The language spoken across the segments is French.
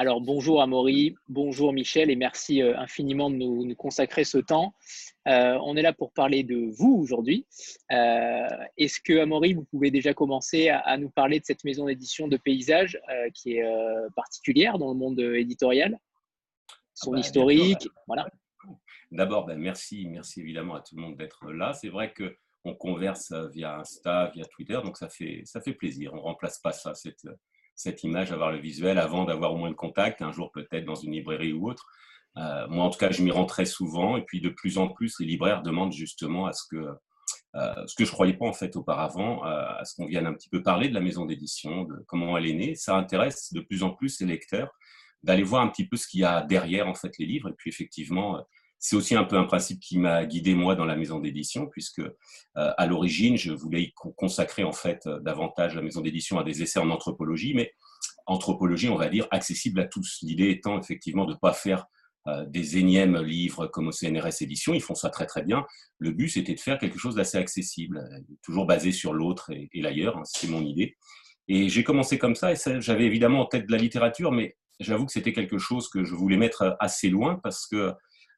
Alors bonjour Amaury, bonjour Michel et merci euh, infiniment de nous, consacrer ce temps. Euh, on est là pour parler de vous aujourd'hui. Euh, est-ce que Amaury, vous pouvez déjà commencer à, nous parler de cette maison d'édition de paysages qui est particulière dans le monde éditorial, son ah bah, historique, voilà. D'abord, ben, merci, merci évidemment à tout le monde d'être là. C'est vrai que on converse via Insta, via Twitter, donc ça fait, ça fait plaisir. On ne remplace pas ça, cette, cette image, avoir le visuel avant d'avoir au moins de contact, un jour peut-être dans une librairie ou autre. Euh, moi, en tout cas, je m'y rends très souvent, et puis de plus en plus, les libraires demandent justement à ce que, euh, ce que je croyais pas en fait auparavant, euh, à ce qu'on vienne un petit peu parler de la maison d'édition, de comment elle est née. Ça intéresse de plus en plus les lecteurs d'aller voir un petit peu ce qu'il y a derrière en fait les livres, et puis effectivement c'est aussi un peu un principe qui m'a guidé moi dans la maison d'édition, puisque euh, à l'origine, je voulais consacrer en fait davantage la maison d'édition à des essais en anthropologie, mais anthropologie, on va dire, accessible à tous. L'idée étant effectivement de ne pas faire euh, des énièmes livres comme au CNRS Édition, ils font ça très très bien. Le but, c'était de faire quelque chose d'assez accessible, toujours basé sur l'autre et, l'ailleurs, hein, c'est mon idée. Et j'ai commencé comme ça, et j'avais évidemment en tête de la littérature, mais j'avoue que c'était quelque chose que je voulais mettre assez loin parce que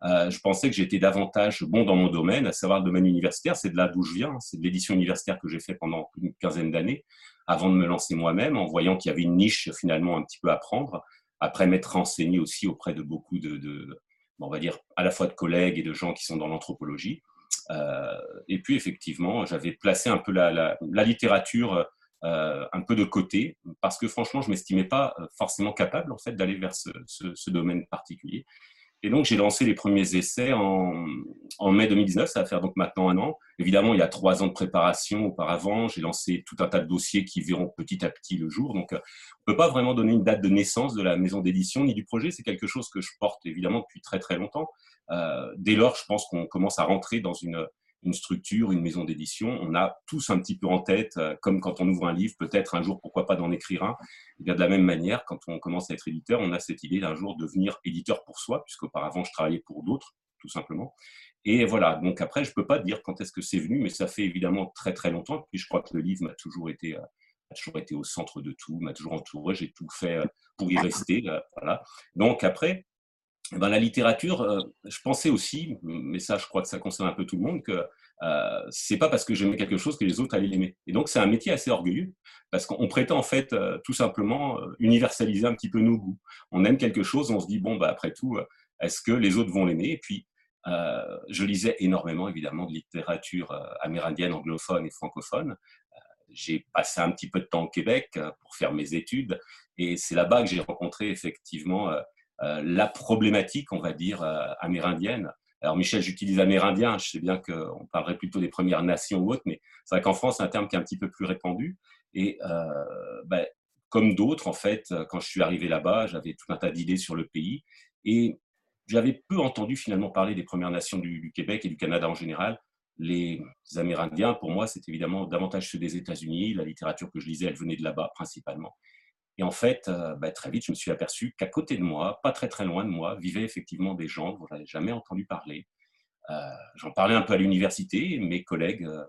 euh, je pensais que j'étais davantage bon dans mon domaine, à savoir le domaine universitaire. C'est de là d'où je viens. C'est de l'édition universitaire que j'ai fait pendant une quinzaine d'années, avant de me lancer moi-même, en voyant qu'il y avait une niche finalement un petit peu à prendre. Après m'être renseigné aussi auprès de beaucoup de, on va dire, à la fois de collègues et de gens qui sont dans l'anthropologie. Euh, et puis effectivement, j'avais placé un peu la, littérature euh, un peu de côté parce que franchement, je m'estimais pas forcément capable en fait d'aller vers ce, domaine particulier. Et donc, j'ai lancé les premiers essais en, mai 2019, ça va faire donc maintenant un an. Évidemment, il y a trois ans de préparation auparavant. J'ai lancé tout un tas de dossiers qui verront petit à petit le jour. Donc, euh, on ne peut pas vraiment donner une date de naissance de la maison d'édition ni du projet. C'est quelque chose que je porte évidemment depuis très très longtemps. Euh, dès lors, je pense qu'on commence à rentrer dans une, une structure, une maison d'édition, on a tous un petit peu en tête, euh, comme quand on ouvre un livre, peut-être un jour, pourquoi pas d'en écrire un. Et bien de la même manière, quand on commence à être éditeur, on a cette idée d'un jour devenir éditeur pour soi, puisqu'auparavant je travaillais pour d'autres, tout simplement. Et voilà, donc après, je ne peux pas dire quand est-ce que c'est venu, mais ça fait évidemment très très longtemps. Puis je crois que le livre m'a toujours été, euh, toujours été au centre de tout, m'a toujours entouré, j'ai tout fait euh, pour y rester. Voilà. Donc après, eh ben, la littérature, euh, je pensais aussi, mais ça, je crois que ça concerne un peu tout le monde, que euh, c'est pas parce que j'aimais quelque chose que les autres allaient l'aimer. Et donc, c'est un métier assez orgueilleux, parce qu'on prétend en fait euh, tout simplement euh, universaliser un petit peu nos goûts. On aime quelque chose, on se dit bon, bah après tout, est-ce que les autres vont l'aimer? Et puis, je lisais énormément, évidemment, de littérature amérindienne, anglophone et francophone. J'ai passé un petit peu de temps au Québec pour faire mes études, et c'est là-bas que j'ai rencontré effectivement euh, la problématique, on va dire, euh, amérindienne. Alors Michel, j'utilise amérindien, je sais bien qu'on parlerait plutôt des Premières Nations ou autres, mais c'est vrai qu'en France, c'est un terme qui est un petit peu plus répandu. Et euh, ben, comme d'autres, en fait, quand je suis arrivé là-bas, j'avais tout un tas d'idées sur le pays. Et j'avais peu entendu finalement parler des Premières Nations du, du, Québec et du Canada en général. Les Amérindiens, pour moi, c'est évidemment davantage ceux des États-Unis. La littérature que je lisais, elle venait de là-bas principalement. Et en fait, euh, bah, très vite, je me suis aperçu qu'à côté de moi, pas très très loin de moi, vivaient effectivement des gens dont je n'avais jamais entendu parler. Euh, j'en parlais un peu à l'université, mes collègues, euh,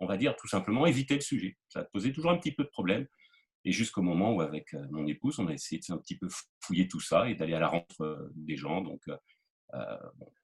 on va dire tout simplement, évitaient le sujet. Ça posait toujours un petit peu de problème. Et jusqu'au moment où, avec mon épouse, on a essayé de un petit peu fouiller tout ça et d'aller à la rencontre des gens.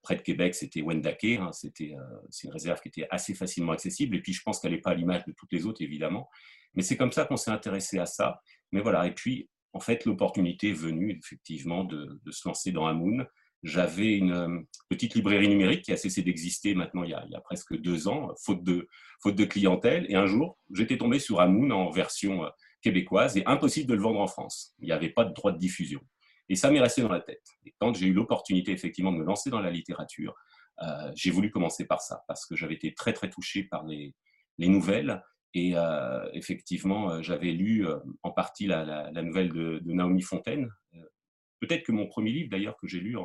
Près de Québec, c'était Wendake. Hein, c'était, c'est une réserve qui était assez facilement accessible. Et puis, je pense qu'elle n'est pas à l'image de toutes les autres, évidemment. Mais c'est comme ça qu'on s'est intéressé à ça. Mais voilà, et puis, en fait, l'opportunité est venue, effectivement, de, se lancer dans Amoun. J'avais une euh, petite librairie numérique qui a cessé d'exister maintenant il y, a, il y, a, presque deux ans, faute de, faute de clientèle. Et un jour, j'étais tombé sur Amoun en version euh, québécoise et impossible de le vendre en France. Il n'y avait pas de droit de diffusion. Et ça m'est resté dans la tête. Et quand j'ai eu l'opportunité, effectivement, de me lancer dans la littérature, euh, j'ai voulu commencer par ça, parce que j'avais été très, très touché par les, les nouvelles et euh, effectivement, euh, j'avais lu en partie la, nouvelle de, Naomi Fontaine. Peut-être que mon premier livre, d'ailleurs, que j'ai lu,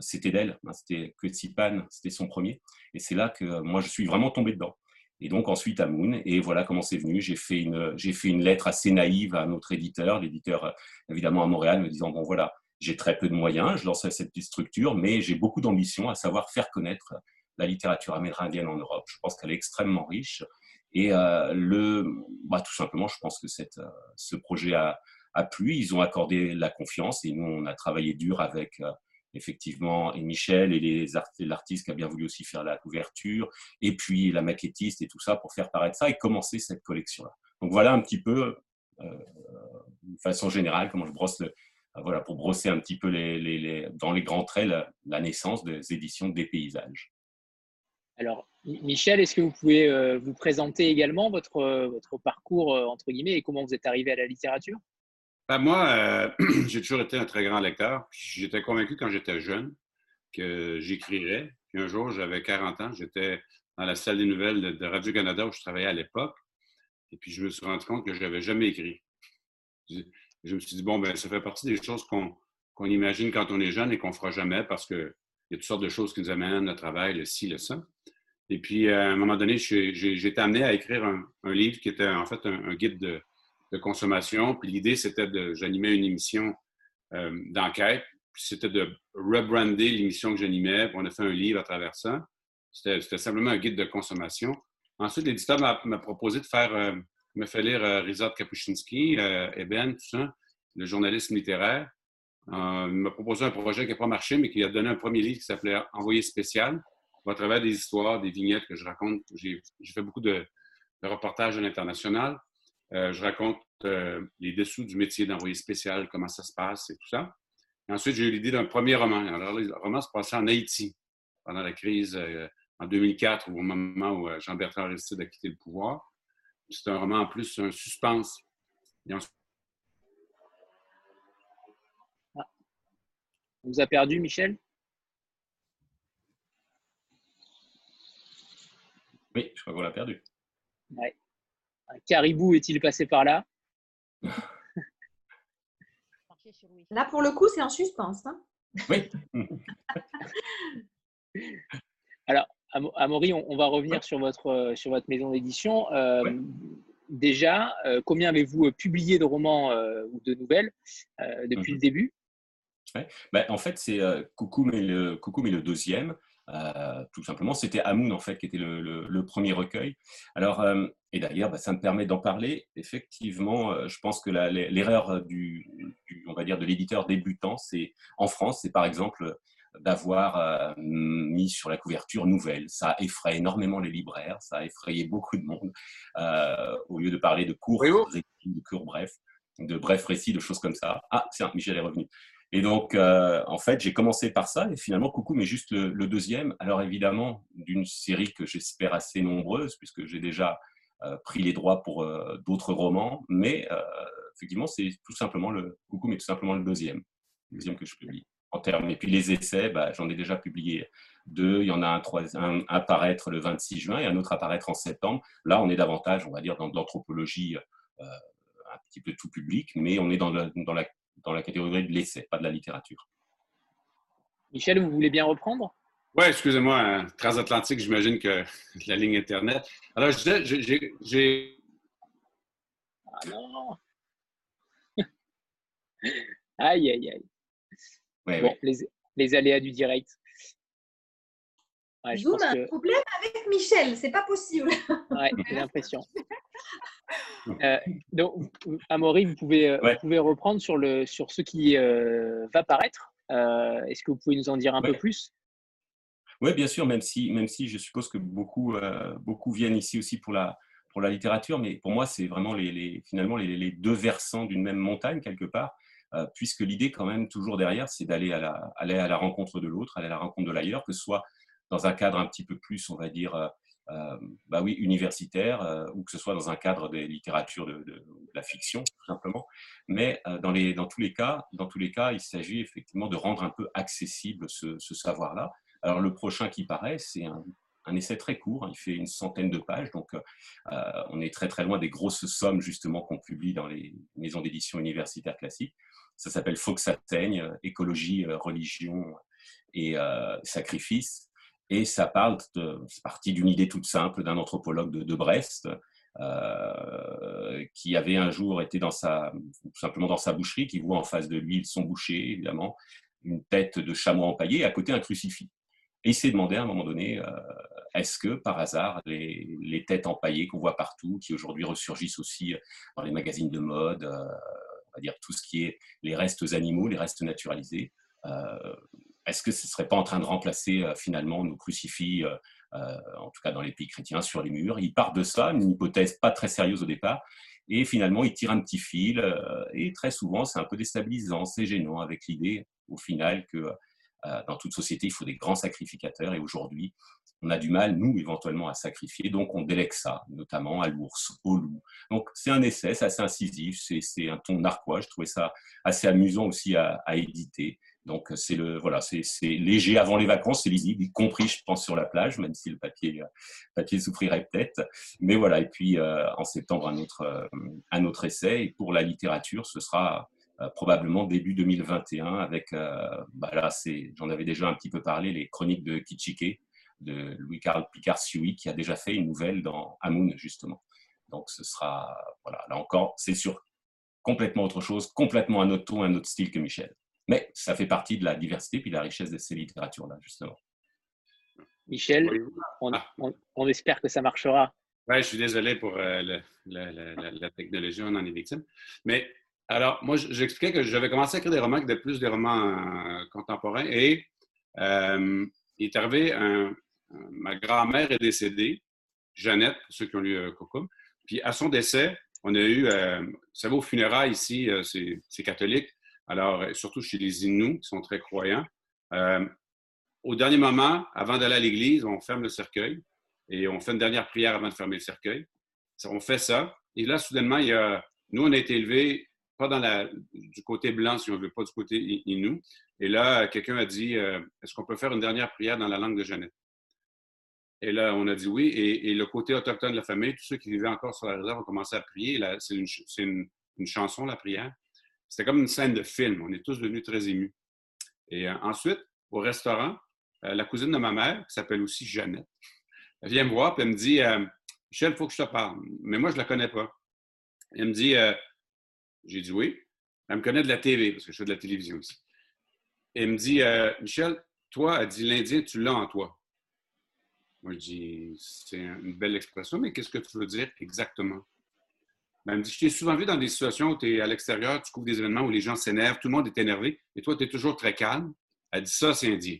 c'était d'elle. Hein, c'était Kwetsipan, c'était son premier. Et c'est là que moi, je suis vraiment tombé dedans. Et donc ensuite à Moon, et voilà comment c'est venu. J'ai fait une, fait une lettre assez naïve à notre éditeur, l'éditeur évidemment à Montréal, me disant bon voilà, j'ai très peu de moyens, je lance cette petite structure, mais j'ai beaucoup d'ambition à savoir faire connaître la littérature amérindienne en Europe. Je pense qu'elle est extrêmement riche. Et euh, le, bah, tout simplement, je pense que cette, euh, ce projet a, a plu. Ils ont accordé la confiance et nous, on a travaillé dur avec effectivement, et Michel et l'artiste qui a bien voulu aussi faire la couverture, et puis la maquettiste et tout ça pour faire paraître ça et commencer cette collection-là. Donc voilà un petit peu, euh, de façon générale, comment je brosse le, voilà, pour brosser un petit peu les, dans les grands traits la, naissance des éditions des paysages. Alors, Michel, est-ce que vous pouvez euh, vous présenter également votre, parcours, euh, entre guillemets, et comment vous êtes arrivé à la littérature? Ben, moi, euh, j'ai toujours été un très grand lecteur. J'étais convaincu quand j'étais jeune que j'écrirais. Puis un jour, j'avais 40 ans, j'étais dans la salle des nouvelles de Radio-Canada où je travaillais à l'époque. Et puis, je me suis rendu compte que je n'avais jamais écrit. Je me suis dit, bon, ben, ça fait partie des choses qu'on imagine quand on est jeune et qu'on ne fera jamais parce qu'il y a toutes sortes de choses qui nous amènent, le travail, le ci, le ça. Et puis, à un moment donné, j'ai été amené à écrire un, livre qui était en fait un guide de, de consommation. Puis l'idée, c'était de. J'animais une émission euh, d'enquête. Puis c'était de rebrander l'émission que j'animais. on a fait un livre à travers ça. C'était simplement un guide de consommation. Ensuite, l'éditeur m'a proposé de faire. Euh, me fait lire euh, Rizad Kapuscinski, Eben, tout ça, le journalisme littéraire. il m'a proposé un projet qui n'a pas marché, mais qui a donné un premier livre qui s'appelait Envoyé spécial, à travers des histoires, des vignettes que je raconte. J'ai fait beaucoup de, de reportages à l'international. Euh, je raconte euh, les dessous du métier d'envoyé spécial, comment ça se passe et tout ça. ensuite, j'ai eu l'idée d'un premier roman. Alors, le roman se passait en Haïti pendant la crise euh, en 2004, au moment où Jean-Bertrand Aristide a quitté le pouvoir. C'est un roman en plus, un suspense. On vous a perdu, Michel? Oui, je crois qu'on l'a perdu. Ouais. Un caribou est-il passé par là? Là, pour le coup, c'est en suspense. Hein. oui. Alors, Amaury, on, va revenir sur, votre, euh, sur votre maison d'édition. Euh, déjà, euh, combien avez-vous publié de romans ou de nouvelles depuis le mhm. début ben, En fait, c'est Coucou, mais le, Coucou, mais le deuxième. Euh, tout simplement, c'était Amoun en fait qui était le, premier recueil. Alors, euh, et d'ailleurs, bah, ça me permet d'en parler. Effectivement, euh, je pense que l'erreur du, on va dire, de l'éditeur débutant, c'est en France, c'est par exemple d'avoir mis sur la couverture nouvelle. Ça effraie énormément les libraires, ça a effrayé beaucoup de monde. au lieu de parler de cours, de cours brefs, de brefs récits, de choses comme ça. Ah, tiens, Michel est revenu. Et donc, euh, en fait, j'ai commencé par ça et finalement, coucou, mais juste le, deuxième. Alors évidemment, d'une série que j'espère assez nombreuse, puisque j'ai déjà euh, pris les droits pour euh, d'autres romans, mais effectivement, c'est tout simplement le coucou, mais tout simplement le deuxième, deuxième que je publie. En termes. Et puis les essais, bah, j'en ai déjà publié deux. Il y en a un, trois, le 26 juin et un autre apparaître en septembre. Là, on est davantage, on va dire, dans de l'anthropologie un petit peu tout public, mais on est dans la dans la catégorie de l'essai, pas de la littérature. Michel, vous voulez bien reprendre? Oui, excusez-moi, hein, transatlantique, j'imagine que la ligne Internet. Alors, je disais, j'ai. Ah non Aïe, aïe, aïe. bon, Les, les, aléas du direct. Ouais, Zoom a un problème avec Michel, c'est pas possible. Ouais, j'ai l'impression. Euh, donc, Amaury, vous pouvez, euh, vous pouvez reprendre sur, le, sur ce qui euh, va paraître. Est-ce que vous pouvez nous en dire un peu plus? Oui, bien sûr, même si, même si je suppose que beaucoup, beaucoup viennent ici aussi pour la, pour la littérature, mais pour moi, c'est vraiment les, les finalement les, les, deux versants d'une même montagne, quelque part, puisque l'idée, quand même, toujours derrière, c'est d'aller à la, aller à la rencontre de l'autre, aller à la rencontre de l'ailleurs, que ce soit dans un cadre un petit peu plus, on va dire, euh, bah oui, universitaire, euh, ou que ce soit dans un cadre des littératures de, de, la fiction, tout simplement. Mais euh, dans, les, dans, tous les cas, dans tous les cas, il s'agit effectivement de rendre un peu accessible ce, savoir-là. Alors le prochain qui paraît, c'est un, un, essai très court, hein, il fait une centaine de pages, donc on est très très loin des grosses sommes justement qu'on publie dans les maisons d'édition universitaires classiques. Ça s'appelle Faut que ça teigne, écologie, religion et sacrifice. Et ça parle, c'est parti d'une idée toute simple d'un anthropologue de, Brest euh, qui avait un jour été dans sa, tout simplement dans sa boucherie, qui voit en face de lui son boucher, évidemment, une tête de chameau empaillé, à côté un crucifix. Et il s'est demandé à un moment donné, euh, est-ce que par hasard les, les têtes empaillées qu'on voit partout, qui aujourd'hui ressurgissent aussi dans les magazines de mode, euh, va dire tout ce qui est les restes animaux, les restes naturalisés. Est-ce que ce ne serait pas en train de remplacer finalement nos crucifix, en tout cas dans les pays chrétiens, sur les murs? Il part de ça, une hypothèse pas très sérieuse au départ, et finalement il tire un petit fil, et très souvent c'est un peu déstabilisant, c'est gênant avec l'idée au final que dans toute société il faut des grands sacrificateurs, et aujourd'hui on a du mal, nous, éventuellement, à sacrifier. Donc, on délègue ça, notamment à l'ours, au loup. Donc, c'est un essai, c'est assez incisif, c'est un ton narquois. Je trouvais ça assez amusant aussi à, éditer. Donc, c'est le voilà, c'est léger avant les vacances, c'est lisible, y compris, je pense, sur la plage, même si le papier, papier souffrirait peut-être. Mais voilà, et puis euh, en septembre, un autre, euh, un autre essai. Et pour la littérature, ce sera euh, probablement début 2021 avec, bah là, j'en avais déjà un petit peu parlé, les chroniques de Kitschike, de Louis-Carl Picard-Sioui, qui a déjà fait une nouvelle dans Amoun, justement. Donc, ce sera, voilà, là encore, c'est sûr, complètement autre chose, complètement un autre ton, un autre style que Michel. Mais ça fait partie de la diversité puis de la richesse de ces littératures-là, justement. Michel, ah. on, espère que ça marchera. Oui, je suis désolé pour euh, la, technologie, on en est victime. Mais alors, moi, j'expliquais que j'avais commencé à écrire des romans qui étaient plus des romans euh, contemporains et euh, il est arrivé un, ma grand-mère est décédée, Jeannette, pour ceux qui ont lu euh, Puis à son décès, on a eu, euh, ça va au funérailles ici, euh, c'est catholique, alors euh, surtout chez les Inuits, qui sont très croyants. au dernier moment, avant d'aller à l'église, on ferme le cercueil et on fait une dernière prière avant de fermer le cercueil. On fait ça. Et là, soudainement, il y a, nous, on a été élevés pas du côté blanc, si on veut, pas du côté Inou. Et là, quelqu'un a dit, est-ce qu'on peut faire une dernière prière dans la langue de Jeannette? Et là, on a dit oui. Et, le côté autochtone de la famille, tous ceux qui vivaient encore sur la réserve ont commencé à prier. C'est une, chanson, la prière. C'était comme une scène de film. On est tous devenus très émus. Et euh, ensuite, au restaurant, euh, la cousine de ma mère, qui s'appelle aussi Jeannette, elle vient me voir et elle me dit euh, Michel, il faut que je te parle. Mais moi, je ne la connais pas. Elle me dit J'ai dit oui. Elle me connaît de la TV, parce que je fais de la télévision aussi. elle me dit Michel, toi, elle dit l'Indien, tu l'as en toi. Moi, je dis, c'est une belle expression, mais qu'est-ce que tu veux dire exactement? Elle me dit, je t'ai souvent vu dans des situations où tu es à l'extérieur, tu couvres des événements où les gens s'énervent, tout le monde est énervé, et toi, tu es toujours très calme. Elle dit, ça, c'est indien.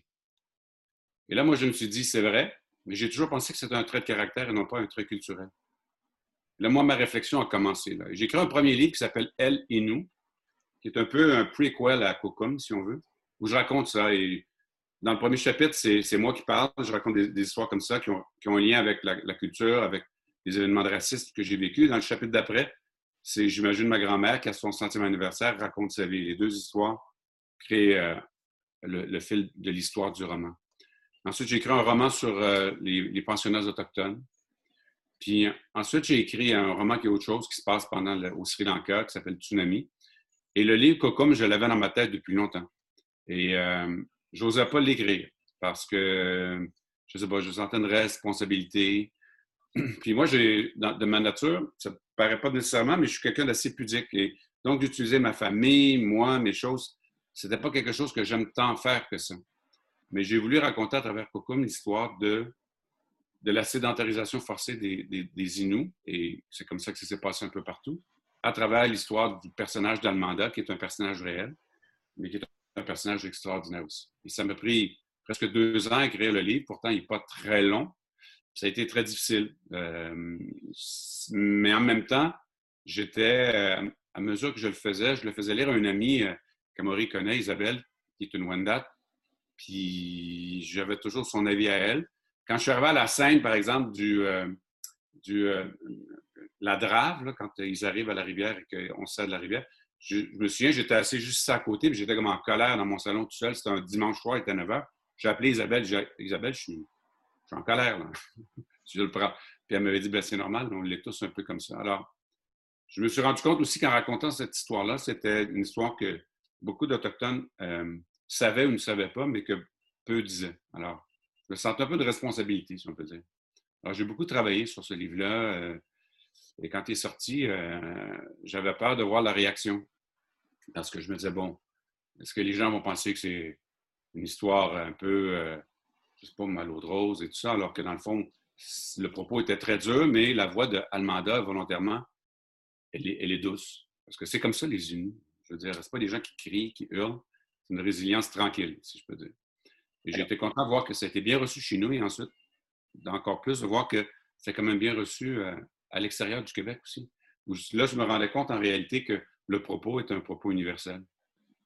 Et là, moi, je me suis dit, c'est vrai, mais j'ai toujours pensé que c'était un trait de caractère et non pas un trait culturel. Là, moi, ma réflexion a commencé. J'ai écrit un premier livre qui s'appelle Elle et nous, qui est un peu un prequel à Kokum, si on veut, où je raconte ça. Et dans le premier chapitre, c'est moi qui parle. Je raconte des, histoires comme ça qui ont, un lien avec la, culture, avec les événements de racisme que j'ai vécu. Dans le chapitre d'après, c'est, j'imagine, ma grand-mère qui, à son centième anniversaire, raconte sa vie. Les deux histoires créent euh, le, fil de l'histoire du roman. Ensuite, j'ai écrit un roman sur euh, les, pensionnats autochtones. Puis ensuite, j'ai écrit un roman qui est autre chose, qui se passe pendant au Sri Lanka, qui s'appelle Tsunami. Et le livre Kokum, je l'avais dans ma tête depuis longtemps. Et euh, j'osais pas l'écrire parce que, je sais pas, je sentais une responsabilité. Puis moi, j'ai, de ma nature, ça ne paraît pas nécessairement, mais je suis quelqu'un d'assez pudique. Et donc, d'utiliser ma famille, moi, mes choses, c'était pas quelque chose que j'aime tant faire que ça. Mais j'ai voulu raconter à travers Kokum l'histoire de, de la sédentarisation forcée des, des, Inuits, et c'est comme ça que ça s'est passé un peu partout, à travers l'histoire du personnage d'Almanda, qui est un personnage réel, mais qui est un personnage extraordinaire aussi. Et ça m'a pris presque deux ans à écrire le livre. Pourtant, il n'est pas très long. Ça a été très difficile. Euh, mais en même temps, j'étais, euh, à mesure que je le faisais, je le faisais lire à une amie euh, qu'Amaury connaît, Isabelle, qui est une Wendat. Puis j'avais toujours son avis à elle. Quand je suis arrivé à la scène, par exemple, du, du la drave, quand ils arrivent à la rivière et qu'on sert de la rivière, je, me souviens, j'étais assis juste à côté, puis j'étais comme en colère dans mon salon tout seul. C'était un dimanche soir, il était 9 h. J'ai appelé Isabelle. J'ai Isabelle, je suis, en colère. Là. Puis elle m'avait dit, ben, c'est normal, on l'est tous un peu comme ça. Alors, je me suis rendu compte aussi qu'en racontant cette histoire-là, c'était une histoire que beaucoup d'Autochtones euh, savaient ou ne savaient pas, mais que peu disaient. Alors, je me sentais un peu de responsabilité, si on peut dire. Alors, j'ai beaucoup travaillé sur ce livre-là. Euh, et quand il est sorti, euh, j'avais peur de voir la réaction. Parce que je me disais, bon, est-ce que les gens vont penser que c'est une histoire un peu, je sais pas, mal de rose et tout ça, alors que dans le fond, le propos était très dur, mais la voix de Almanda, volontairement, elle est, douce. Parce que c'est comme ça, les unis. Je veux dire, ce pas des gens qui crient, qui hurlent. C'est une résilience tranquille, si je peux dire. Et j'ai été content de voir que ça a été bien reçu chez nous et ensuite, encore plus, de voir que c'est quand même bien reçu euh, à l'extérieur du Québec aussi. Là, je me rendais compte en réalité que le propos est un propos universel.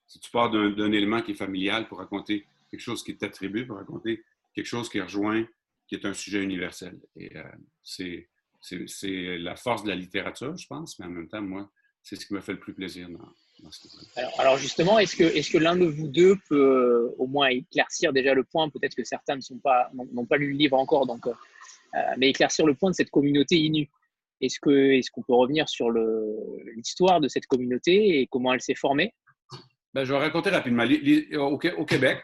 Si tu pars d'un élément qui est familial pour raconter quelque chose qui est attribué, pour raconter quelque chose qui rejoint, qui est un sujet universel. Et euh, c'est la force de la littérature, je pense, mais en même temps, moi, c'est ce qui me fait le plus plaisir dans, ce alors, alors, justement, est-ce que, est que l'un de vous deux peut euh, au moins éclaircir déjà le point? Peut-être que certains n'ont pas, pas lu le livre encore, donc, euh, mais éclaircir le point de cette communauté Inu. Est-ce qu'on est qu'on peut revenir sur l'histoire de cette communauté et comment elle s'est formée? Ben, Je vais raconter rapidement. Au, Québec,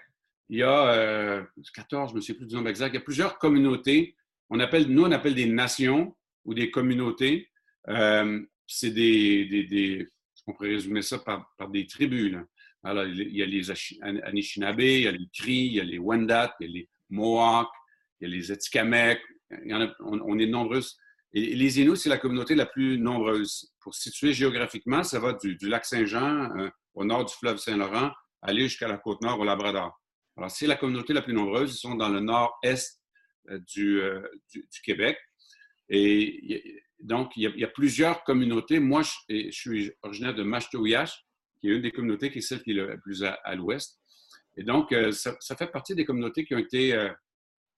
il y a 14, euh, je ne me souviens plus du nombre exact, il y a plusieurs communautés. On appelle, nous, on appelle des nations ou des communautés. Euh, c'est des, on pourrait résumer ça par, des tribus. Alors, il y a les Anishinaabe, il y a les Cris, il y a les Wendat, il y a les Mohawks, il y a les Atikamekw. on, est nombreuses les Inuits, c'est la communauté la plus nombreuse. Pour situer géographiquement, ça va du, lac Saint-Jean euh, au nord du fleuve Saint-Laurent, aller jusqu'à la côte nord au Labrador. Alors, c'est la communauté la plus nombreuse. Ils sont dans le nord-est euh, euh, du, Québec. Et donc, il y, a, plusieurs communautés. Moi, je, suis originaire de Mashtouyash, qui est une des communautés qui est celle qui est la plus à, l'ouest. Et donc, ça, fait partie des communautés qui ont été.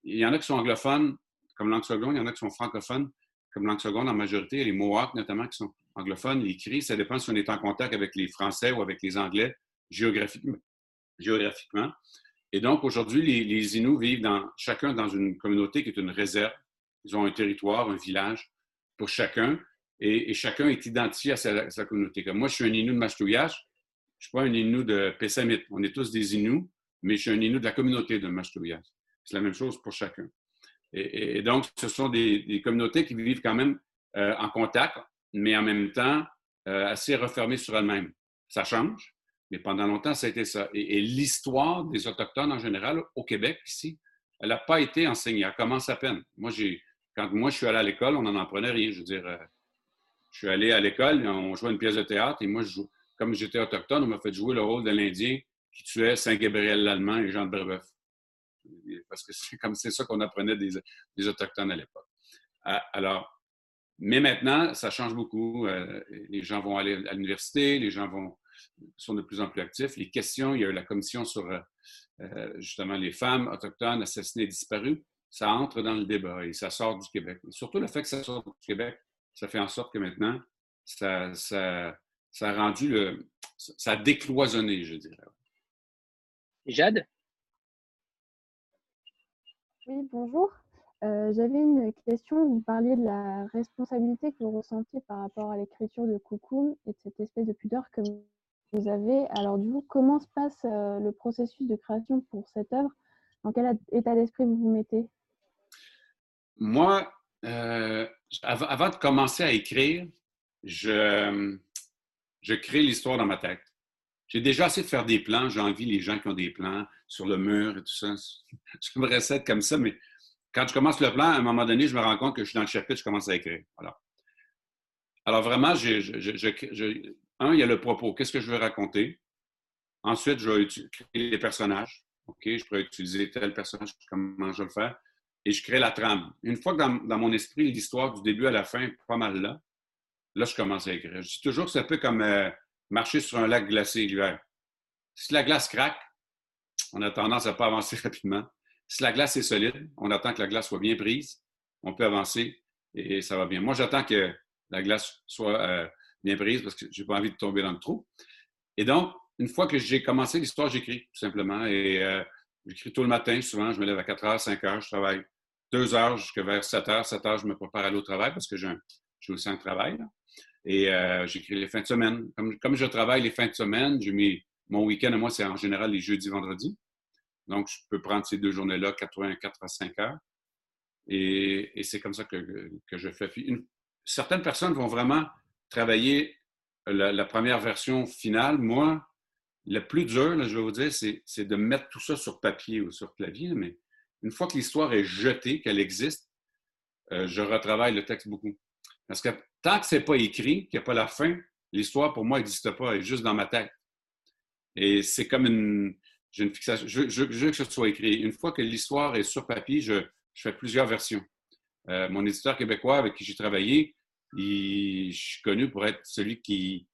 il y en a qui sont anglophones comme langue seconde, il y en a qui sont francophones comme langue seconde en majorité, les Mohawks notamment qui sont anglophones, les Cris, ça dépend si on est en contact avec les Français ou avec les Anglais géographiquement. Et donc, aujourd'hui, les, Inuits vivent chacun dans une communauté qui est une réserve. Ils ont un territoire, un village pour chacun, et, chacun est identifié à sa, communauté. Comme moi, je suis un Innu de Mashtouyash, je ne suis pas un Innu de Pessamit. On est tous des Inuits, mais je suis un Innu de la communauté de Mashtouyash. C'est la même chose pour chacun. Et, donc, ce sont des, communautés qui vivent quand même euh, en contact, mais en même temps euh, assez refermées sur elles-mêmes. Ça change, mais pendant longtemps, ça a été ça. Et, l'histoire des Autochtones en général, au Québec, ici, elle n'a pas été enseignée. Elle commence à peine. Moi, j'ai, quand moi, je suis allé à l'école, on n'en apprenait rien. Je veux dire, euh, je suis allé à l'école, on jouait une pièce de théâtre, et moi, je comme j'étais autochtone, on m'a fait jouer le rôle de l'Indien qui tuait Saint-Gabriel l'Allemand et Jean de Brebeuf parce que c'est comme c'est ça qu'on apprenait des, Autochtones à l'époque. Ah, alors, mais maintenant, ça change beaucoup. Euh, les gens vont aller à l'université, les gens vont, sont de plus en plus actifs. Les questions, il y a eu la commission sur euh, euh, justement les femmes autochtones assassinées et disparues. Ça entre dans le débat et ça sort du Québec. surtout le fait que ça sort du Québec, ça fait en sorte que maintenant, ça, ça, ça a rendu le. ça a décloisonné, je dirais. Jade? Oui, bonjour. Euh, j'avais une question. Vous parliez de la responsabilité que vous ressentiez par rapport à l'écriture de Coucou et de cette espèce de pudeur que vous avez. Alors, du coup, comment se passe euh, le processus de création pour cette œuvre? Dans quel état d'esprit vous vous mettez? Moi, euh, avant de commencer à écrire, je, je crée l'histoire dans ma tête. J'ai déjà assez de faire des plans. J'ai envie les gens qui ont des plans sur le mur et tout ça. J'aimerais ça être comme ça, mais quand je commence le plan, à un moment donné, je me rends compte que je suis dans le chapitre, je commence à écrire. Alors, vraiment, un, il y a le propos. Qu'est-ce que je veux raconter? Ensuite, je vais créer les personnages. OK, je pourrais utiliser tel personnage, comment je vais le faire? Et je crée la trame. Une fois que dans, mon esprit, l'histoire du début à la fin pas mal là, là, je commence à écrire. Je dis toujours que c'est un peu comme euh, marcher sur un lac glacé l'hiver. Si la glace craque, on a tendance à ne pas avancer rapidement. Si la glace est solide, on attend que la glace soit bien prise, on peut avancer et ça va bien. Moi, j'attends que la glace soit euh, bien parce que je n'ai pas envie de tomber dans le trou. Et donc, une fois que j'ai commencé l'histoire, j'écris tout simplement. Et euh, j'écris tout le matin, souvent, je me lève à 4 heures, 5 heures, je travaille 2 heures jusqu'à vers 7 heures. 7 heures, je me prépare à aller au travail parce que j'ai aussi un travail. Et euh, j'écris les fins de semaine. Comme, je travaille les fins de semaine, mon week-end à moi, c'est en général les jeudis, vendredis. Donc, je peux prendre ces deux journées-là, 84 à 5 heures. Et, c'est comme ça que, je fais. certaines personnes vont vraiment travailler la, première version finale. Moi, le plus dur, je vais vous dire, c'est de mettre tout ça sur papier ou sur clavier. Mais une fois que l'histoire est jetée, qu'elle existe, euh, je retravaille le texte beaucoup. Parce que tant que ce n'est pas écrit, qu'il n'y a pas la fin, L'histoire, pour moi, n'existe pas, elle est juste dans ma tête. Et c'est comme une, j'ai une fixation. Je, veux que ce soit écrit. Une fois que l'histoire est sur papier, je, fais plusieurs versions. Euh, mon éditeur québécois avec qui j'ai travaillé, je suis connu pour être celui qui,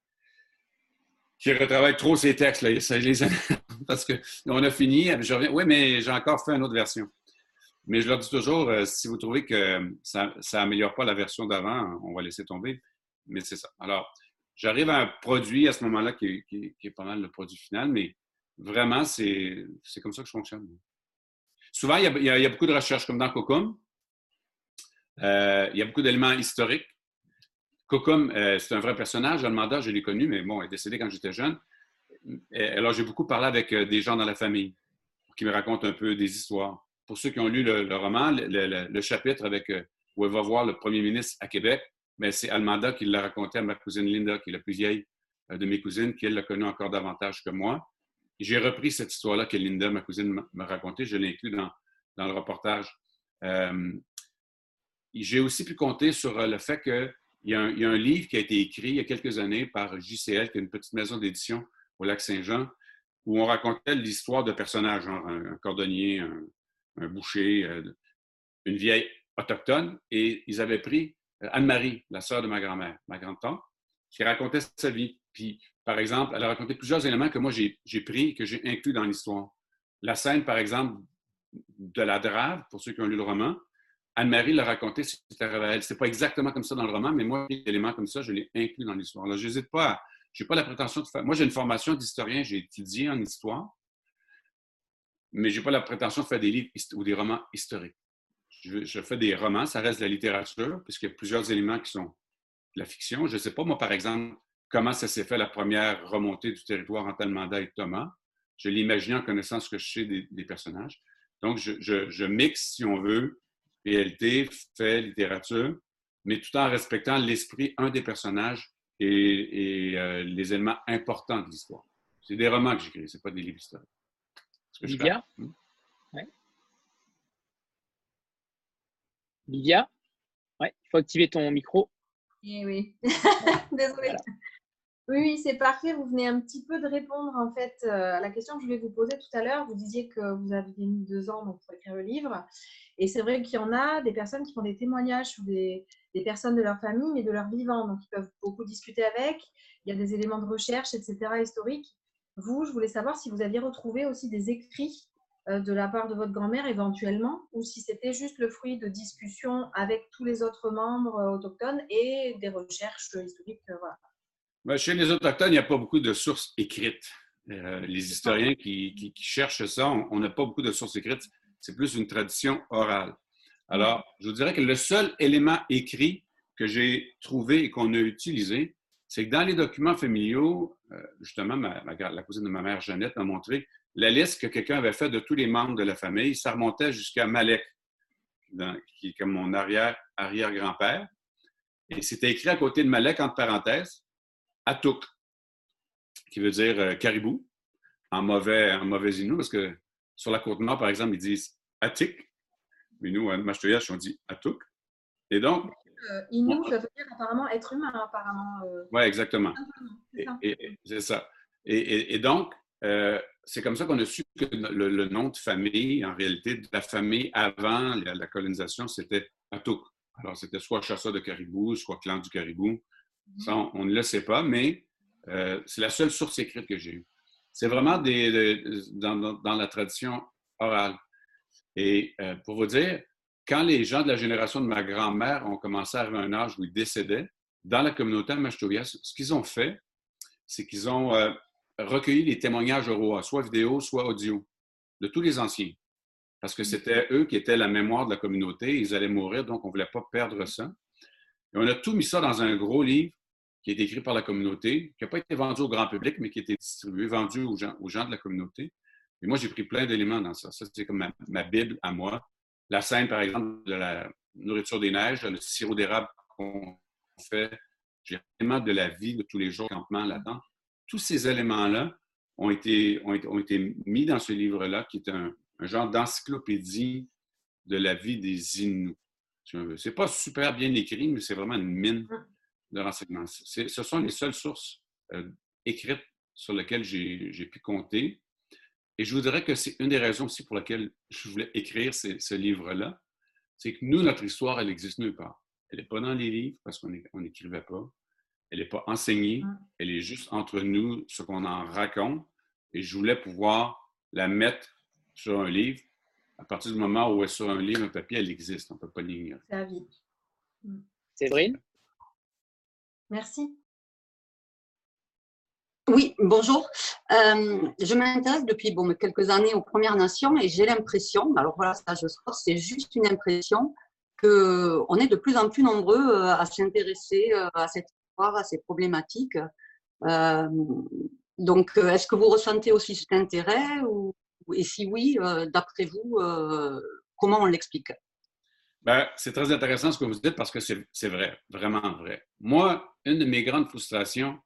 qui retravaille trop ses textes. Là. parce qu'on a fini, je reviens, oui, mais j'ai encore fait une autre version. Mais je leur dis toujours, euh, si vous trouvez que ça n'améliore pas la version d'avant, on va laisser tomber. Mais c'est ça. Alors, j'arrive à un produit à ce moment-là qui, est pas mal le produit final, mais vraiment, c'est comme ça que je fonctionne. Souvent, il y, a, beaucoup de recherches, comme dans Cocum. Euh, il y a beaucoup d'éléments historiques. Cocum, euh, c'est un vrai personnage. Almanda, je l'ai connu, mais bon, elle est décédée quand j'étais jeune. Alors, j'ai beaucoup parlé avec des gens dans la famille qui me racontent un peu des histoires pour ceux qui ont lu le, roman, le, chapitre avec, euh, où elle va voir le premier ministre à Québec, mais c'est Almanda qui l'a raconté à ma cousine Linda, qui est la plus vieille euh, de mes cousines, qui elle l'a connu encore davantage que moi. J'ai repris cette histoire-là que Linda, ma cousine, m'a racontée. Je l'ai inclus dans, dans, le reportage. Euh, j'ai aussi pu compter sur le fait qu'il y, a un livre qui a été écrit il y a quelques années par JCL, qui est une petite maison d'édition au lac Saint-Jean, où on racontait l'histoire de personnages, un, cordonnier, un, boucher, euh, une vieille autochtone, et ils avaient pris euh, Anne-Marie, la sœur de ma grand-mère, ma grande-tante, qui racontait sa vie. Puis, par exemple, elle a raconté plusieurs éléments que moi j'ai pris, que j'ai inclus dans l'histoire. La scène, par exemple, de la drave, pour ceux qui ont lu le roman, Anne-Marie l'a raconté, c'était elle. C'est pas exactement comme ça dans le roman, mais moi, des éléments comme ça, je l'ai inclus dans l'histoire. Je n'hésite pas Je n'ai pas la prétention de faire. Moi, j'ai une formation d'historien, j'ai étudié en histoire mais je n'ai pas la prétention de faire des livres ou des romans historiques. Je, fais des romans, ça reste de la littérature, puisqu'il y a plusieurs éléments qui sont de la fiction. Je ne sais pas, moi, par exemple, comment ça s'est fait la première remontée du territoire entre Almanda et Thomas. Je l'imagine en connaissant ce que je sais des, personnages. Donc, je, mixe, si on veut, réalité, fait, littérature, mais tout en respectant l'esprit, un des personnages et, euh, les éléments importants de l'histoire. C'est des romans que j'écris, ce pas des livres historiques. Lydia? hmm? Lydia? Il faut activer ton micro. Eh oui, désolée. Oui, oui, c'est parfait. Vous venez un petit peu de répondre en fait euh, à la question que je voulais vous poser tout à l'heure. Vous disiez que vous aviez mis deux ans pour écrire le livre. Et c'est vrai qu'il y en a des personnes qui font des témoignages sur des, des, personnes de leur famille, mais de leur vivant. Donc, ils peuvent beaucoup discuter avec. Il y a des éléments de recherche, etc., historiques. Vous, je voulais savoir si vous aviez retrouvé aussi des écrits euh, de la part de votre grand-mère éventuellement, ou si c'était juste le fruit de discussions avec tous les autres membres euh, autochtones et des recherches historiques. Euh, ben, chez les autochtones, il n'y a pas beaucoup de sources écrites. les historiens qui, cherchent ça, on n'a pas beaucoup de sources écrites. C'est plus une tradition orale. Alors, je vous dirais que le seul élément écrit que j'ai trouvé et qu'on a utilisé, c'est que dans les documents familiaux, euh, justement, la cousine de ma mère, Jeannette, m'a montré la liste que quelqu'un avait faite de tous les membres de la famille. Ça remontait jusqu'à Malek, qui est comme mon arrière-arrière-grand-père. Et c'était écrit à côté de Malek, entre parenthèses, Atouk, qui veut dire euh, caribou, en mauvais, en mauvais inou, parce que sur la côte nord, par exemple, ils disent Atik. Mais nous, à Machtoyash, on dit Atouk. Et donc, euh, Inou, ça veut dire apparemment être humain, apparemment. Euh. Oui, exactement. C'est ça. Et, donc, euh, c'est comme ça qu'on a su que le, nom de famille, en réalité, de la famille avant la, colonisation, c'était Atouk. Alors, c'était soit chasseur de caribou, soit clan du caribou. Mhm. Ça, on, ne le sait pas, mais c'est la seule source écrite que j'ai eue. C'est vraiment dans, la tradition orale. Et pour vous dire, quand les gens de la génération de ma grand-mère ont commencé à arriver à un âge où ils décédaient, dans la communauté Machtovia, ce qu'ils ont fait, c'est qu'ils ont euh, recueilli les témoignages oraux, soit vidéo, soit audio, de tous les anciens. Parce que c'était eux qui étaient la mémoire de la communauté, ils allaient mourir, donc on ne voulait pas perdre ça. Et on a tout mis ça dans un gros livre qui est écrit par la communauté, qui n'a pas été vendu au grand public, mais qui a été distribué, vendu aux gens, aux gens de la communauté. Et moi, j'ai pris plein d'éléments dans ça. Ça, c'est comme ma Bible à moi. La scène, par exemple, de la nourriture des neiges, le sirop d'érable qu'on fait, j'ai vraiment de la vie de tous les jours, campement là-dedans. Tous ces éléments-là ont été, ont, été, mis dans ce livre-là, qui est un, genre d'encyclopédie de la vie des Inuits. C'est pas super bien écrit, mais c'est vraiment une mine de renseignements. Ce sont les seules sources euh, écrites sur lesquelles j'ai pu compter. Et je vous dirais que c'est une des raisons aussi pour lesquelles je voulais écrire ce livre-là. C'est que nous, notre histoire, elle existe nulle part. Elle n'est pas dans les livres parce qu'on n'écrivait pas. Elle n'est pas enseignée. Elle est juste entre nous, ce qu'on en raconte. Et je voulais pouvoir la mettre sur un livre. À partir du moment où elle est sur un livre, un papier, elle existe. On ne peut pas l'ignorer. C'est la vie. Séverine Merci. Oui, bonjour. Euh, je m'intéresse depuis bon, quelques années aux Premières Nations et j'ai l'impression, alors voilà, ça je c'est juste une impression, qu'on est de plus en plus nombreux euh, à s'intéresser euh, à cette histoire, à ces problématiques. donc, est-ce que vous ressentez aussi cet intérêt ou, Et si oui, d'après vous, comment on l'explique? Ben, c'est très intéressant ce que vous dites parce que c'est vrai, vraiment vrai. Moi, une de mes grandes frustrations,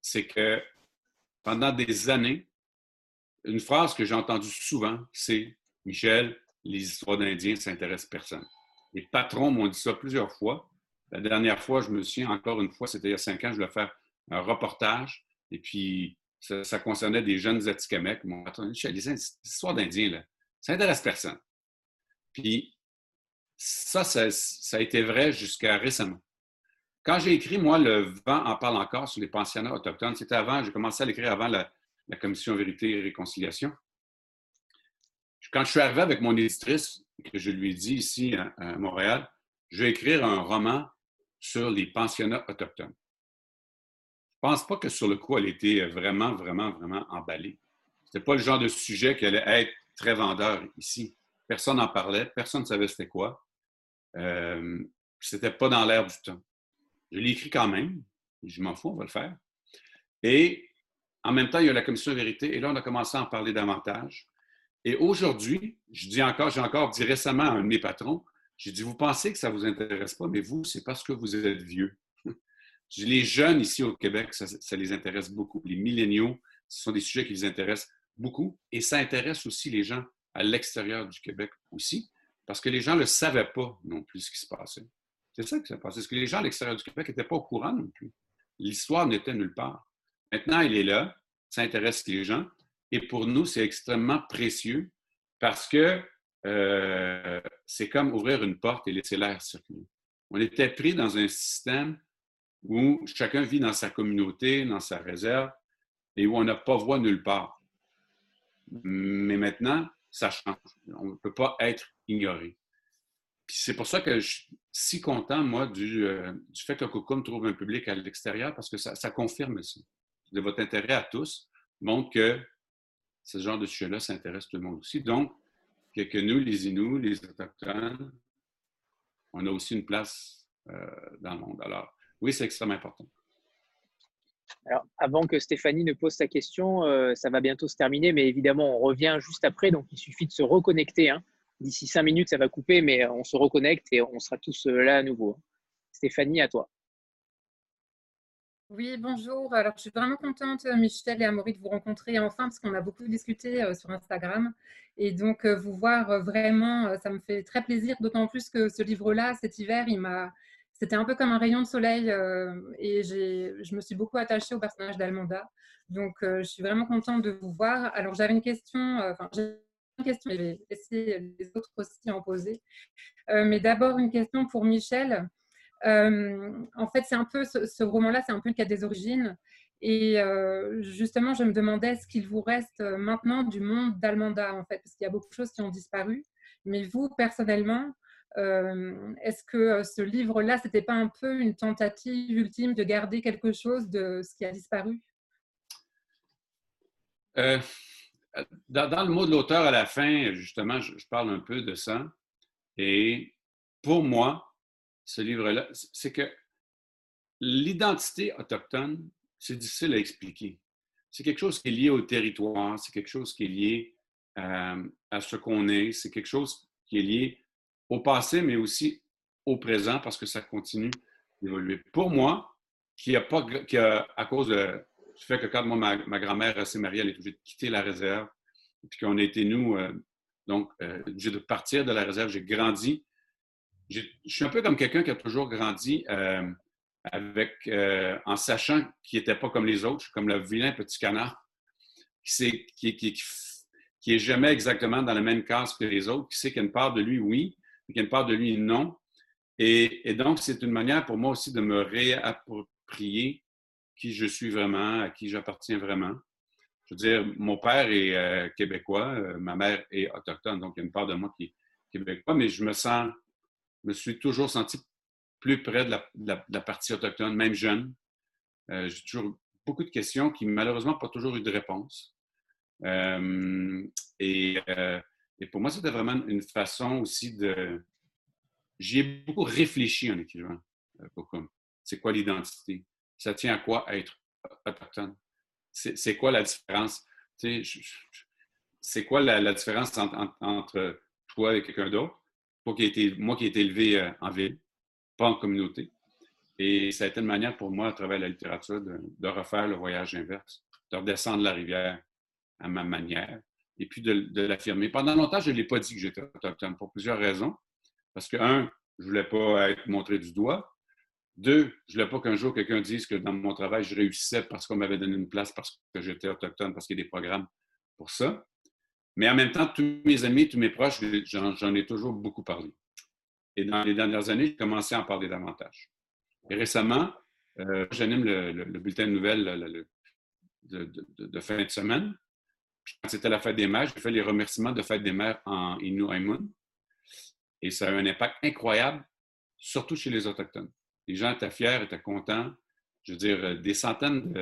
c'est que pendant des années, une phrase que j'ai entendue souvent, c'est Michel, les histoires d'Indiens, ça n'intéresse personne. Les patrons m'ont dit ça plusieurs fois. La dernière fois, je me souviens encore une fois, c'était il y a cinq ans, je voulais faire un reportage et puis ça, concernait des jeunes Atikamekw. Mon patron Michel, les histoires d'Indiens, ça n'intéresse personne. Puis ça, ça, a été vrai jusqu'à récemment. Quand j'ai écrit, moi, Le vent en parle encore sur les pensionnats autochtones, c'était avant, j'ai commencé à l'écrire avant la, Commission Vérité et Réconciliation. Quand je suis arrivé avec mon éditrice, que je lui ai dit ici à, Montréal, je vais écrire un roman sur les pensionnats autochtones. Je ne pense pas que sur le coup, elle était vraiment, vraiment, vraiment emballée. Ce n'était pas le genre de sujet qui allait être très vendeur ici. Personne n'en parlait, personne ne savait c'était quoi. Euh, c'était pas dans l'air du temps. Je l'ai écrit quand même. Je m'en fous, on va le faire. Et en même temps, il y a la commission vérité. Et là, on a commencé à en parler davantage. Et aujourd'hui, je dis encore, j'ai encore dit récemment à un de mes patrons, j'ai dit, vous pensez que ça ne vous intéresse pas, mais vous, c'est parce que vous êtes vieux. les jeunes ici au Québec, ça, les intéresse beaucoup. Les milléniaux, ce sont des sujets qui les intéressent beaucoup. Et ça intéresse aussi les gens à l'extérieur du Québec aussi. Parce que les gens ne savaient pas non plus ce qui se passait. C'est ça qui s'est passé. Parce que les gens à l'extérieur du Québec n'étaient pas au courant non plus. L'histoire n'était nulle part. Maintenant, il est là, ça intéresse les gens. Et pour nous, c'est extrêmement précieux parce que euh, c'est comme ouvrir une porte et laisser l'air circuler. On était pris dans un système où chacun vit dans sa communauté, dans sa réserve, et où on n'a pas voix nulle part. Mais maintenant, ça change. On ne peut pas être ignoré. C'est pour ça que je suis si content, moi, du, euh, du fait que Cocum trouve un public à l'extérieur, parce que ça, confirme ça. De votre intérêt à tous montre que ce genre de sujet-là, ça intéresse tout le monde aussi. Donc, que, nous, les Inuits, les Autochtones, on a aussi une place euh, dans le monde. Alors, oui, c'est extrêmement important. Alors, avant que Stéphanie ne pose sa question, euh, ça va bientôt se terminer, mais évidemment, on revient juste après, donc il suffit de se reconnecter. Hein. D'ici cinq minutes, ça va couper, mais on se reconnecte et on sera tous euh, là à nouveau. Stéphanie, à toi. Oui, bonjour. Alors, je suis vraiment contente, Michel et Amaury, de vous rencontrer enfin, parce qu'on a beaucoup discuté euh, sur Instagram. Et donc, vous voir vraiment, ça me fait très plaisir, d'autant plus que ce livre-là, cet hiver, il m'a c'était un peu comme un rayon de soleil euh, et je me suis beaucoup attachée au personnage d'Almanda. Donc, euh, je suis vraiment contente de vous voir. Alors, j'avais une question, euh, enfin, j'ai une question, je vais laisser les autres aussi en poser. mais d'abord, une question pour Michel. en fait, c'est un peu, ce, roman-là, c'est un peu le cas des origines. Et justement, je me demandais ce qu'il vous reste maintenant du monde d'Almanda, en fait, parce qu'il y a beaucoup de choses qui ont disparu. Mais vous, personnellement, euh, est-ce que euh, ce livre-là, c'était pas un peu une tentative ultime de garder quelque chose de ce qui a disparu? Euh, dans, le mot de l'auteur à la fin, justement, je, parle un peu de ça. Et pour moi, ce livre-là, c'est que l'identité autochtone, c'est difficile à expliquer. C'est quelque chose qui est lié au territoire, c'est quelque chose qui est lié à ce qu'on est, c'est quelque chose qui est lié au passé, mais aussi au présent parce que ça continue d'évoluer. Pour moi, qui a pas, qui a, à cause du fait que quand moi, ma, grand-mère s'est mariée, elle est obligée de quitter la réserve, puis qu'on a été, nous, euh, donc, euh, de partir de la réserve. J'ai grandi. Je suis un peu comme quelqu'un qui a toujours grandi euh, avec, euh, en sachant qu'il n'était pas comme les autres, comme le vilain petit canard, qui, qui, qui, qui est jamais exactement dans la même case que les autres, qui sait qu'il y a une part de lui, oui, une part de lui, non. Et, donc, c'est une manière pour moi aussi de me réapproprier qui je suis vraiment, à qui j'appartiens vraiment. Je veux dire, mon père est euh, québécois, euh, ma mère est autochtone, donc il y a une part de moi qui est québécois, mais je me sens, me suis toujours senti plus près de la, partie autochtone, même jeune. Euh, j'ai toujours beaucoup de questions qui, malheureusement, pas toujours eu de réponse. Et, et, pour moi, c'était vraiment une façon aussi de... J'y ai beaucoup réfléchi en écrivant, C'est quoi l'identité? ça tient à quoi être autochtone? C'est quoi la différence? C'est quoi la, différence entre, toi et quelqu'un d'autre? Moi qui ai été élevé euh, en ville, pas en communauté. Et ça a été une manière pour moi, à travers la littérature, de, refaire le voyage inverse, de redescendre la rivière à ma manière et puis de, l'affirmer. Pendant longtemps, je ne l'ai pas dit que j'étais autochtone pour plusieurs raisons. Parce que, un, je ne voulais pas être montré du doigt. Deux, je ne voulais pas qu'un jour quelqu'un dise que dans mon travail, je réussissais parce qu'on m'avait donné une place, parce que j'étais autochtone, parce qu'il y a des programmes pour ça. Mais en même temps, tous mes amis, tous mes proches, j'en ai toujours beaucoup parlé. Et dans les dernières années, j'ai commencé à en parler davantage. Et récemment, euh, j'anime le, bulletin de nouvelles de, fin de semaine. Quand c'était la fête des mères, j'ai fait les remerciements de fête des mères en Innu Et ça a eu un impact incroyable, surtout chez les Autochtones les gens étaient fiers, étaient contents. Je veux dire, euh, des centaines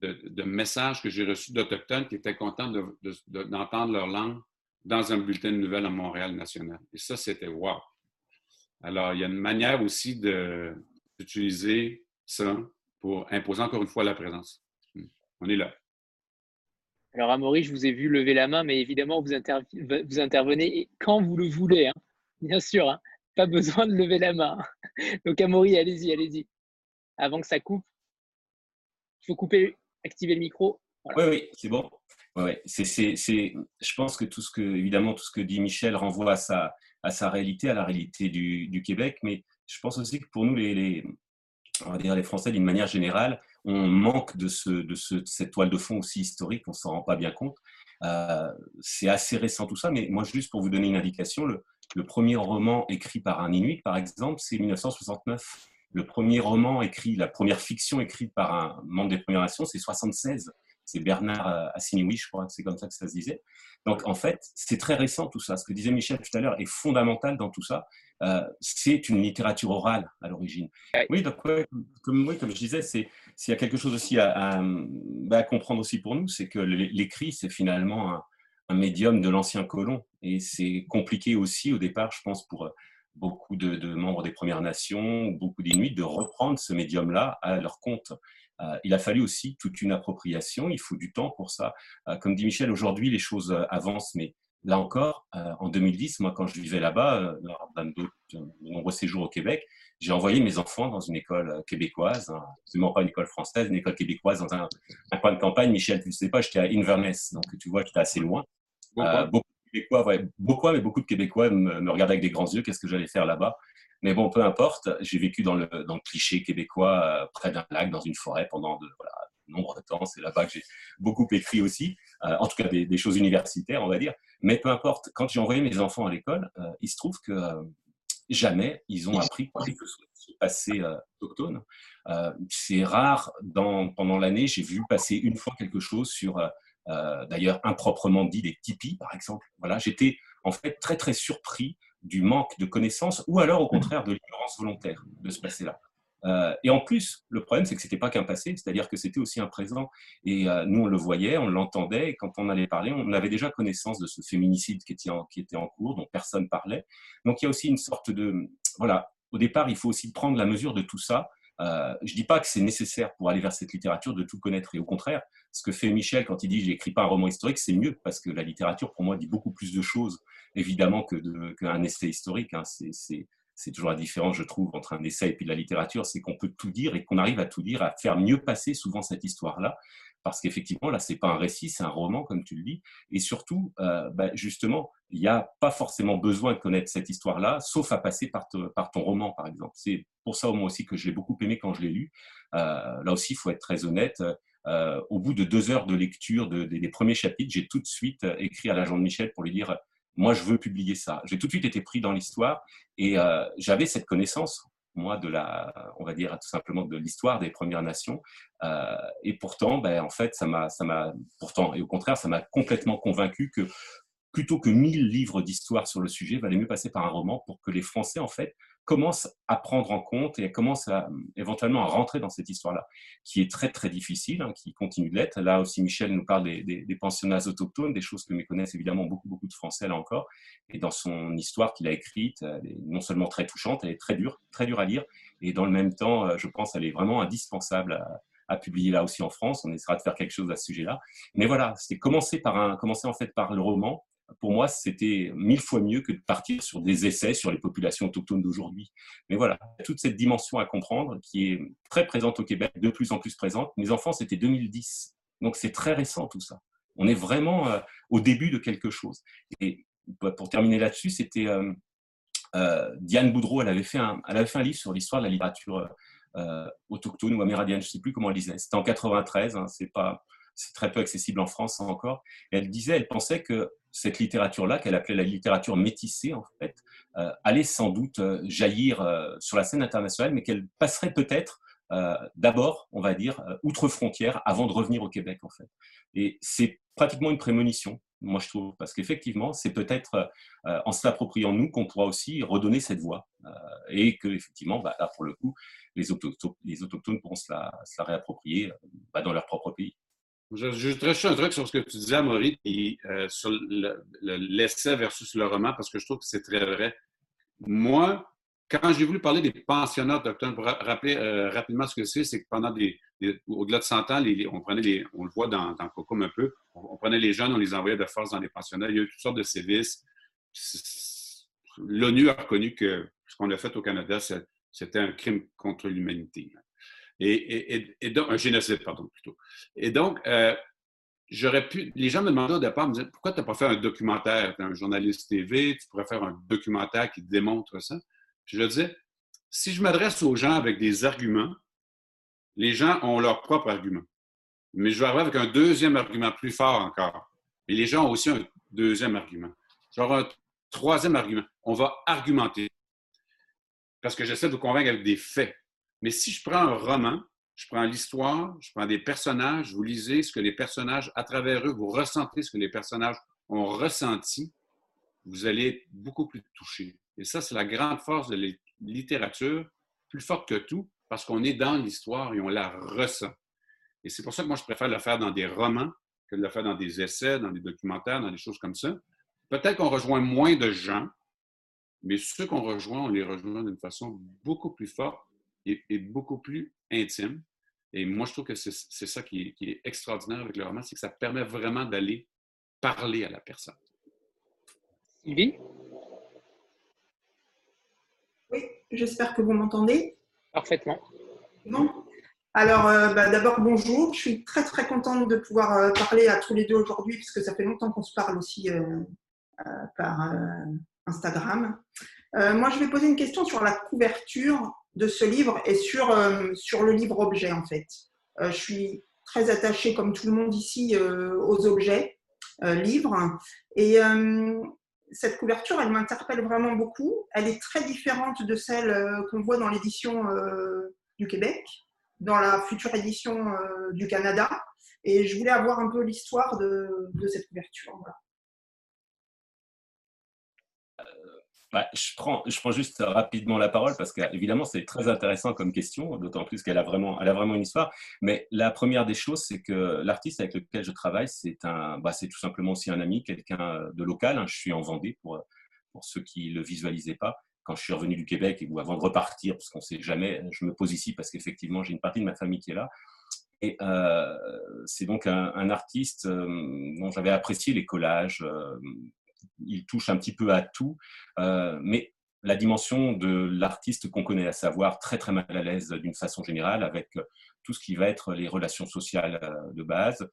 de, messages que j'ai reçus d'Autochtones qui étaient contents d'entendre leur langue dans un bulletin de nouvelles à Montréal national. Et ça, c'était wow. Alors, il y a une manière aussi d'utiliser ça pour imposer encore une fois la présence. Hmm. On est là. Alors, Amaury, je vous ai vu lever la main, mais évidemment, vous, intervenez quand vous le voulez, hein. bien sûr. Hein pas besoin de lever la main. Donc, Amaury, allez-y, allez-y. Avant que ça coupe. Il faut couper, activer le micro. Oui, oui, c'est bon. Je pense que tout ce que, évidemment, tout ce que dit Michel renvoie à sa, réalité, à la réalité du, Québec, mais je pense aussi que pour nous, les on va dire les Français, d'une manière générale, on manque de, ce, de, ce, cette toile de fond aussi historique, on s'en rend pas bien compte. Euh, c'est assez récent tout ça, mais moi, juste pour vous donner une indication, le, le premier roman écrit par un Inuit, par exemple, c'est 1969. Le premier roman écrit, la première fiction écrite par un membre des Premières Nations, c'est 76. C'est Bernard euh, Assiniwi, je crois, c'est comme ça que ça se disait. Donc, en fait, c'est très récent tout ça. Ce que disait Michel tout à l'heure est fondamental dans tout ça. Euh, c'est une littérature orale à l'origine. Oui, donc, comme, comme je disais, c'est s'il y a quelque chose aussi à, bah, à comprendre aussi pour nous, c'est que l'écrit, c'est finalement un, un médium de l'ancien colon. Et c'est compliqué aussi au départ, je pense, pour euh, beaucoup de, membres des Premières Nations, beaucoup d'Inuits, de reprendre ce médium-là à leur compte. Euh, il a fallu aussi toute une appropriation, il faut du temps pour ça. Euh, comme dit Michel, aujourd'hui, les choses avancent, mais là encore, en 2010, moi, quand je vivais là-bas, lors d'un de nombreux séjours au Québec, j'ai envoyé mes enfants dans une école québécoise, hein, absolument pas une école française, une école québécoise dans un, un coin de campagne. Michel, tu ne sais pas, j'étais à Inverness, donc tu vois, j'étais assez loin. Euh, beaucoup de Québécois, beaucoup, mais beaucoup de Québécois me, regardaient avec des grands yeux. Qu'est-ce que j'allais faire là-bas Mais bon, peu importe. J'ai vécu dans le, cliché québécois, euh, près d'un lac, dans une forêt pendant de, voilà, de temps. C'est là-bas que j'ai beaucoup écrit aussi, euh, en tout cas des, choses universitaires, on va dire. Mais peu importe, quand j'ai envoyé mes enfants à l'école, il se trouve que jamais ils ont appris quelque chose ce passé autochtone. c'est rare, pendant l'année, j'ai vu passer une fois quelque chose sur euh, d'ailleurs improprement dit des tipis, par exemple. Voilà, j'étais en fait très très surpris du manque de connaissances ou alors au contraire de l'ignorance volontaire de ce passé-là. Euh, et en plus, le problème, c'est que c'était pas qu'un passé, c'est-à-dire que c'était aussi un présent. Et euh, nous, on le voyait, on l'entendait, et quand on allait parler, on avait déjà connaissance de ce féminicide qui était en, qui était en cours, dont personne parlait. Donc il y a aussi une sorte de... Voilà, au départ, il faut aussi prendre la mesure de tout ça. Euh, je dis pas que c'est nécessaire pour aller vers cette littérature de tout connaître, et au contraire, ce que fait Michel quand il dit j'écris pas un roman historique, c'est mieux parce que la littérature pour moi dit beaucoup plus de choses évidemment que qu'un essai historique. Hein. C'est c'est toujours la différence, je trouve, entre un essai et puis de la littérature, c'est qu'on peut tout dire et qu'on arrive à tout dire, à faire mieux passer souvent cette histoire-là, parce qu'effectivement, là, c'est pas un récit, c'est un roman, comme tu le dis, et surtout, euh, bah, justement, il n'y a pas forcément besoin de connaître cette histoire-là, sauf à passer par, ton roman, par exemple. C'est pour ça, au moins aussi, que je l'ai beaucoup aimé quand je l'ai lu. Euh, là aussi, il faut être très honnête. Euh, au bout de deux heures de lecture des premiers chapitres, j'ai tout de suite écrit à l'agent de Michel pour lui dire moi, je veux publier ça. J'ai tout de suite été pris dans l'histoire et j'avais cette connaissance moi, de la, on va dire tout simplement de l'histoire des Premières Nations. Euh, et pourtant, ben, en fait, ça m'a, ça m'a, pourtant, et au contraire, ça m'a complètement convaincu que plutôt que mille livres d'histoire sur le sujet, il valait mieux passer par un roman pour que les Français, en fait, commence à prendre en compte et commence à, éventuellement à rentrer dans cette histoire-là, qui est très très difficile, hein, qui continue de l'être. Là aussi, Michel nous parle des, pensionnats autochtones, des choses que méconnaissent évidemment beaucoup beaucoup de Français là encore. Et dans son histoire qu'il a écrite, elle est non seulement très touchante, elle est très dure, très dure à lire, et dans le même temps, euh, je pense, elle est vraiment indispensable à, à publier là aussi en France. On essaiera de faire quelque chose à ce sujet-là. Mais voilà, c'était commencer par un, commencer en fait par le roman, pour moi, c'était mille fois mieux que de partir sur des essais sur les populations autochtones d'aujourd'hui. Mais voilà, toute cette dimension à comprendre qui est très présente au Québec, de plus en plus présente. Mes enfants, c'était 2010. Donc c'est très récent tout ça. On est vraiment euh, au début de quelque chose. Et bah, pour terminer là-dessus, c'était euh, euh, Diane Boudreau, elle avait, fait un, elle avait fait un livre sur l'histoire de la littérature autochtone ou amérindienne, je ne sais plus comment elle disait. C'était en 93, hein, c'est pas c'est très peu accessible en France encore. Elle disait, elle pensait que cette littérature-là, qu'elle appelait la littérature métissée, en fait, euh, allait sans doute euh, jaillir euh, sur la scène internationale, mais qu'elle passerait peut-être d'abord, on va dire, outre frontières, avant de revenir au Québec, en fait. Et c'est pratiquement une prémonition, moi je trouve, parce qu'effectivement, c'est peut-être en se l'appropriant nous qu'on pourra aussi redonner cette voix, et que effectivement, bah, là pour le coup, les, autochtones, les autochtones pourront se la, réapproprier bah, dans leur propre pays. Je, juste un truc sur ce que tu disais, Amaury, et, euh, sur l'essai versus le roman, parce que je trouve que c'est très vrai. Moi, quand j'ai voulu parler des pensionnats autochtones, pour rappeler euh, rapidement ce que c'est, c'est que pendant des, au-delà de 100 ans, on prenait les, on le voit dans, dans un peu, on, prenait les jeunes, on les envoyait de force dans les pensionnats. Il y a eu toutes sortes de sévices. L'ONU a reconnu que ce qu'on a fait au Canada, c'était un crime contre l'humanité. Et, donc, un génocide, pardon, plutôt. Et donc, euh, j'aurais pu. Les gens me demandaient au départ, me disaient pourquoi tu n'as pas fait un documentaire? Tu es un journaliste TV, tu pourrais faire un documentaire qui démontre ça. Puis je disais si je m'adresse aux gens avec des arguments, les gens ont leur propre argument. Mais je vais arriver avec un deuxième argument plus fort encore. Et les gens ont aussi un deuxième argument. Genre un troisième argument. On va argumenter. Parce que j'essaie de vous convaincre avec des faits. Mais si je prends un roman, je prends l'histoire, je prends des personnages, vous lisez ce que les personnages, à travers eux, vous ressentez ce que les personnages ont ressenti, vous allez être beaucoup plus touché. Et ça, c'est la grande force de la littérature, plus forte que tout, parce qu'on est dans l'histoire et on la ressent. Et c'est pour ça que moi, je préfère le faire dans des romans que de le faire dans des essais, dans des documentaires, dans des choses comme ça. Peut-être qu'on rejoint moins de gens, mais ceux qu'on rejoint, on les rejoint d'une façon beaucoup plus forte est, beaucoup plus intime. Et moi, je trouve que c'est ça qui est, extraordinaire avec le roman, c'est que ça permet vraiment d'aller parler à la personne. Sylvie? Oui, j'espère que vous m'entendez. Parfaitement. Non. Alors, euh, bah, d'abord, bonjour. Je suis très, très contente de pouvoir euh, parler à tous les deux aujourd'hui, puisque ça fait longtemps qu'on se parle aussi euh, par Instagram. moi, je vais poser une question sur la couverture de ce livre et sur, euh, sur le livre objet en fait. Euh, je suis très attachée, comme tout le monde ici, euh, aux objets livres. Et cette couverture, elle m'interpelle vraiment beaucoup. Elle est très différente de celle qu'on voit dans l'édition du Québec, dans la future édition du Canada. Et je voulais avoir un peu l'histoire de, de, cette couverture. Voilà. Bah, je, prends, je prends juste rapidement la parole parce qu'évidemment, c'est très intéressant comme question, d'autant plus qu'elle a, vraiment, elle a vraiment une histoire. Mais la première des choses, c'est que l'artiste avec lequel je travaille, c'est bah, tout simplement aussi un ami, quelqu'un de local. Hein. Je suis en Vendée pour, pour ceux qui ne le visualisaient pas. Quand je suis revenu du Québec ou avant de repartir, parce qu'on ne sait jamais, je me pose ici parce qu'effectivement, j'ai une partie de ma famille qui est là. Et euh, c'est donc un, artiste euh, dont j'avais apprécié les collages, euh, il touche un petit peu à tout. Euh, mais la dimension de l'artiste qu'on connaît, à savoir très très mal à l'aise d'une façon générale avec tout ce qui va être les relations sociales de base,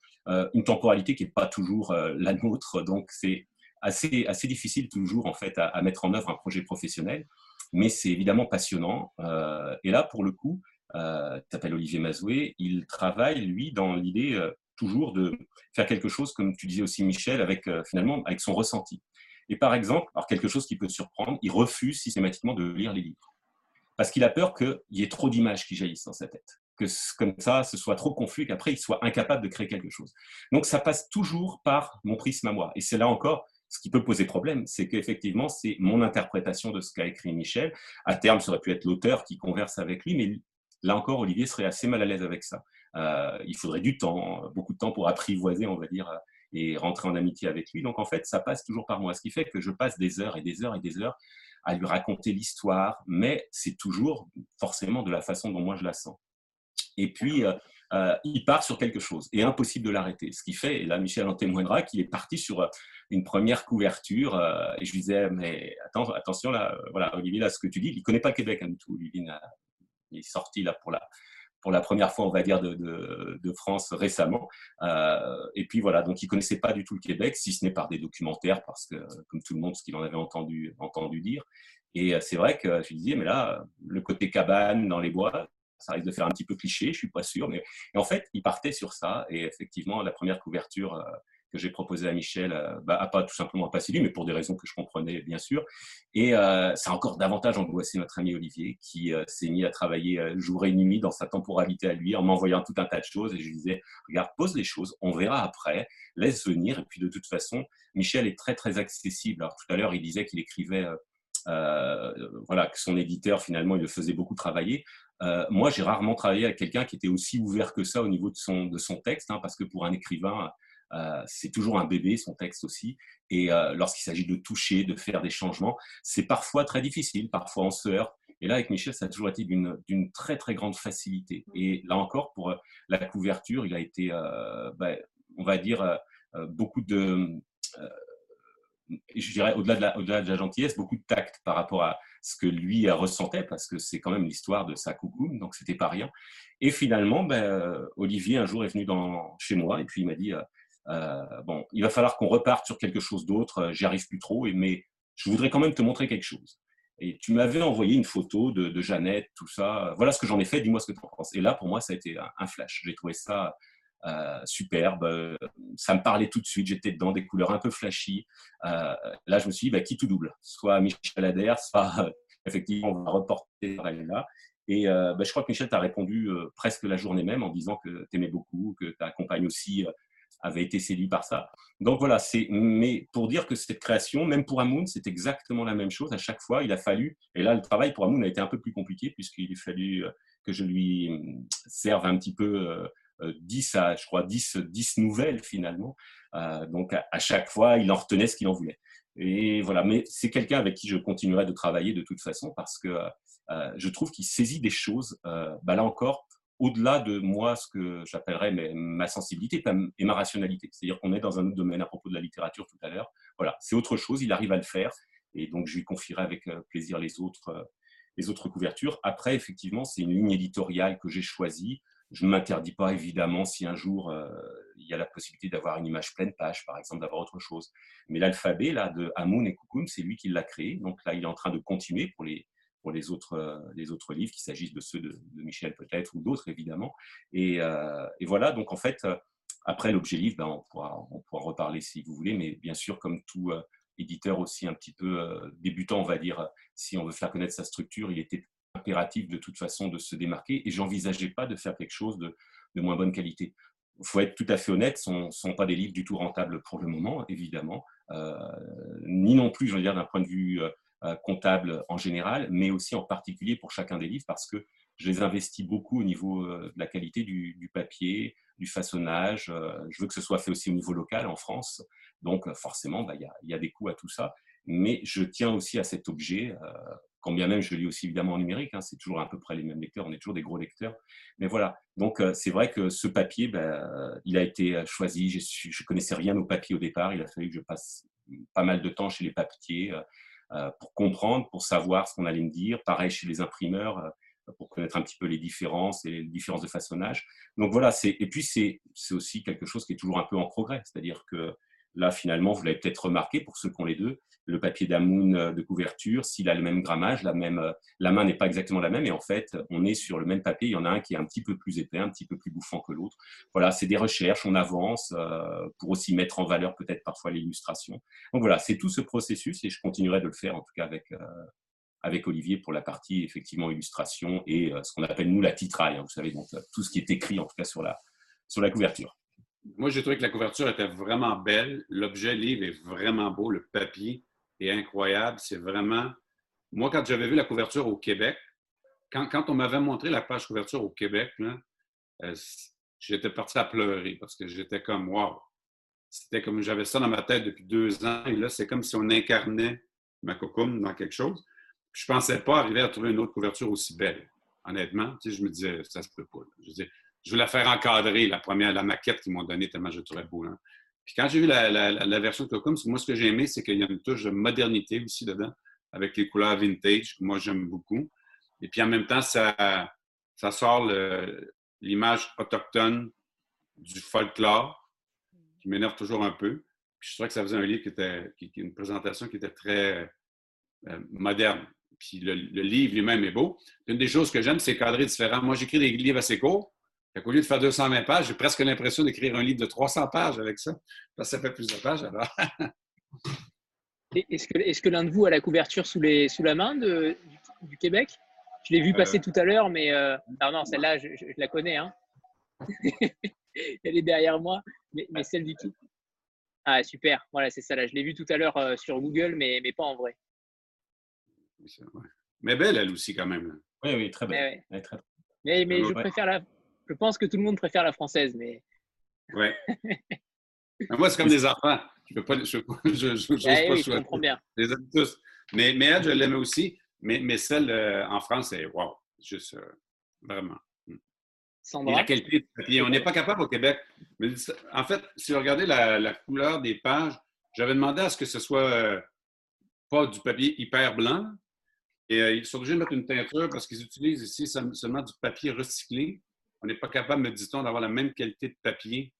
une temporalité qui n'est pas toujours la nôtre, donc c'est assez, assez difficile toujours en fait à, mettre en œuvre un projet professionnel, mais c'est évidemment passionnant. et là, pour le coup, euh, s'appelle Olivier Mazoué, il travaille, lui, dans l'idée toujours de faire quelque chose, comme tu disais aussi Michel, avec finalement avec son ressenti. Et par exemple, alors quelque chose qui peut surprendre, il refuse systématiquement de lire les livres. Parce qu'il a peur qu'il y ait trop d'images qui jaillissent dans sa tête. Que comme ça, ce soit trop confus, qu'après, il soit incapable de créer quelque chose. Donc, ça passe toujours par mon prisme à moi. Et c'est là encore ce qui peut poser problème, c'est qu'effectivement, c'est mon interprétation de ce qu'a écrit Michel. À terme, ça aurait pu être l'auteur qui converse avec lui, mais là encore, Olivier serait assez mal à l'aise avec ça. Euh, il faudrait du temps, beaucoup de temps pour apprivoiser, on va dire, et rentrer en amitié avec lui. Donc en fait, ça passe toujours par moi, ce qui fait que je passe des heures et des heures et des heures à lui raconter l'histoire, mais c'est toujours forcément de la façon dont moi je la sens. Et puis, euh, euh, il part sur quelque chose et impossible de l'arrêter. Ce qui fait, et là Michel en témoignera, qu'il est parti sur euh, une première couverture et je lui disais, mais attends, attention là, voilà, Olivier, là, ce que tu dis, il connaît pas Québec hein, tout. Olivier, il est sorti là pour la, pour la première fois, on va dire, de, France récemment. Euh, et puis voilà, donc il connaissait pas du tout le Québec, si ce n'est par des documentaires, parce que, comme tout le monde, ce qu'il en avait entendu, entendu dire. Et euh, c'est vrai que je disais, mais là, le côté cabane dans les bois, ça risque de faire un petit peu cliché, je suis pas sûr. Mais et en fait, il partait sur ça. Et effectivement, la première couverture, euh, que j'ai proposé à Michel euh, bah, pas tout simplement pas séduit, mais pour des raisons que je comprenais bien sûr. Et euh, ça a encore davantage angoissé notre ami Olivier, qui euh, s'est mis à travailler jour et nuit dans sa temporalité à lui, en m'envoyant tout un tas de choses. Et je lui disais, regarde, pose les choses, on verra après, laisse venir. Et puis de toute façon, Michel est très très accessible. Alors tout à l'heure, il disait qu'il écrivait. voilà, que son éditeur finalement il le faisait beaucoup travailler. moi, j'ai rarement travaillé avec quelqu'un qui était aussi ouvert que ça au niveau de son, de son texte, hein, parce que pour un écrivain, euh, c'est toujours un bébé, son texte aussi. Et euh, lorsqu'il s'agit de toucher, de faire des changements, c'est parfois très difficile, parfois on se heurte. Et là, avec Michel, ça a toujours été d'une très, très grande facilité. Et là encore, pour euh, la couverture, il a été, ben, on va dire, beaucoup de, je dirais, au-delà de, la, au de la gentillesse, beaucoup de tact par rapport à ce que lui ressentait, parce que c'est quand même l'histoire de sa coucou, donc c'était pas rien. Et finalement, ben, Olivier, un jour, est venu dans, chez moi et puis il m'a dit euh, bon, il va falloir qu'on reparte sur quelque chose d'autre. Euh, j'y arrive plus trop, mais je voudrais quand même te montrer quelque chose. Et tu m'avais envoyé une photo de, Jeannette, tout ça. Voilà ce que j'en ai fait, dis-moi ce que tu en penses. Et là, pour moi, ça a été un, flash. J'ai trouvé ça euh, superbe. Ça me parlait tout de suite. J'étais dedans, des couleurs un peu flashy. là, je me suis dit, bah, qui tout double? Soit Michel Adair, soit effectivement, on va reporter là. Et bah, je crois que Michel t'a répondu presque la journée même en disant que tu aimais beaucoup, que ta compagne aussi avait été séduit par ça. Donc voilà, c'est mais pour dire que cette création, même pour Amoun, c'est exactement la même chose. À chaque fois, il a fallu, et là le travail pour Amoun a été un peu plus compliqué puisqu'il a fallu euh, que je lui euh, serve un petit peu 10 euh, à, je crois, 10, 10 nouvelles finalement. donc à, chaque fois, il en retenait ce qu'il en voulait. Et voilà, mais c'est quelqu'un avec qui je continuerai de travailler de toute façon parce que je trouve qu'il saisit des choses, bah là encore, au-delà de moi, ce que j'appellerais ma sensibilité et ma rationalité. C'est-à-dire qu'on est dans un autre domaine à propos de la littérature tout à l'heure. Voilà, c'est autre chose, il arrive à le faire. Et donc, je lui confierai avec euh, plaisir les autres, euh, les autres couvertures. Après, effectivement, c'est une ligne éditoriale que j'ai choisie. Je ne m'interdis pas, évidemment, si un jour euh, il y a la possibilité d'avoir une image pleine page, par exemple, d'avoir autre chose. Mais l'alphabet là, de Hamoun et Koukoum, c'est lui qui l'a créé. Donc là, il est en train de continuer pour les, les autres, euh, les autres livres, qu'il s'agisse de ceux de, Michel peut-être ou d'autres évidemment. Euh, et, voilà, donc en fait, euh, après l'objet livre, ben, on, pourra, on pourra reparler si vous voulez, mais bien sûr, comme tout éditeur aussi un petit peu débutant, on va dire, si on veut faire connaître sa structure, il était impératif de toute façon de se démarquer et j'envisageais pas de faire quelque chose de, moins bonne qualité. Il faut être tout à fait honnête, ce ne sont pas des livres du tout rentables pour le moment, évidemment, ni non plus, je veux dire, d'un point de vue euh, comptable en général, mais aussi en particulier pour chacun des livres parce que je les investis beaucoup au niveau euh, de la qualité du, papier, du façonnage. Euh, je veux que ce soit fait aussi au niveau local en France. Donc forcément, bah, il y, a, des coûts à tout ça. Mais je tiens aussi à cet objet, quand bien même je lis aussi évidemment en numérique. Hein, c'est toujours à peu près les mêmes lecteurs, on est toujours des gros lecteurs. Mais voilà, donc c'est vrai que ce papier, bah, il a été choisi. Je ne connaissais rien au papier au départ. Il a fallu que je passe pas mal de temps chez les papiers pour comprendre, pour savoir ce qu'on allait me dire. Pareil chez les imprimeurs, pour connaître un petit peu les différences et les différences de façonnage. Donc voilà, et puis c'est aussi quelque chose qui est toujours un peu en progrès, c'est-à-dire que Là, finalement, vous l'avez peut-être remarqué pour ceux qui ont les deux, le papier d'Amoun euh, de couverture, s'il a le même grammage, la, même, euh, la main n'est pas exactement la même, et en fait, on est sur le même papier. Il y en a un qui est un petit peu plus épais, un petit peu plus bouffant que l'autre. Voilà, c'est des recherches, on avance euh, pour aussi mettre en valeur peut-être parfois l'illustration. Donc voilà, c'est tout ce processus, et je continuerai de le faire en tout cas avec, avec Olivier pour la partie effectivement illustration et ce qu'on appelle nous la titraille. Hein, vous savez, donc tout ce qui est écrit en tout cas sur la, sur la couverture moi, j'ai trouvé que la couverture était vraiment belle. L'objet livre est vraiment beau. Le papier est incroyable. C'est vraiment. Moi, quand j'avais vu la couverture au Québec, quand, on m'avait montré la page couverture au Québec, euh, j'étais parti à pleurer parce que j'étais comme wow. C'était comme j'avais ça dans ma tête depuis deux ans et là, c'est comme si on incarnait ma cocoum dans quelque chose. Je ne pensais pas arriver à trouver une autre couverture aussi belle. Honnêtement, je me disais, ça se peut pas. Disais, je voulais faire encadrer la première, la maquette qu'ils m'ont donnée tellement je trouvais beau. Hein. Puis quand j'ai vu la, version de Cocum, moi, ce que j'ai aimé, c'est qu'il y a une touche de modernité aussi dedans, avec les couleurs vintage, que moi, j'aime beaucoup. Et puis en même temps, ça, sort l'image autochtone du folklore, qui m'énerve toujours un peu. Puis je trouvais que ça faisait un livre qui était, une présentation qui était très euh, moderne. Puis le, livre lui-même est beau. Une des choses que j'aime, c'est cadrer différent. Moi, j'écris des livres assez courts, au lieu de faire 220 pages, j'ai presque l'impression d'écrire un livre de 300 pages avec ça. Parce que ça fait plus de pages alors. Est-ce que, est que l'un de vous a la couverture sous, les, sous la main de, du, Québec? Je l'ai vu passer euh. tout à l'heure, mais euh, non, celle-là, je, la connais. Hein. Elle est derrière moi, mais, mais celle du tout. Ah, super. Voilà, c'est ça là. Je l'ai vu tout à l'heure euh, sur Google, mais, mais pas en vrai. Mais belle, elle aussi, quand même. Oui, oui, très belle. Mais, mais, je préfère la, je pense que tout le monde préfère la française, mais. Ouais. Moi, c'est comme des enfants. Je peux pas. Je, je, je, pas oui, je comprends bien. Les aime tous. Mais, mais elle, je l'aimais aussi. Mais, mais celle euh, en France, c'est wow. Juste euh, vraiment. Hmm. Sandra. la qualité On n'est pas capable au Québec. Mais, en fait, si vous regardez la, la couleur des pages, j'avais demandé à ce que ce soit euh, pas du papier hyper blanc. Et ils sont obligés de mettre une teinture parce qu'ils utilisent ici seulement du papier recyclé on n'est pas capable, me dit-on, d'avoir la même qualité de papier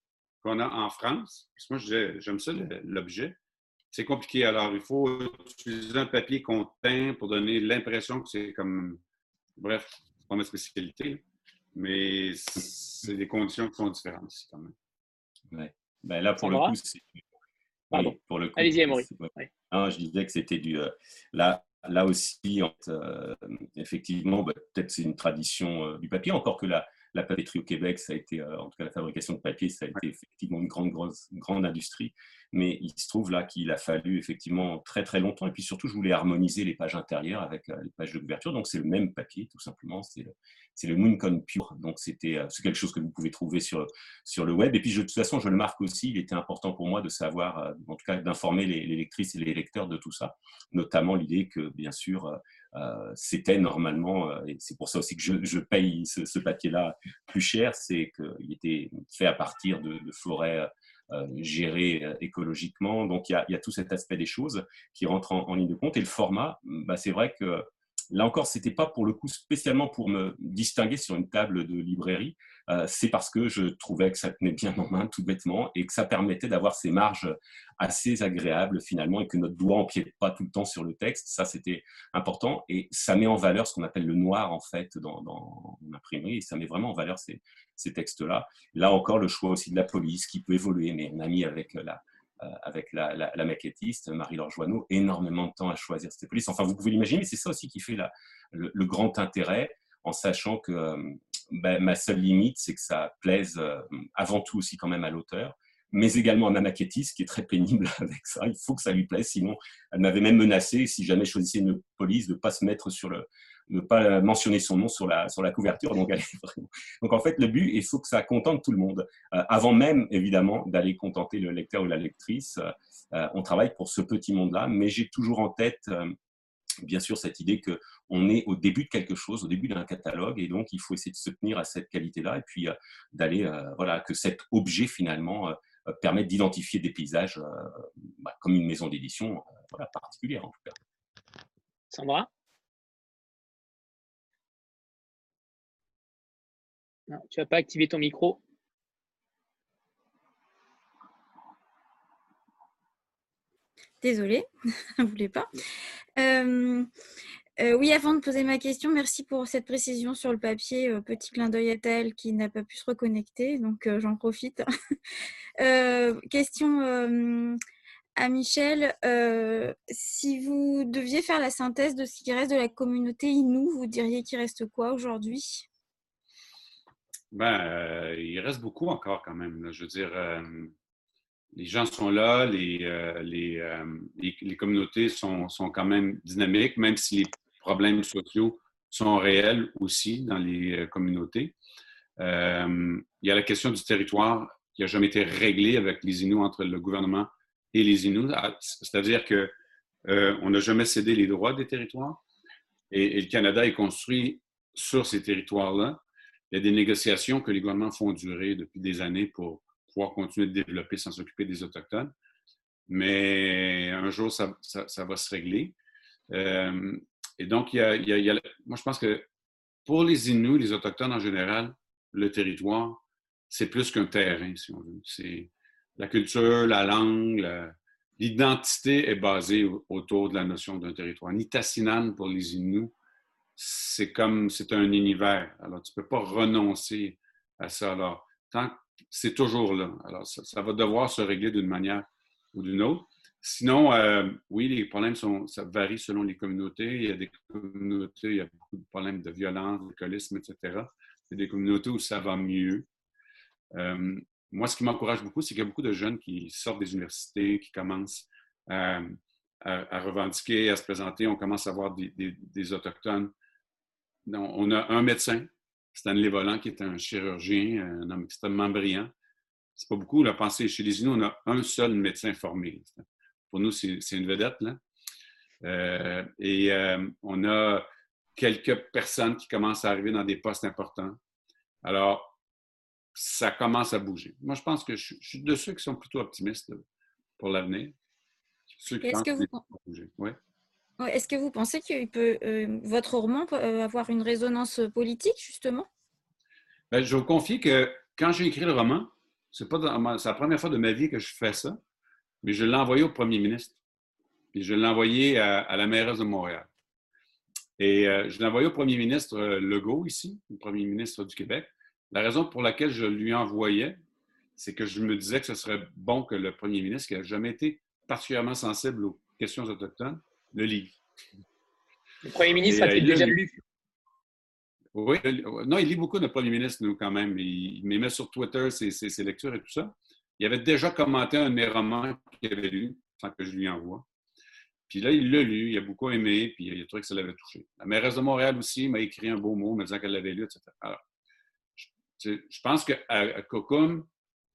qu'on a en France. Parce que moi, j'aime ça, l'objet. C'est compliqué. Alors, il faut utiliser un papier qu'on teint pour donner l'impression que c'est comme. Bref, c'est pas ma spécialité. Mais c'est des conditions qui sont différentes ici, quand même. Ouais. Ben là, pour le coup, c'est. pour le Allez-y, Amaury. je disais que c'était du. Euh, là, là aussi, euh, effectivement, ben, peut-être c'est une tradition euh, du papier, encore que la, la papeterie au Québec, ça a été, euh, en tout cas la fabrication de papier, ça a été effectivement une grande, grande industrie. Mais il se trouve là qu'il a fallu effectivement très très longtemps. Et puis surtout, je voulais harmoniser les pages intérieures avec euh, les pages de couverture. Donc c'est le même papier, tout simplement. C'est le, Mooncon Pure. Donc euh, c'est quelque chose que vous pouvez trouver sur, sur le web. Et puis de toute façon, je le marque aussi. Il était important pour moi de savoir, en tout cas d'informer les, les lectrices et les lecteurs de tout ça. Notamment l'idée que, bien sûr, c'était normalement, euh, et c'est pour ça aussi que je, paye ce, papier-là plus cher, c'est qu'il était fait à partir de, forêts euh, gérées écologiquement. Donc il y, a, tout cet aspect des choses qui rentre en, ligne de compte. Et le format, bah, c'est vrai que Là encore, c'était pas pour le coup spécialement pour me distinguer sur une table de librairie. Euh, c'est parce que je trouvais que ça tenait bien en main, tout bêtement, et que ça permettait d'avoir ces marges assez agréables finalement, et que notre doigt empiète pas tout le temps sur le texte. Ça, c'était important, et ça met en valeur ce qu'on appelle le noir en fait dans, l'imprimerie, et ça met vraiment en valeur ces, ces textes-là. Là encore, le choix aussi de la police qui peut évoluer, mais on a mis avec la avec la, maquettiste Marie-Laure Joanneau, énormément de temps à choisir cette police. Enfin, vous pouvez l'imaginer, mais c'est ça aussi qui fait le, grand intérêt, en sachant que euh, ben, ma seule limite, c'est que ça plaise euh, avant tout aussi quand même à l'auteur, mais également à ma maquettiste, qui est très pénible avec ça. Il faut que ça lui plaise, sinon elle m'avait même menacé, si jamais je choisissais une police, de ne pas se mettre sur le, ne pas mentionner son nom sur la, sur la couverture. Donc, donc, en fait, le but, il faut que ça contente tout le monde. Euh, avant même, évidemment, d'aller contenter le lecteur ou la lectrice, euh, on travaille pour ce petit monde-là, mais j'ai toujours en tête, euh, bien sûr, cette idée qu'on est au début de quelque chose, au début d'un catalogue, et donc il faut essayer de se tenir à cette qualité-là, et puis d'aller, voilà, que cet objet, finalement, permette d'identifier des paysages bah, comme une maison d'édition voilà, particulière, en tout cas. Sandra? Non, tu n'as pas activé ton micro. Désolée, je ne voulais pas. Euh, euh, oui, avant de poser ma question, merci pour cette précision sur le papier. Euh, petit clin d'œil à Tel qui n'a pas pu se reconnecter, donc j'en profite. question à Michel. si vous deviez faire la synthèse de ce qui reste de la communauté Inou, vous diriez qu'il reste quoi aujourd'hui? Ben, il reste beaucoup encore quand même. Je veux dire, les gens sont là, les, euh, euh, les, les, communautés sont, sont, quand même dynamiques, même si les problèmes sociaux sont réels aussi dans les euh, communautés. il y a la question du territoire qui n'a jamais été réglée avec les Inuits entre le gouvernement et les Inuits, ah, c'est-à-dire que on n'a jamais cédé les droits des territoires et, le Canada est construit sur ces territoires-là. Il y a des négociations que les gouvernements font durer depuis des années pour pouvoir continuer de développer sans s'occuper des Autochtones. Mais un jour, ça, va se régler. Euh, et donc, il, y a, moi, je pense que pour les Inuits, les Autochtones en général, le territoire, c'est plus qu'un terrain, si on veut. C'est la culture, la langue, l'identité est basée autour de la notion d'un territoire. Nitassinan, pour les Inuits, c'est comme, c'est un univers. Alors, tu ne peux pas renoncer à ça. Alors, tant c'est toujours là. Alors, ça, va devoir se régler d'une manière ou d'une autre. Sinon, euh, oui, les problèmes sont, ça varie selon les communautés. Il y a des communautés, il y a beaucoup de problèmes de violence, d'alcoolisme, etc. Il y a des communautés où ça va mieux. Euh, moi, ce qui m'encourage beaucoup, c'est qu'il y a beaucoup de jeunes qui sortent des universités, qui commencent à, revendiquer, à se présenter. On commence à voir des, Autochtones. On a un médecin Stanley Volant, qui est un chirurgien, un homme extrêmement brillant. C'est pas beaucoup. La pensée chez les Inuits, on a un seul médecin formé. Pour nous, c'est une vedette. Là. Euh, et euh, on a quelques personnes qui commencent à arriver dans des postes importants. Alors, ça commence à bouger. Moi, je pense que je, suis de ceux qui sont plutôt optimistes pour l'avenir. Est-ce que, vous... Est-ce que vous pensez que euh, votre roman peut euh, avoir une résonance politique, justement? Ben, je vous confie que quand j'ai écrit le roman, c'est la première fois de ma vie que je fais ça, mais je l'ai envoyé au premier ministre. Puis je l'ai envoyé à, la mairesse de Montréal. Et euh, je l'ai envoyé au premier ministre Legault, ici, le premier ministre du Québec. La raison pour laquelle je lui envoyais, c'est que je me disais que ce serait bon que le premier ministre, qui n'a jamais été particulièrement sensible aux questions autochtones, le livre. Le premier ministre a-t-il déjà lu? Oui, non, il lit beaucoup, le premier ministre, nous, quand même. Il, met sur Twitter ses, lectures et tout ça. Il avait déjà commenté un de mes romans qu'il avait lu, sans que je lui envoie. Puis là, il l'a lu, il a beaucoup aimé, puis il a trouvé que ça l'avait touché. La mairesse de Montréal aussi m'a écrit un beau mot, me disant qu'elle l'avait lu, etc. Alors, je, pense qu'à à Cocum,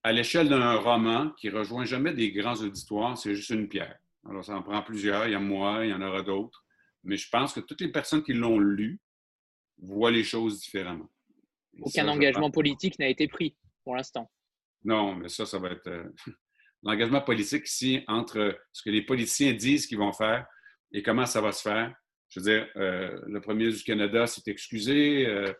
à l'échelle d'un roman qui rejoint jamais des grands auditoires, c'est juste une pierre. Alors, ça en prend plusieurs. Il y a moi, il y en aura d'autres. Mais je pense que toutes les personnes qui l'ont lu voient les choses différemment. Aucun engagement politique n'a été pris pour l'instant. Non, mais ça, ça va être euh, l'engagement politique ici entre ce que les politiciens disent qu'ils vont faire et comment ça va se faire. Je veux dire, euh, le premier du Canada s'est excusé, euh,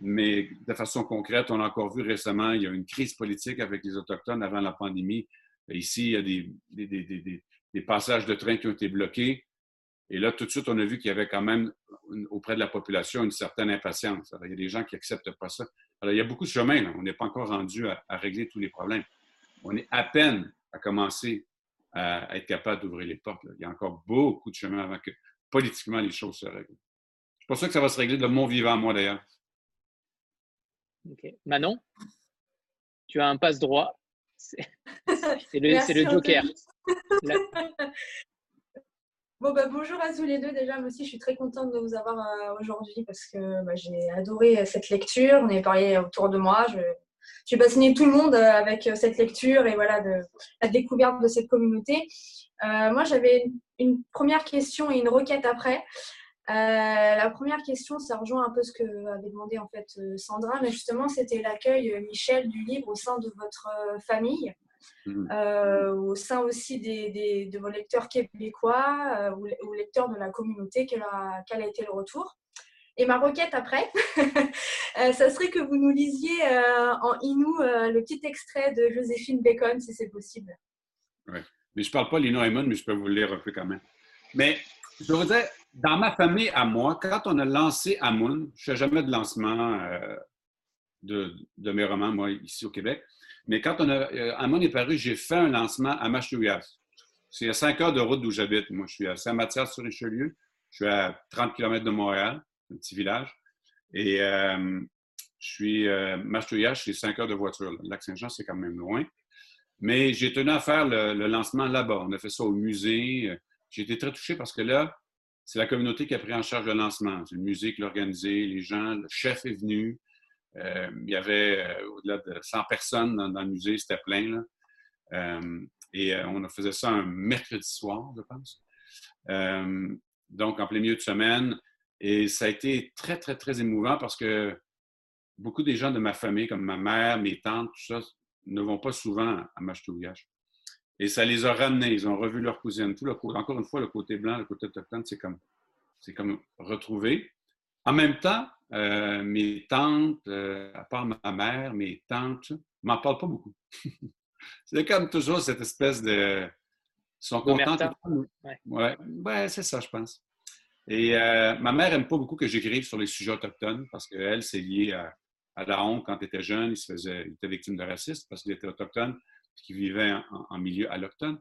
mais de façon concrète, on a encore vu récemment, il y a une crise politique avec les Autochtones avant la pandémie. Ici, il y a des, des, des passages de train qui ont été bloqués. Et là, tout de suite, on a vu qu'il y avait quand même auprès de la population une certaine impatience. il y a des gens qui n'acceptent pas ça. Alors, il y a beaucoup de chemin. On n'est pas encore rendu à, régler tous les problèmes. On est à peine à commencer à, être capable d'ouvrir les portes. Il y a encore beaucoup de chemin avant que politiquement les choses se règlent. Je pense que ça va se régler de mon vivant, moi d'ailleurs. OK. Manon, tu as un passe droit. C'est le, le joker. Bon, bah, bonjour à tous les deux. Déjà, moi aussi, je suis très contente de vous avoir euh, aujourd'hui parce que bah, j'ai adoré euh, cette lecture. On est parlé autour de moi. Je, vais bassiné tout le monde euh, avec cette lecture et voilà, la découverte de cette communauté. moi, j'avais une, première question et une requête après. la première question, ça rejoint un peu ce que avait demandé en fait Sandra, mais justement, c'était l'accueil, Michel, du livre au sein de votre famille. Mmh. au sein aussi des, de vos lecteurs québécois ou, lecteurs de la communauté, quel a, quel a été le retour et ma requête après, ça serait que vous nous lisiez en Inou le petit extrait de Joséphine Bacon, si c'est possible. Oui, mais je ne parle pas l'Inou Aymon, mais je peux vous le lire un peu quand même. Mais je vous dire, dans ma famille à moi, quand on a lancé Amoun, je ne fais jamais de lancement euh, de, mes romans, moi, ici au Québec, mais quand on a, euh, Amoun est paru, j'ai fait un lancement à Machouillas. C'est à 5 heures de route d'où j'habite. Moi, je suis à Saint-Mathias-sur-Richelieu. Je suis à 30 km de Montréal, un petit village. Et euh, je suis à Machouillas, c'est 5 heures de voiture. Lac Saint-Jean, c'est quand même loin. Mais j'ai tenu à faire le, le lancement là-bas. On a fait ça au musée. J'ai été très touché parce que là, c'est la communauté qui a pris en charge le lancement. C'est le musée qui l'a organisé, les gens, le chef est venu. Euh, il y avait euh, au-delà de 100 personnes dans, le musée, c'était plein. Euh, et on faisait ça un mercredi soir, je pense. donc, en plein milieu de semaine. Et ça a été très, très, très émouvant parce que beaucoup des gens de ma famille, comme ma mère, mes tantes, tout ça, ne vont pas souvent à Machtougache. Et ça les a ramenés. Ils ont revu leur cousine. Tout le, encore une fois, le côté blanc, le côté autochtone, c'est comme, c'est comme retrouver. En même temps, euh, mes tantes, euh, à part ma mère, mes tantes, m'en parlent pas beaucoup. c'est comme toujours cette espèce de. Ils sont contents. Ouais, ouais. c'est ça, je pense. Et euh, ma mère n'aime pas beaucoup que j'écrive sur les sujets autochtones parce qu'elle, c'est lié à, la honte quand elle était jeune. Il, se faisait, il était victime de racisme parce qu'il était autochtone qui vivaient en, milieu alloctone.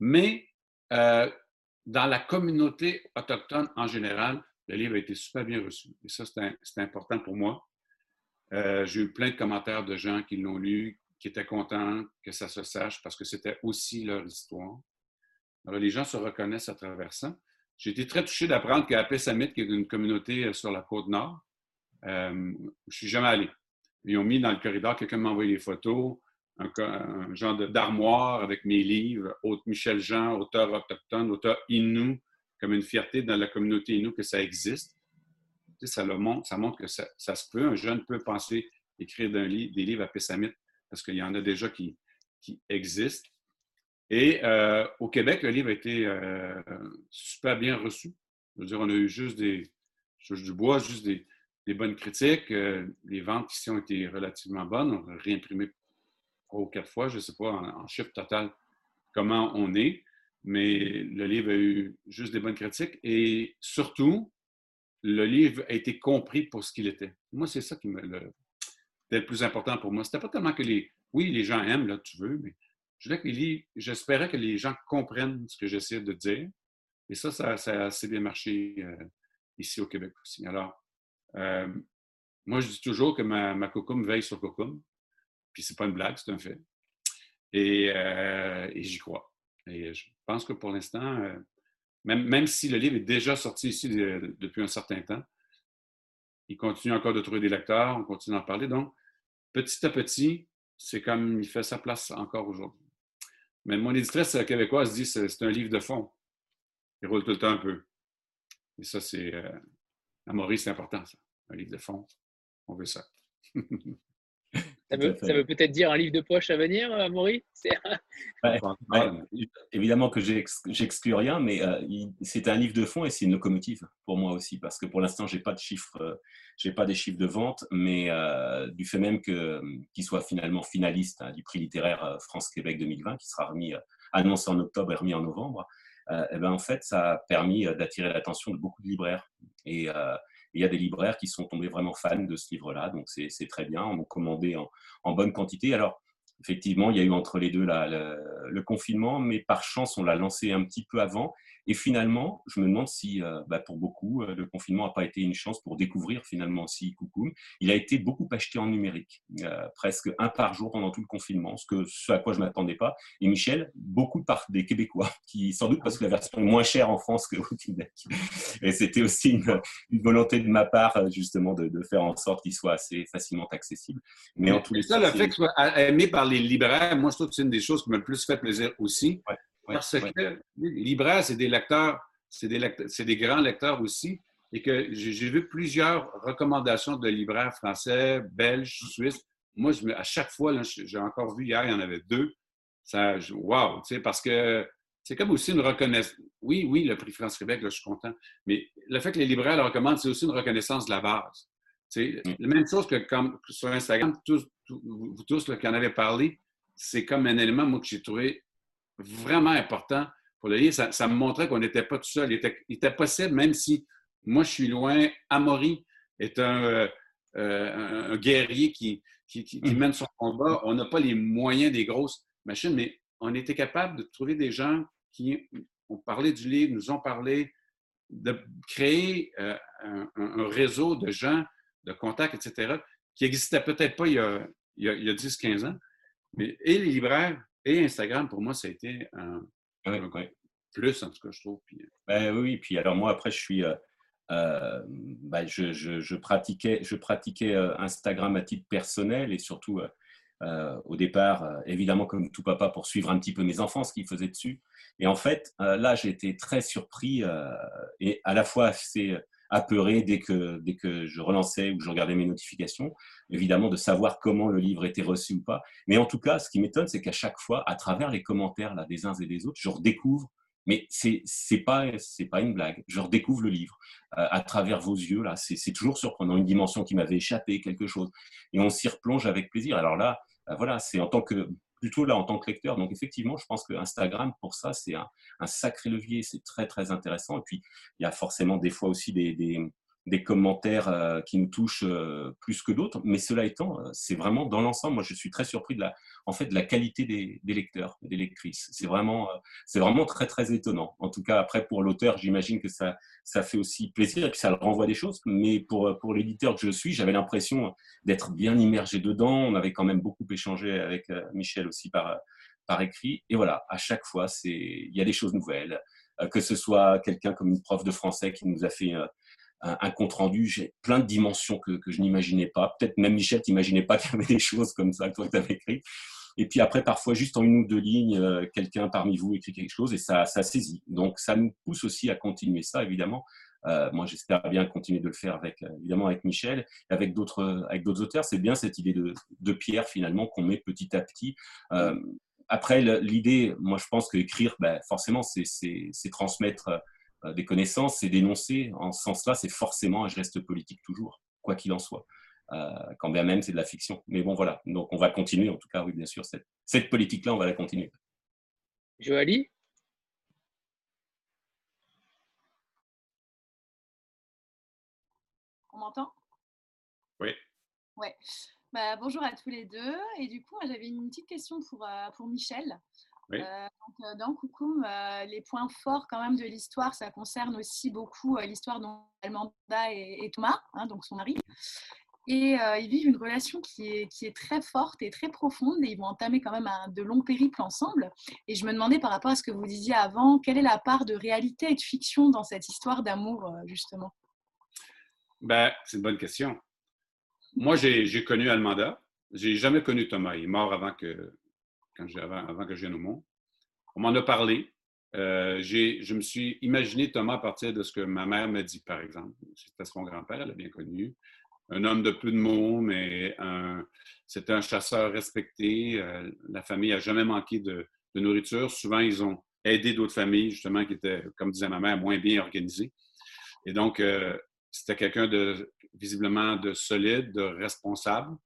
Mais dans la communauté autochtone en général, le livre a été super bien reçu. Et ça, c'est important pour moi. Euh, j'ai eu plein de commentaires de gens qui l'ont lu, qui étaient contents que ça se sache parce que c'était aussi leur histoire. Alors, les gens se reconnaissent à travers ça. J'ai été très touché d'apprendre qu'à qui est une communauté euh, sur la côte nord, euh, je suis jamais allé. Ils ont mis dans le corridor, quelqu'un m'a envoyé des photos un, genre d'armoire avec mes livres, Michel Jean, auteur autochtone, auteur Innu, comme une fierté dans la communauté Innu que ça existe. ça, le montre, ça montre que ça, se peut. Un jeune peut penser écrire des livres à Pessamit parce qu'il y en a déjà qui, existent. Et euh, au Québec, le livre a été euh, super bien reçu. Je veux dire, on a eu juste des, du bois, juste des, bonnes critiques. Euh, les ventes ici ont été relativement bonnes. On a réimprimé trois ou quatre fois, je ne sais pas en, chiffre total comment on est, mais le livre a eu juste des bonnes critiques et surtout, le livre a été compris pour ce qu'il était. Moi, c'est ça qui me le, le plus important pour moi. C'était pas tellement que les. Oui, les gens aiment, là, tu veux, mais j'espérais que les gens comprennent ce que j'essaie de dire. Et ça, ça, a assez bien marché euh, ici au Québec aussi. Alors, euh, moi, je dis toujours que ma, ma veille sur Cocum. Puis c'est pas une blague, c'est un fait. Euh, et, j'y crois. Et je pense que pour l'instant, euh, même, même, si le livre est déjà sorti ici depuis un certain temps, il continue encore de trouver des lecteurs, on continue d'en parler. Donc, petit à petit, c'est comme il fait sa place encore aujourd'hui. Mais mon éditrice québécoise dit que c'est un livre de fond. Il roule tout le temps un peu. Et ça, c'est. Euh, à Maurice, c'est important, ça. Un livre de fond. On veut ça. Ça veut, peut-être dire un livre de poche à venir, euh, Maury Évidemment que j'exclus rien, mais euh, c'est un livre de fond et c'est une locomotive pour moi aussi, parce que pour l'instant, je n'ai pas de chiffres, euh, j'ai pas des chiffres de vente, mais du fait même qu'il soit finalement finaliste hein, du prix littéraire France-Québec 2020, qui sera remis, annoncé en octobre et remis en novembre, eh ben, en fait, ça a permis d'attirer l'attention de beaucoup de libraires. Et il y a des libraires qui sont tombés vraiment fans de ce livre-là, donc c'est très bien. On a commandé en, en, bonne quantité. Alors, effectivement, il y a eu entre les deux le confinement, mais par chance, on l'a lancé un petit peu avant. Et finalement, je me demande si, euh, bah, pour beaucoup, euh, le confinement n'a pas été une chance pour découvrir finalement si Coucou. Il a été beaucoup acheté en numérique, euh, presque un par jour pendant tout le confinement, ce, que, ce à quoi je ne m'attendais pas. Et Michel, beaucoup par des Québécois, qui sans doute parce que la version est moins chère en France que au Québec. Et c'était aussi une, volonté de ma part, justement, de, faire en sorte qu'il soit assez facilement accessible. Mais, en tous les cas, le fait qu'il soit aimé par les libraires, moi, je trouve que c'est une des choses qui m'a le plus fait plaisir aussi. Parce que les libraires, c'est des lecteurs, c'est des, des, grands lecteurs aussi. Et que j'ai vu plusieurs recommandations de libraires français, belges, suisses moi, je à chaque fois, j'ai encore vu hier, il y en avait deux. Ça, wow, tu sais, parce que c'est comme aussi une reconnaissance. Oui, oui, le prix France-Québec, je suis content. Mais le fait que les libraires le recommandent, c'est aussi une reconnaissance de la base. C'est mm. la même chose que comme sur Instagram, tous, vous tous qui en avez parlé, c'est comme un élément, moi, que j'ai trouvé vraiment important pour le lire. Ça, me montrait qu'on n'était pas tout seul. Il était, possible, même si moi, je suis loin, Amaury est un, euh, un guerrier qui, qui, mm. mène son combat. On n'a pas les moyens des grosses machines, mais on était capable de trouver des gens qui ont parlé du livre, nous ont parlé, de créer euh, un, réseau de gens, de contacts, etc., qui n'existait peut-être pas il y a, il y a, 10-15 ans. Mais et les libraires et Instagram, pour moi, ça a été un, plus, en tout cas, je trouve. Puis... Ben, oui, puis alors moi, après, je suis. Euh, euh, ben, je, je, pratiquais, je pratiquais Instagram à titre personnel et surtout euh, au départ, euh, évidemment, comme tout papa, pour suivre un petit peu mes enfants, ce qu'ils faisaient dessus. Et en fait, euh, là, j'ai été très surpris et à la fois assez apeuré dès que, dès que je relançais ou je regardais mes notifications, évidemment, de savoir comment le livre était reçu ou pas. Mais en tout cas, ce qui m'étonne, c'est qu'à chaque fois, à travers les commentaires là, des uns et des autres, je redécouvre mais c'est c'est pas c'est pas une blague. Je redécouvre le livre à travers vos yeux là. C'est toujours surprenant, une dimension qui m'avait échappé, quelque chose. Et on s'y replonge avec plaisir. Alors là, bah, voilà, c'est en tant que plutôt là en tant que lecteur. Donc effectivement, je pense que Instagram pour ça c'est un, sacré levier, c'est très très intéressant. Et puis il y a forcément des fois aussi des, des commentaires euh, qui nous touchent euh, plus que d'autres. Mais cela étant, euh, c'est vraiment dans l'ensemble, moi je suis très surpris de la, en fait, de la qualité des, des lecteurs, des lectrices. C'est vraiment, c'est vraiment très très étonnant. En tout cas, après pour l'auteur, j'imagine que ça, ça fait aussi plaisir et que ça le renvoie des choses. Mais pour, pour l'éditeur que je suis, j'avais l'impression d'être bien immergé dedans. On avait quand même beaucoup échangé avec Michel aussi par, par écrit. Et voilà, à chaque fois, c'est, il y a des choses nouvelles que ce soit quelqu'un comme une prof de français qui nous a fait un, compte rendu, j'ai plein de dimensions que, que je n'imaginais pas. Peut-être même Michel, tu n'imaginais pas qu'il y avait des choses comme ça que toi tu avais écrit. Et puis après, parfois, juste en une ou deux lignes, euh, quelqu'un parmi vous écrit quelque chose et ça, ça saisit. Donc, ça nous pousse aussi à continuer ça, évidemment. Euh, moi, j'espère bien continuer de le faire avec, euh, évidemment, avec Michel, avec d'autres, avec d'autres auteurs. C'est bien cette idée de, de pierre, finalement, qu'on met petit à petit. Après, l'idée, moi, je pense qu'écrire, ben, forcément, c'est transmettre des connaissances et dénoncer en ce sens-là, c'est forcément un geste politique toujours, quoi qu'il en soit. Euh, quand bien même c'est de la fiction. Mais bon, voilà. Donc on va continuer, en tout cas, oui, bien sûr, cette, cette politique-là, on va la continuer. Joali? On m'entend? Oui. Ouais. Bah, bonjour à tous les deux. Et du coup, j'avais une petite question pour, euh, pour Michel. Euh, euh, dans Coucoum, euh, les points forts quand même de l'histoire, ça concerne aussi beaucoup l'histoire d'Almanda et, et, Thomas, hein, donc son mari. Et ils vivent une relation qui est, qui est, très forte et très profonde et ils vont entamer quand même un, de longs périples ensemble. Et je me demandais par rapport à ce que vous disiez avant, quelle est la part de réalité et de fiction dans cette histoire d'amour, justement? Ben, C'est une bonne question. Moi, j'ai connu Almanda. J'ai jamais connu Thomas. Il est mort avant que, avant, que je vienne au monde. On m'en a parlé. Euh, je me suis imaginé Thomas à partir de ce que ma mère m'a dit, par exemple. C'était son grand-père, elle l'a bien connu. Un homme de peu de mots, mais c'était un chasseur respecté. Euh, la famille n'a jamais manqué de, nourriture. Souvent, ils ont aidé d'autres familles, justement, qui étaient, comme disait ma mère, moins bien organisées. Et donc, euh, c'était quelqu'un de visiblement de solide, de responsable.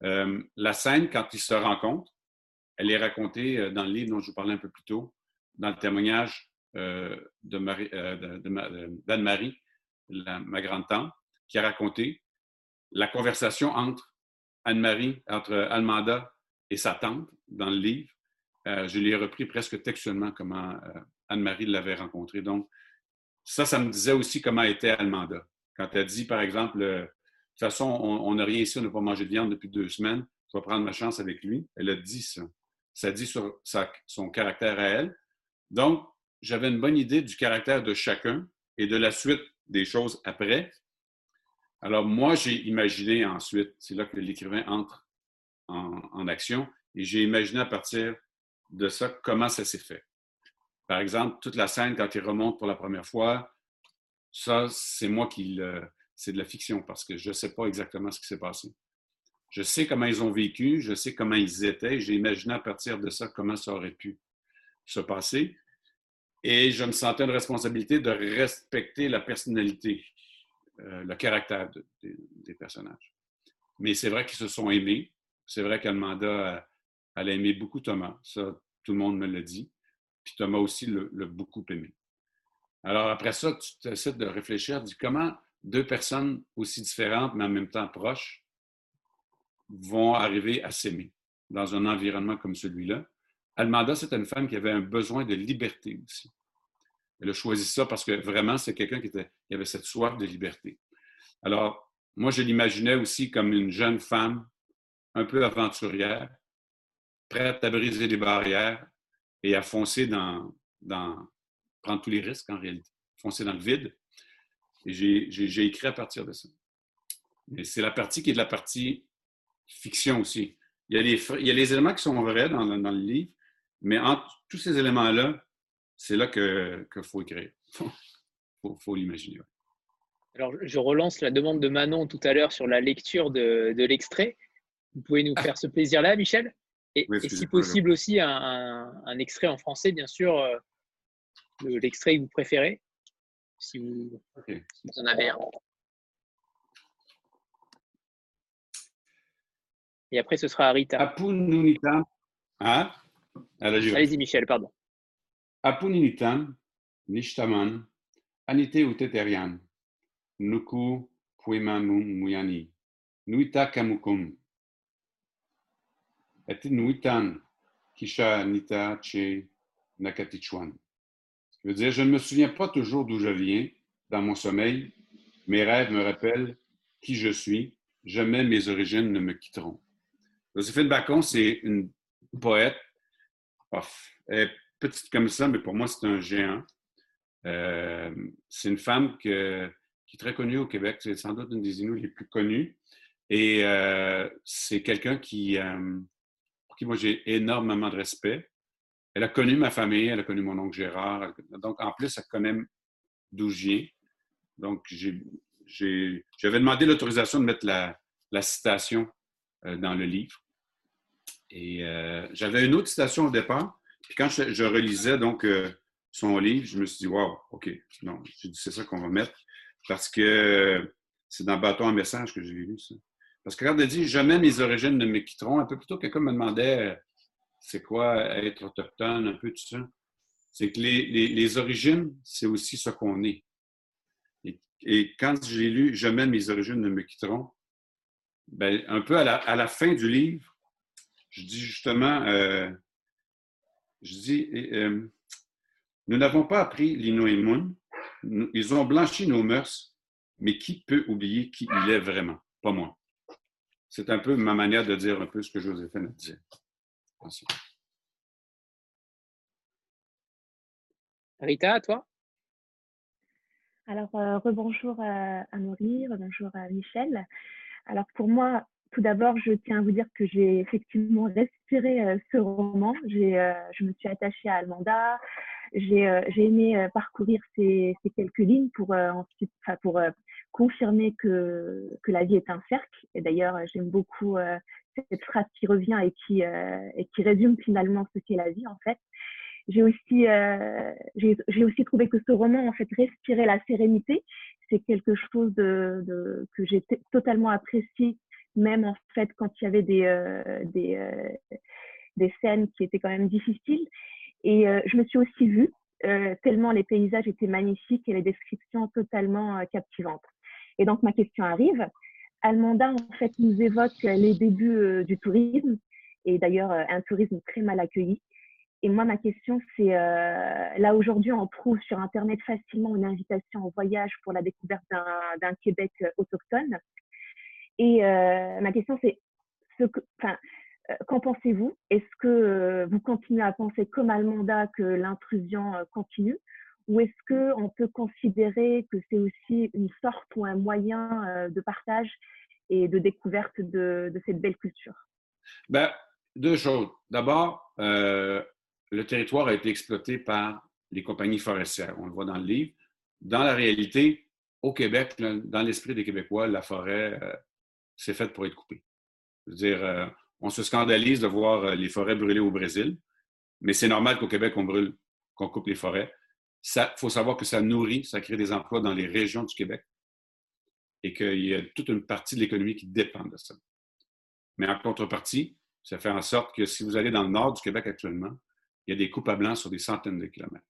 la scène, quand ils se rencontrent, elle est racontée euh, dans le livre dont je vous parlais un peu plus tôt, dans le témoignage euh, euh, d'Anne-Marie, ma grande-tante, qui a raconté la conversation entre Anne-Marie, entre Almanda et sa tante dans le livre. je l'ai repris presque textuellement comment Anne-Marie l'avait rencontré. Donc, ça, ça me disait aussi comment était Almanda. Quand elle dit, par exemple, de toute façon, on n'a rien ici, on n'a pas mangé de viande depuis deux semaines, je vais prendre ma chance avec lui. Elle a dit ça ça dit sur son caractère à elle. Donc, j'avais une bonne idée du caractère de chacun et de la suite des choses après. Alors, moi, j'ai imaginé ensuite, c'est là que l'écrivain entre en, action, et j'ai imaginé à partir de ça comment ça s'est fait. Par exemple, toute la scène quand il remonte pour la première fois, ça, c'est moi qui le. C'est de la fiction parce que je ne sais pas exactement ce qui s'est passé. Je sais comment ils ont vécu, je sais comment ils étaient, j'ai imaginé à partir de ça comment ça aurait pu se passer. Et je me sentais une responsabilité de respecter la personnalité, euh, le caractère des personnages. Mais c'est vrai qu'ils se sont aimés. C'est vrai qu'Almanda, elle a aimé beaucoup Thomas. Ça, tout le monde me l'a dit. Puis Thomas aussi l'a beaucoup aimé. Alors après ça, tu essaies de réfléchir, dis comment deux personnes aussi différentes, mais en même temps proches, vont arriver à s'aimer dans un environnement comme celui-là. Almanda, c'était une femme qui avait un besoin de liberté aussi. Elle a choisi ça parce que vraiment, c'est quelqu'un qui, avait cette soif de liberté. Alors, moi, je l'imaginais aussi comme une jeune femme un peu aventurière, prête à briser les barrières et à foncer dans, dans prendre tous les risques en réalité, foncer dans le vide. Et j'ai écrit à partir de ça. Mais c'est la partie qui est de la partie fiction aussi. Il y a les, il y a les éléments qui sont vrais dans, dans le livre, mais entre tous ces éléments-là, c'est là qu'il que faut écrire. Il faut, l'imaginer. Alors, je relance la demande de Manon tout à l'heure sur la lecture de, de l'extrait. Vous pouvez nous ah. faire ce plaisir-là, Michel? Et, si possible aussi un, un, extrait en français, bien sûr, euh, l'extrait que vous préférez, si vous, en avez un. Et après, ce sera Rita. Apununitam. Hein? Allez-y, Michel, pardon. Apununitam, Nishtaman, Anite Uteterian, Nuku Puimamum Muyani, Nuita Kamukum, Et Nuitan, Kisha Nita Che Nakatichuan. Je veux dire, je ne me souviens pas toujours d'où je viens dans mon sommeil. Mes rêves me rappellent qui je suis. Jamais mes origines ne me quitteront. Joséphine Bacon, c'est une poète. elle est petite comme ça, mais pour moi, c'est un géant. Euh, c'est une femme qui est très connue au Québec. C'est sans doute une des Inuits les plus connues. Et euh, c'est quelqu'un euh, pour qui moi j'ai énormément de respect. Elle a connu ma famille, elle a connu mon oncle Gérard. donc, en plus, elle connaît d'où. Donc, j'avais demandé l'autorisation de mettre la, citation dans le livre. Et euh, j'avais une autre citation au départ. Puis quand je, relisais donc euh, son livre, je me suis dit, wow, OK, non, c'est ça qu'on va mettre. Parce que c'est dans Bâton en message que j'ai lu ça. Parce que quand elle dit, jamais mes origines ne me quitteront, un peu plus tôt, quelqu'un me demandait, c'est quoi être autochtone, un peu tout ça. C'est que les, origines, c'est aussi ce qu'on est. Et, quand j'ai lu Jamais mes origines ne me quitteront, ben, un peu à la, fin du livre, je dis justement, euh, je dis, euh, nous n'avons pas appris l'Inoïmoun, ils ont blanchi nos mœurs, mais qui peut oublier qui il est vraiment? Pas moi. C'est un peu ma manière de dire un peu ce que Joséphine a dit. Rita, à toi Alors, euh, rebonjour à Maurice, rebonjour à Michel. Alors, pour moi, tout d'abord, je tiens à vous dire que j'ai effectivement respiré euh, ce roman. Euh, je me suis attachée à Almanda. J'ai aimé parcourir ces, quelques lignes pour ensuite, pour confirmer que, que la vie est un cercle. Et d'ailleurs, j'aime beaucoup cette phrase qui revient et qui, et qui résume finalement ce qu'est la vie en fait. J'ai aussi, j'ai aussi trouvé que ce roman en fait respirait la sérénité. C'est quelque chose de, de que j'ai totalement apprécié, même en fait quand il y avait des, des, des scènes qui étaient quand même difficiles. Et je me suis aussi vue, tellement les paysages étaient magnifiques et les descriptions totalement captivantes. Et donc, ma question arrive. Almanda, en fait, nous évoque les débuts euh, du tourisme, et d'ailleurs euh, un tourisme très mal accueilli. Et moi, ma question, c'est, euh, là aujourd'hui, on trouve sur Internet facilement une invitation au voyage pour la découverte d'un Québec autochtone. Et ma question, c'est, ce que, qu'en pensez-vous? Est-ce que vous continuez à penser comme Almanda que l'intrusion continue? Ou est-ce qu'on peut considérer que c'est aussi une sorte ou un moyen euh, de partage et de découverte de, cette belle culture? Ben, Deux choses. D'abord, euh, le territoire a été exploité par les compagnies forestières. On le voit dans le livre. Dans la réalité, au Québec, dans l'esprit des Québécois, la forêt, euh, c'est faite pour être coupée. Je veux dire, euh, on se scandalise de voir euh, les forêts brûler au Brésil, mais c'est normal qu'au Québec, on brûle, qu'on coupe les forêts. Il faut savoir que ça nourrit, ça crée des emplois dans les régions du Québec et qu'il y a toute une partie de l'économie qui dépend de ça. Mais en contrepartie, ça fait en sorte que si vous allez dans le nord du Québec actuellement, il y a des coupes à blanc sur des centaines de kilomètres.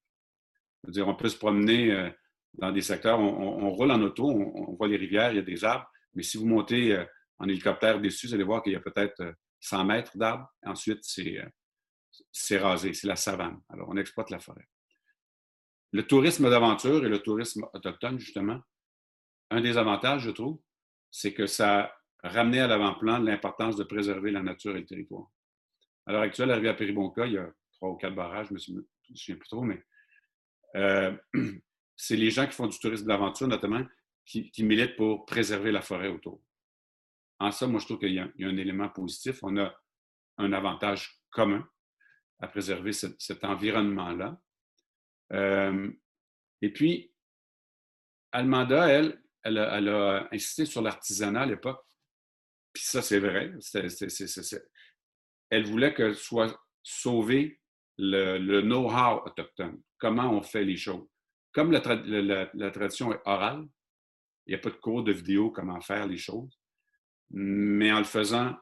Je veux dire, on peut se promener euh, dans des secteurs, on, roule en auto, on, voit les rivières, il y a des arbres, mais si vous montez euh, en hélicoptère dessus, vous allez voir qu'il y a peut-être 100 euh, mètres d'arbres. Ensuite, c'est rasé, c'est la savane. Alors, on exploite la forêt. Le tourisme d'aventure et le tourisme autochtone, justement, un des avantages, je trouve, c'est que ça a ramené à l'avant-plan l'importance de préserver la nature et le territoire. À l'heure actuelle, arrivé à Péribonca, il y a trois ou quatre barrages, je ne me souviens plus trop, mais euh, c'est les gens qui font du tourisme d'aventure, notamment, qui, militent pour préserver la forêt autour. En ça, moi, je trouve qu'il y, a un élément positif. On a un avantage commun à préserver cet environnement-là. Euh, et puis, Almanda, elle, elle a, insisté sur l'artisanat à l'époque. Puis ça, c'est vrai. elle voulait que soit sauvé le, know-how autochtone, comment on fait les choses. Comme la, tradition est orale, il n'y a pas de cours de vidéo comment faire les choses, mais en le faisant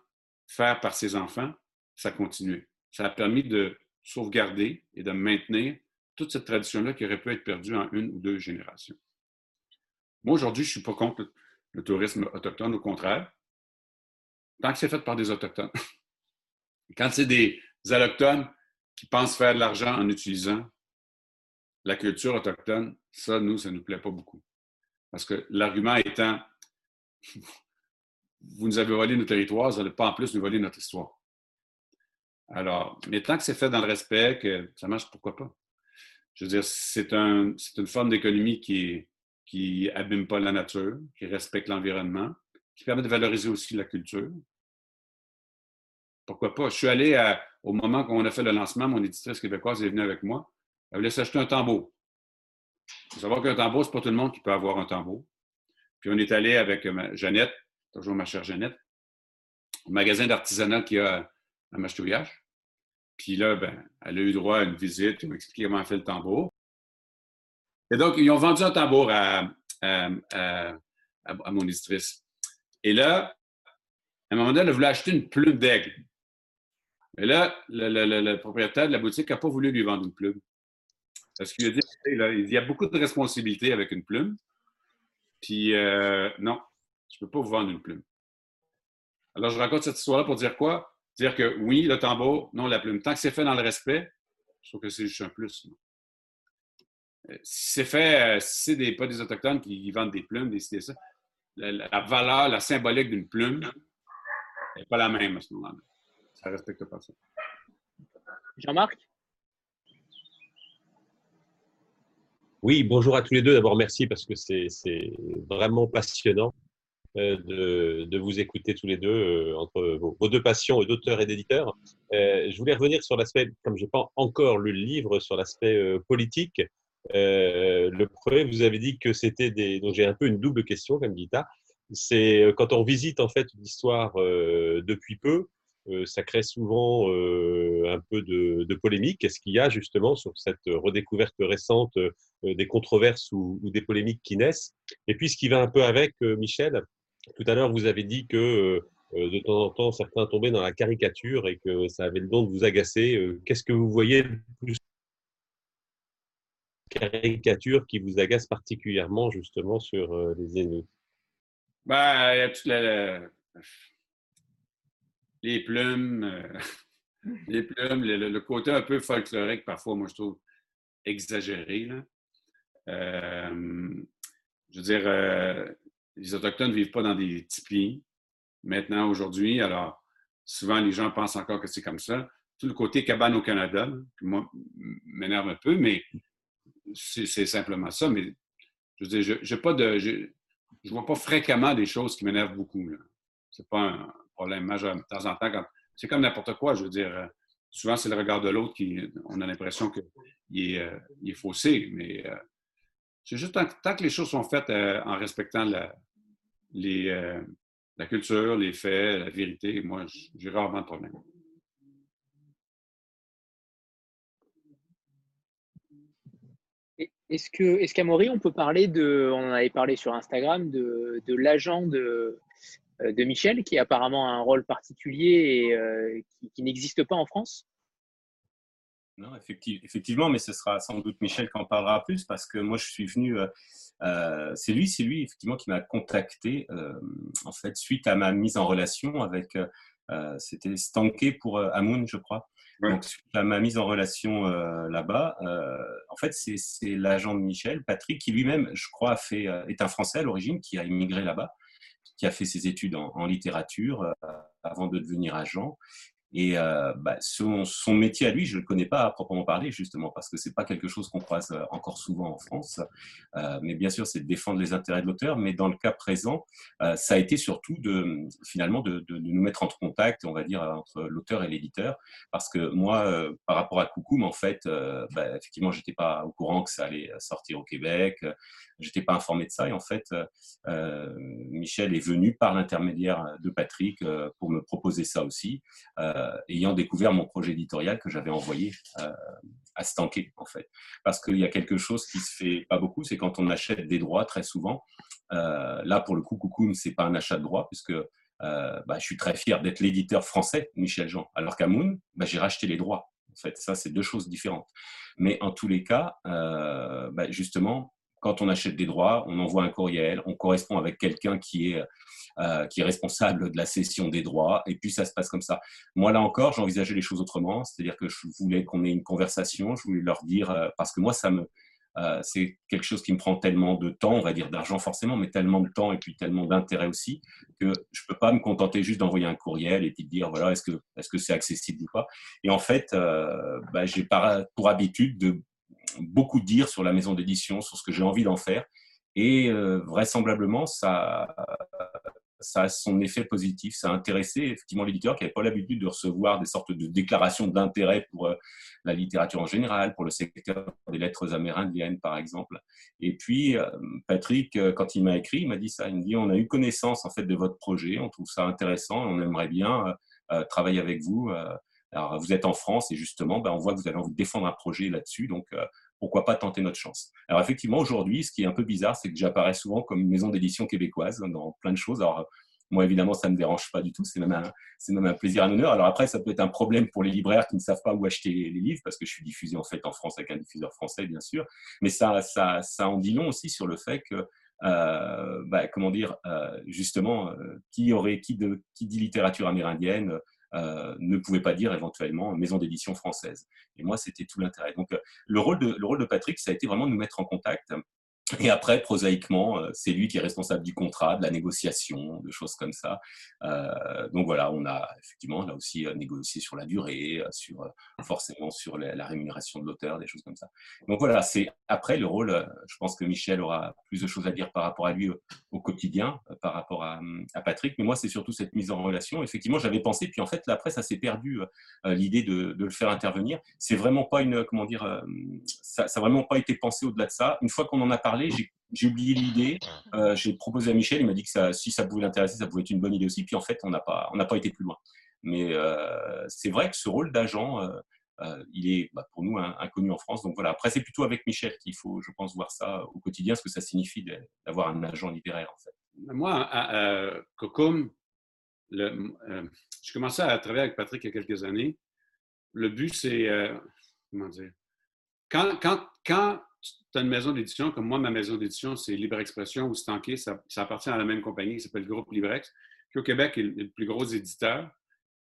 faire par ses enfants, ça continuait. Ça a permis de sauvegarder et de maintenir toute cette tradition-là qui aurait pu être perdue en une ou deux générations. Moi, aujourd'hui, je ne suis pas contre le tourisme autochtone, au contraire, tant que c'est fait par des Autochtones. Quand c'est des Allochtones qui pensent faire de l'argent en utilisant la culture autochtone, ça, nous, ça ne nous plaît pas beaucoup. Parce que l'argument étant, vous nous avez volé nos territoires, vous n'allez pas en plus nous voler notre histoire. Alors, mais tant que c'est fait dans le respect, que ça marche, pourquoi pas? Je veux dire, c'est un, une forme d'économie qui qui pas la nature, qui respecte l'environnement, qui permet de valoriser aussi la culture. Pourquoi pas? Je suis allé au moment qu'on a fait le lancement, mon éditrice québécoise est venue avec moi. Elle voulait s'acheter un tambour. Il faut savoir qu'un tambour, ce pas tout le monde qui peut avoir un tambour. Puis on est allé avec Jeannette, toujours ma chère Jeannette, au magasin d'artisanat qu'il y a à Machouillage. Puis là, ben, elle a eu droit à une visite, ils m'ont expliqué comment fait le tambour. Et donc, ils ont vendu un tambour à, mon éditrice. Et là, à un moment donné, elle voulait acheter une plume d'aigle. Mais là, le, propriétaire de la boutique n'a pas voulu lui vendre une plume. Parce qu'il a dit y a beaucoup de responsabilités avec une plume. Puis, euh, non, je ne peux pas vous vendre une plume. Alors, je raconte cette histoire-là pour dire quoi? Dire que oui, le tambour, non, la plume. Tant que c'est fait dans le respect, je trouve que c'est juste un plus. Euh, si c'est fait, euh, si c'est des, pas des Autochtones qui vendent des plumes, des ça, la, valeur, la symbolique d'une plume n'est pas la même à ce moment-là. Ça ne respecte pas ça. Jean-Marc? Oui, bonjour à tous les deux. D'abord, merci parce que c'est vraiment passionnant euh, de, de, vous écouter tous les deux entre vos, deux passions d'auteur et d'éditeur. je voulais revenir sur l'aspect, comme je n'ai pas encore lu le livre, sur l'aspect politique. Euh, le premier, vous avez dit que c'était des. Donc j'ai un peu une double question, comme dit C'est euh, quand on visite en fait l'histoire euh, depuis peu, ça crée souvent un peu de, polémique. Qu'est-ce qu'il y a justement sur cette redécouverte récente des controverses ou, des polémiques qui naissent? Et puis ce qui va un peu avec, Michel, tout à l'heure vous avez dit que de temps en temps certains tombaient dans la caricature et que ça avait le don de vous agacer. Qu'est-ce que vous voyez plus caricature qui vous agace particulièrement justement sur euh, les Inuits? Ben, il y a toutes les plumes, euh, les plumes, le, côté un peu folklorique parfois, moi je trouve exagéré. Euh, je veux dire, les Autochtones ne vivent pas dans des tipis maintenant, aujourd'hui. Alors, souvent, les gens pensent encore que c'est comme ça. Tout le côté cabane au Canada, moi, m'énerve un peu, mais c'est simplement ça. Mais je veux dire, je, pas de, je, vois pas fréquemment des choses qui m'énervent beaucoup. Ce n'est pas un problème majeur. De temps en temps, c'est comme n'importe quoi. Je veux dire, euh, souvent, c'est le regard de l'autre qui. On a l'impression qu'il est, euh, est, faussé. Mais euh, c'est juste tant, que les choses sont faites en respectant la, les, la culture, les faits, la vérité, moi, j'ai rarement de problème. Est-ce que, est-ce qu'Amaury, on peut parler de, on en avait parlé sur Instagram, de, de l'agent de, de Michel, qui a apparemment un rôle particulier et euh, qui, n'existe pas en France Non, effectivement, mais ce sera sans doute Michel qui en parlera plus parce que moi, je suis venu. Euh, c'est lui, c'est lui effectivement qui m'a contacté en fait suite à ma mise en relation avec. C'était Stanké pour Amoun, je crois. Donc, suite à ma mise en relation là-bas, en fait, c'est l'agent de Michel, Patrick, qui lui-même, je crois, fait, est un Français à l'origine, qui a immigré là-bas qui a fait ses études en, littérature euh, avant de devenir agent et euh, bah, son, métier à lui, je ne le connais pas à proprement parler, justement, parce que ce n'est pas quelque chose qu'on croise euh, encore souvent en France. Euh, mais bien sûr, c'est de défendre les intérêts de l'auteur. Mais dans le cas présent, ça a été surtout de, finalement de, nous mettre en contact, on va dire, entre l'auteur et l'éditeur. Parce que moi, par rapport à Coucoum, en fait, bah, effectivement, je n'étais pas au courant que ça allait sortir au Québec. Je n'étais pas informé de ça. Et en fait, Michel est venu par l'intermédiaire de Patrick pour me proposer ça aussi. Ayant découvert mon projet éditorial que j'avais envoyé euh, à Stanké, en fait. Parce qu'il y a quelque chose qui se fait pas beaucoup, c'est quand on achète des droits, très souvent. Euh, là, pour le coup, Coucoum, c'est pas un achat de droits, puisque bah, je suis très fier d'être l'éditeur français, Michel Jean. Alors qu'à Moon, bah, j'ai racheté les droits. En fait, ça, c'est deux choses différentes. Mais en tous les cas, bah, justement, quand on achète des droits, on envoie un courriel, on correspond avec quelqu'un qui est euh, qui est responsable de la cession des droits, et puis ça se passe comme ça. Moi, là encore, j'envisageais les choses autrement, c'est-à-dire que je voulais qu'on ait une conversation, je voulais leur dire, euh, parce que moi, ça me, euh, c'est quelque chose qui me prend tellement de temps, on va dire d'argent forcément, mais tellement de temps et puis tellement d'intérêt aussi, que je peux pas me contenter juste d'envoyer un courriel et puis de dire, voilà, est-ce que est-ce que c'est accessible ou pas Et en fait, bah, j'ai pour habitude de beaucoup dire sur la maison d'édition, sur ce que j'ai envie d'en faire. Et vraisemblablement, ça, ça a son effet positif. Ça a intéressé effectivement l'éditeur qui n'avait pas l'habitude de recevoir des sortes de déclarations d'intérêt pour euh, la littérature en général, pour le secteur des lettres amérindiennes par exemple. Et puis euh, Patrick, quand il m'a écrit, il m'a dit ça. Il me dit on a eu connaissance en fait de votre projet, on trouve ça intéressant, on aimerait bien travailler avec vous. Alors, vous êtes en France et justement, ben, on voit que vous avez envie de défendre un projet là-dessus. Donc, euh, pourquoi pas tenter notre chance Alors, effectivement, aujourd'hui, ce qui est un peu bizarre, c'est que j'apparais souvent comme une maison d'édition québécoise dans plein de choses. Alors, moi, évidemment, ça ne me dérange pas du tout. C'est même, un, plaisir, un honneur. Alors après, ça peut être un problème pour les libraires qui ne savent pas où acheter les livres, parce que je suis diffusé en fait en France avec un diffuseur français, bien sûr. Mais ça, ça, ça en dit long aussi sur le fait que euh, bah, comment dire, euh, justement, qui aurait, qui, qui dit littérature amérindienne, euh, ne pouvait pas dire éventuellement maison d'édition française. Et moi, c'était tout l'intérêt. Donc, euh, le rôle, de, le rôle de Patrick, ça a été vraiment de nous mettre en contact et après, prosaïquement, euh, c'est lui qui est responsable du contrat, de la négociation, de choses comme ça. Euh, donc voilà, on a effectivement là aussi euh, négocié sur la durée, sur forcément sur la, rémunération de l'auteur, des choses comme ça. Donc voilà, c'est après le rôle. Je pense que Michel aura plus de choses à dire par rapport à lui au, quotidien, par rapport à, Patrick. Mais moi, c'est surtout cette mise en relation. Effectivement, j'avais pensé, puis en fait, là, après, ça s'est perdu l'idée de, de, le faire intervenir. C'est vraiment pas une, comment dire, ça, ça vraiment pas été pensé au-delà de ça. Une fois qu'on en a parlé j'ai oublié l'idée. Euh, j'ai proposé à Michel, il m'a dit que si ça pouvait l'intéresser, ça pouvait être une bonne idée aussi. Puis en fait, on n'a pas, on n'a pas été plus loin. Mais euh, c'est vrai que ce rôle d'agent, euh, il est bah, pour nous inconnu en France. Donc voilà. Après, c'est plutôt avec Michel qu'il faut, je pense, voir ça au quotidien, ce que ça signifie d'avoir un agent littéraire en fait. Moi, à, Cocom, je commençais à travailler avec Patrick il y a quelques années. Le but, c'est comment dire? Quand, quand, quand tu as une maison d'édition, comme moi, ma maison d'édition, c'est Libre Expression ou Stanké, ça, appartient à la même compagnie qui s'appelle Groupe Librex, qui au Québec est le, plus gros éditeur.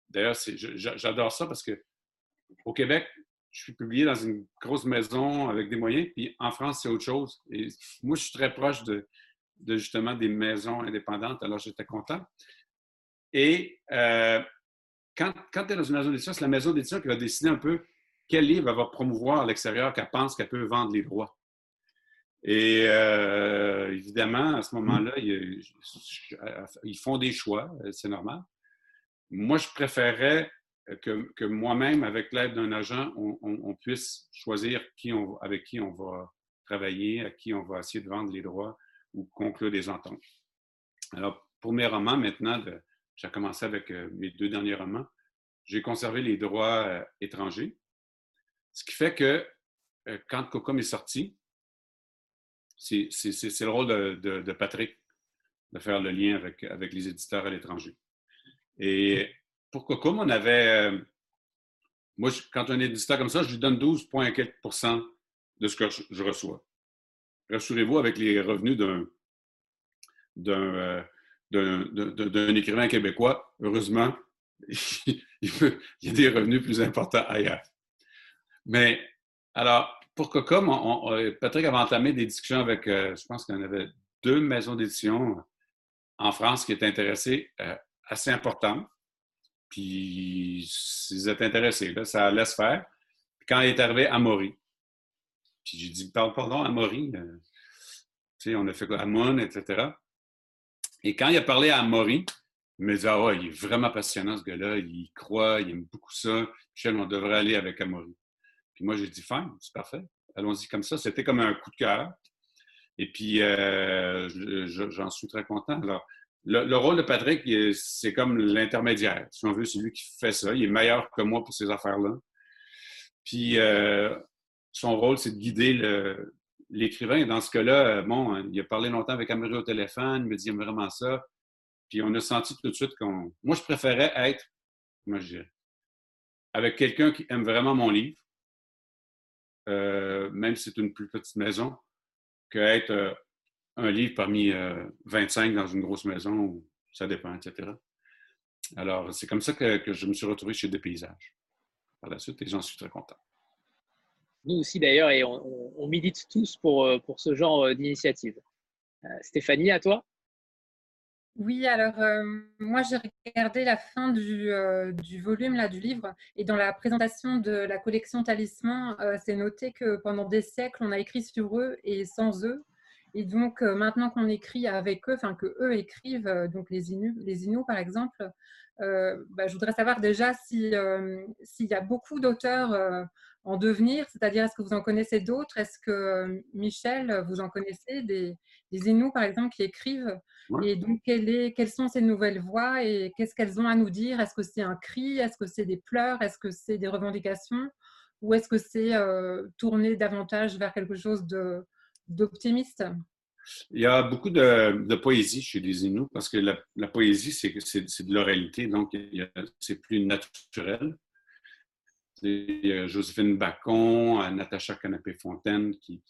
D'ailleurs, j'adore ça parce que au Québec, je suis publié dans une grosse maison avec des moyens, puis en France, c'est autre chose. Moi, je suis très proche de, justement des maisons indépendantes, alors j'étais content. Et euh, quand, quand tu es dans une maison d'édition, c'est la maison d'édition qui va décider un peu quel livre va promouvoir à l'extérieur qu'elle pense qu'elle peut vendre les droits? Et euh, évidemment, à ce moment-là, ils, font des choix, c'est normal. Moi, je préférerais que, moi-même, avec l'aide d'un agent, on, puisse choisir qui avec qui on va travailler, à qui on va essayer de vendre les droits ou conclure des ententes. Alors, pour mes romans maintenant, j'ai commencé avec mes deux derniers romans, j'ai conservé les droits étrangers. Ce qui fait que quand Cocom est sorti, c'est le rôle de, Patrick de faire le lien avec, avec les éditeurs à l'étranger. Et pour Cocom, on avait. moi, quand un éditeur comme ça, je lui donne 12,4% de ce que je reçois. Rassurez-vous, avec les revenus d'un d'un d'un écrivain québécois, heureusement, il y a des revenus plus importants ailleurs. Mais alors, pour Cocom, Patrick avait entamé des discussions avec, euh, je pense qu'il y en avait deux maisons d'édition en France qui étaient intéressées, euh, assez importantes. Puis, ils étaient intéressés, là, ça laisse faire. Puis, quand il est arrivé à Maury, puis j'ai dit, pardon, à Maury, euh, tu sais, on a fait quoi, Amon, etc. Et quand il a parlé à Maury, il m'a dit, ah ouais, il est vraiment passionnant, ce gars-là, il croit, il aime beaucoup ça. Michel, on devrait aller avec Amaury. Puis moi, j'ai dit, fine, c'est parfait. Allons-y comme ça. C'était comme un coup de cœur. Et puis, euh, j'en suis très content. Alors, le, rôle de Patrick, c'est comme l'intermédiaire. Si on veut, c'est lui qui fait ça. Il est meilleur que moi pour ces affaires-là. Puis, euh, son rôle, c'est de guider l'écrivain. Dans ce cas-là, bon, il a parlé longtemps avec Amélie au téléphone, il me dit, vraiment ça. Puis, on a senti tout de suite qu'on. Moi, je préférais être, moi, je dirais, avec quelqu'un qui aime vraiment mon livre euh, même si c'est une plus petite maison, qu'être euh, un livre parmi 25 euh, dans une grosse maison, ça dépend, etc. Alors, c'est comme ça que, je me suis retrouvé chez Des Paysages par la suite et j'en suis très content. Nous aussi d'ailleurs, et on, on, milite tous pour, pour ce genre d'initiative. Stéphanie, à toi? Oui, alors euh, moi j'ai regardé la fin du, euh, du, volume là, du livre et dans la présentation de la collection Talisman, euh, c'est noté que pendant des siècles on a écrit sur eux et sans eux. Et donc maintenant qu'on écrit avec eux, enfin que eux écrivent, donc les Inuits, les par exemple, bah, je voudrais savoir déjà s'il y a beaucoup d'auteurs en devenir, c'est-à-dire est-ce que vous en connaissez d'autres? Est-ce que Michel, vous en connaissez des, des Inuits par exemple qui écrivent? Et donc, quelles sont ces nouvelles voix et qu'est-ce qu'elles ont à nous dire? Est-ce que c'est un cri? Est-ce que c'est des pleurs? Est-ce que c'est des revendications? Ou est-ce que c'est euh, tourner davantage vers quelque chose d'optimiste? Il y a beaucoup de, poésie chez les Inuits parce que la, la poésie, c'est de l'oralité, donc c'est plus naturel. Joséphine Bacon, Natacha Canapé-Fontaine, qui,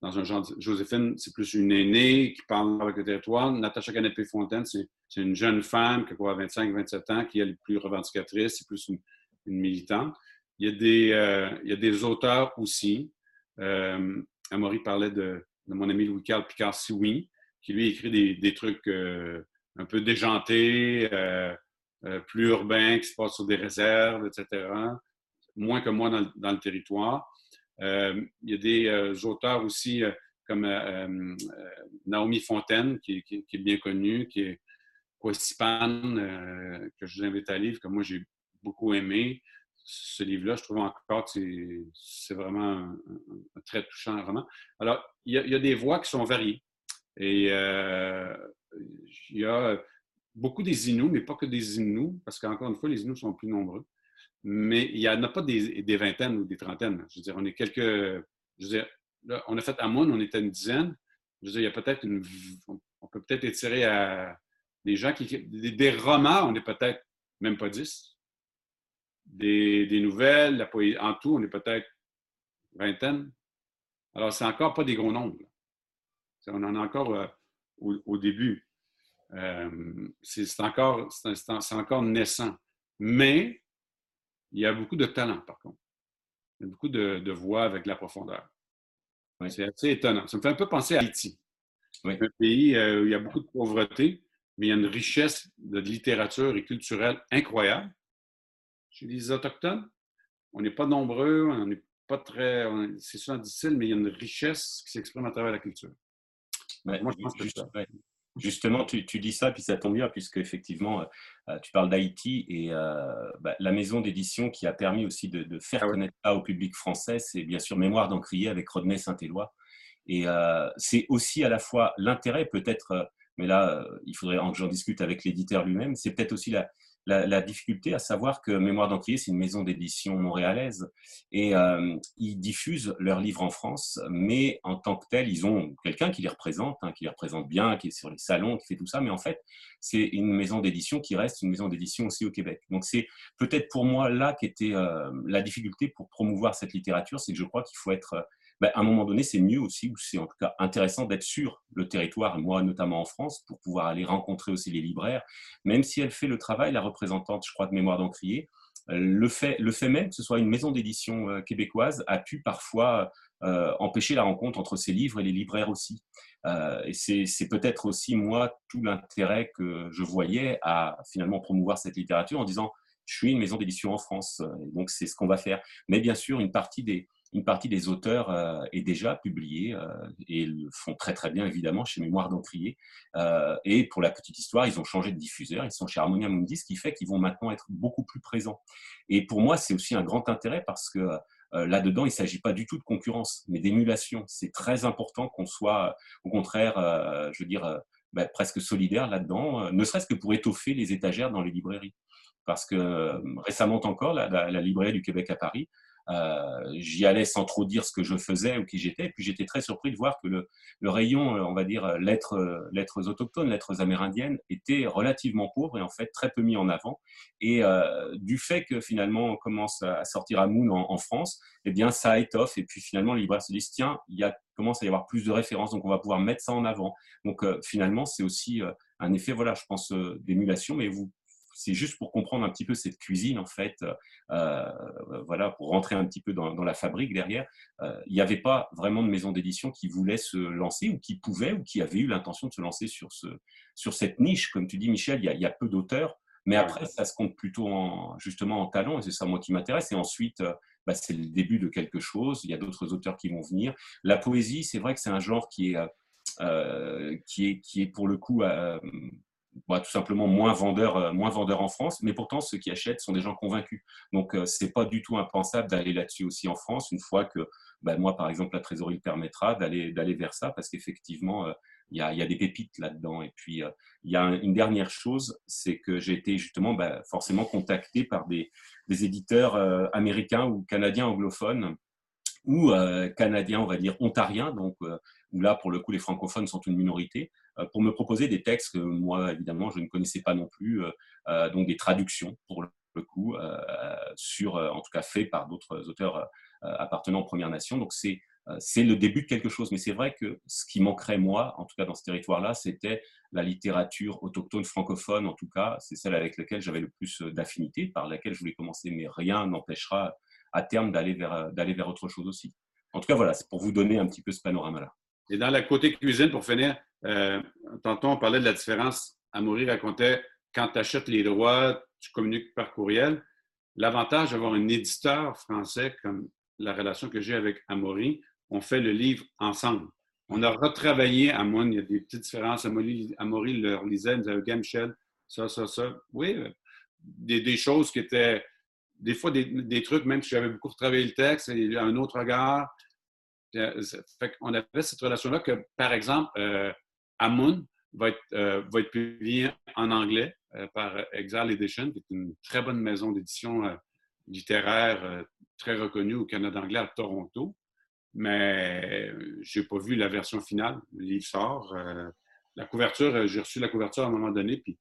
dans un genre. Joséphine, c'est plus une aînée qui parle avec le territoire. Natacha Canapé-Fontaine, c'est une jeune femme qui a 25-27 ans, qui est plus revendicatrice, c'est plus une, militante. Il y, a des, euh, auteurs aussi. Euh, Amaury parlait de, mon ami Louis-Carl Picard-Sioui, qui lui écrit des, trucs euh, un peu déjantés, plus urbains, qui se passent sur des réserves, etc moins que moi dans, le territoire. Euh, il y a des euh, auteurs aussi euh, comme Naomi Fontaine, qui, est bien connue, qui est Kwesipan, que je vous invite à lire, que moi j'ai beaucoup aimé. Ce livre-là, je trouve encore que c'est vraiment un, très touchant vraiment. Alors, il y, a, des voix qui sont variées. Et il y a beaucoup des Inuits, mais pas que des Inuits, parce qu'encore une fois, les Inuits sont plus nombreux mais il n'y en a pas des, vingtaines ou des trentaines. Je veux dire, on est quelques. Je veux dire, on a fait à on était une dizaine. Je veux dire, il y a peut-être une. On peut peut-être étirer à des gens qui. Des, romans, on est peut-être même pas dix. Des, nouvelles, la en tout, on est peut-être vingtaine. Alors, c'est encore pas des gros nombres. On en a encore euh, au, début. Euh, c'est encore, encore naissant. Mais il y a beaucoup de talent, par contre. Il y a beaucoup de, voix avec la profondeur. C'est assez étonnant. Ça me fait un peu penser à Haïti. Un pays euh, où il y a beaucoup de pauvreté, mais il y a une richesse de littérature et culturelle incroyable. Chez les Autochtones, on n'est pas nombreux, on n'est pas très. C'est souvent difficile, mais il y a une richesse qui s'exprime à travers la culture. Moi, je pense que ça. Justement, tu, dis ça, puis ça tombe bien, puisque effectivement, euh, tu parles d'Haïti et euh, bah, la maison d'édition qui a permis aussi de, faire ah connaître ça au public français, c'est bien sûr Mémoire d'Encrier avec Rodney Saint-Éloi. Et euh, c'est aussi à la fois l'intérêt peut-être mais là, il faudrait que j'en discute avec l'éditeur lui-même. C'est peut-être aussi la, la, difficulté à savoir que Mémoire d'Encrier, c'est une maison d'édition montréalaise et euh, ils diffusent leurs livres en France, mais en tant que tel, ils ont quelqu'un qui les représente, hein, qui les représente bien, qui est sur les salons, qui fait tout ça, mais en fait, c'est une maison d'édition qui reste une maison d'édition aussi au Québec. Donc c'est peut-être pour moi là qu'était euh, la difficulté pour promouvoir cette littérature, c'est que je crois qu'il faut être ben, à un moment donné, c'est mieux aussi, ou c'est en tout cas intéressant d'être sur le territoire, moi notamment en France, pour pouvoir aller rencontrer aussi les libraires, même si elle fait le travail, la représentante, je crois, de Mémoire d'Encrier, euh, le fait, le fait même que ce soit une maison d'édition euh, québécoise a pu parfois euh, empêcher la rencontre entre ces livres et les libraires aussi. et c'est peut-être aussi, moi, tout l'intérêt que je voyais à finalement promouvoir cette littérature en disant, je suis une maison d'édition en France, donc c'est ce qu'on va faire. Mais bien sûr, une partie des, une partie des auteurs euh, est déjà publiée euh, et le font très très bien évidemment chez Mémoire d'Encrier. Euh, et pour la petite histoire, ils ont changé de diffuseur, ils sont chez Harmonia Mundi, ce qui fait qu'ils vont maintenant être beaucoup plus présents. Et pour moi, c'est aussi un grand intérêt parce que là-dedans, il ne s'agit pas du tout de concurrence, mais d'émulation. C'est très important qu'on soit, au contraire, je veux dire, bah, presque solidaire là-dedans, ne serait-ce que pour étoffer les étagères dans les librairies. Parce que récemment encore, la librairie du Québec à Paris euh, j'y allais sans trop dire ce que je faisais ou qui j'étais. Puis j'étais très surpris de voir que le, rayon, euh, on va dire, lettres, lettres autochtones, lettres amérindiennes, était relativement pauvre et en fait très peu mis en avant. Et euh, du fait que finalement on commence à sortir à Moon en, France, eh bien ça étoffe. Et puis finalement, les libraires se disent tiens, il commence à y avoir plus de références, donc on va pouvoir mettre ça en avant. Donc finalement, c'est aussi un effet, voilà, je pense, d'émulation, mais vous c'est juste pour comprendre un petit peu cette cuisine, en fait, euh, euh, voilà, pour rentrer un petit peu dans, la fabrique derrière. Euh, il n'y avait pas vraiment de maison d'édition qui voulait se lancer ou qui pouvait ou qui avait eu l'intention de se lancer sur, ce, sur cette niche. Comme tu dis, Michel, il y a, peu d'auteurs, mais après, ça se compte plutôt en, justement en talent, et c'est ça moi qui m'intéresse. Et ensuite, bah, c'est le début de quelque chose. Il y a d'autres auteurs qui vont venir. La poésie, c'est vrai que c'est un genre qui est, qui est, qui est pour le coup bah, tout simplement moins vendeur, euh, moins vendeur en France, mais pourtant ceux qui achètent sont des gens convaincus. Donc euh, c'est pas du tout impensable d'aller là-dessus aussi en France une fois que bah, moi par exemple la trésorerie permettra d'aller vers ça parce qu'effectivement euh, il y, a, y, a, des pépites là-dedans. Et puis il y a une dernière chose, c'est que j'ai été justement bah, forcément contacté par des, des éditeurs américains ou canadiens anglophones ou canadiens, on va dire ontariens, donc où là pour le coup les francophones sont une minorité euh, pour me proposer des textes que moi, évidemment, je ne connaissais pas non plus, euh, euh, donc des traductions pour le coup, sur, en tout cas fait par d'autres auteurs appartenant aux Premières Nations. Donc c'est c'est le début de quelque chose. Mais c'est vrai que ce qui manquerait, moi, en tout cas dans ce territoire-là, c'était la littérature autochtone francophone, en tout cas, c'est celle avec laquelle j'avais le plus d'affinité, par laquelle je voulais commencer, mais rien n'empêchera à terme d'aller vers, d'aller vers autre chose aussi. En tout cas, voilà, c'est pour vous donner un petit peu ce panorama-là. Et dans la côté cuisine, pour finir, euh, tantôt, on parlait de la différence. Amaury racontait quand tu achètes les droits, tu communiques par courriel. L'avantage d'avoir un éditeur français comme la relation que j'ai avec Amaury, on fait le livre ensemble. On a retravaillé, à moins, il y a des petites différences. Amaury, Amaury le relisait, nous avait Michel, ça, ça, ça. Oui, euh, des, choses qui étaient, des fois, des, trucs, même si j'avais beaucoup retravaillé le texte, un autre regard. Euh, fait on avait cette relation-là que, par exemple, euh, Amun va être, euh, va être publié en anglais euh, par Exile Edition, qui est une très bonne maison d'édition littéraire très reconnue au Canada anglais à Toronto. Mais je n'ai pas vu la version finale. Le livre sort. la couverture, j'ai reçu la couverture à un moment donné, puis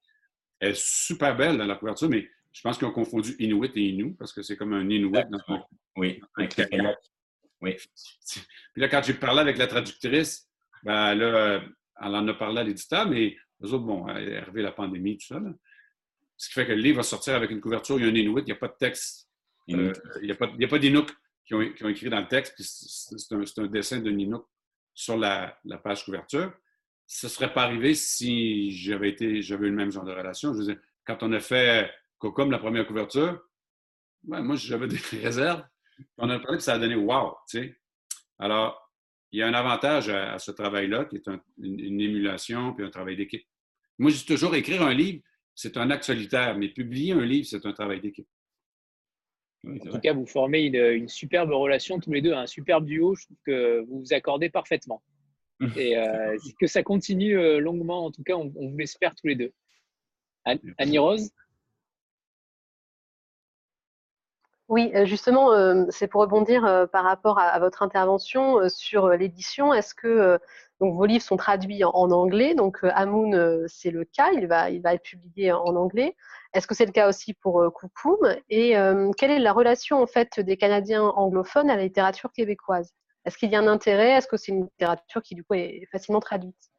elle est super belle dans la couverture, mais je pense qu'ils ont confondu Inuit et Inu, parce que c'est comme un Inuit dans Oui, Oui. Puis là, quand j'ai parlé avec la traductrice, ben là, elle en a parlé à l'éditeur, mais eux autres, bon, est arrivé la pandémie, tout ça. Ce qui fait que le livre va sortir avec une couverture, il y a un Inuit, il n'y a pas de texte. Euh, il n'y a pas, pas d'Inuk qui ont, qui ont, écrit dans le texte, c'est un, dessin d'un Inuk sur la, page couverture. Ce ne serait pas arrivé si j'avais été, j'avais eu le même genre de relation. Je veux quand on a fait Cocom, la première couverture, moi, j'avais des réserves. On a parlé que ça a donné wow, tu sais. Alors, il y a un avantage à, ce travail-là, qui est une, émulation puis un travail d'équipe. Moi, je dis toujours, écrire un livre, c'est un acte solitaire, mais publier un livre, c'est un travail d'équipe. en tout cas, vous formez une, superbe relation tous les deux, un superbe duo. Je trouve que vous vous accordez parfaitement. Et que ça continue longuement, en tout cas, on, on vous l'espère tous les deux. Annie Rose? Oui, euh, justement, euh, c'est pour rebondir euh, par rapport à, votre intervention sur l'édition. Est-ce que donc vos livres sont traduits en, anglais? Donc Amoun, c'est le cas, il va, être publié en anglais. Est-ce que c'est le cas aussi pour Koukoum? Et quelle est la relation en fait des Canadiens anglophones à la littérature québécoise? Est-ce qu'il y a un intérêt? Est-ce que c'est une littérature qui du coup est facilement traduite?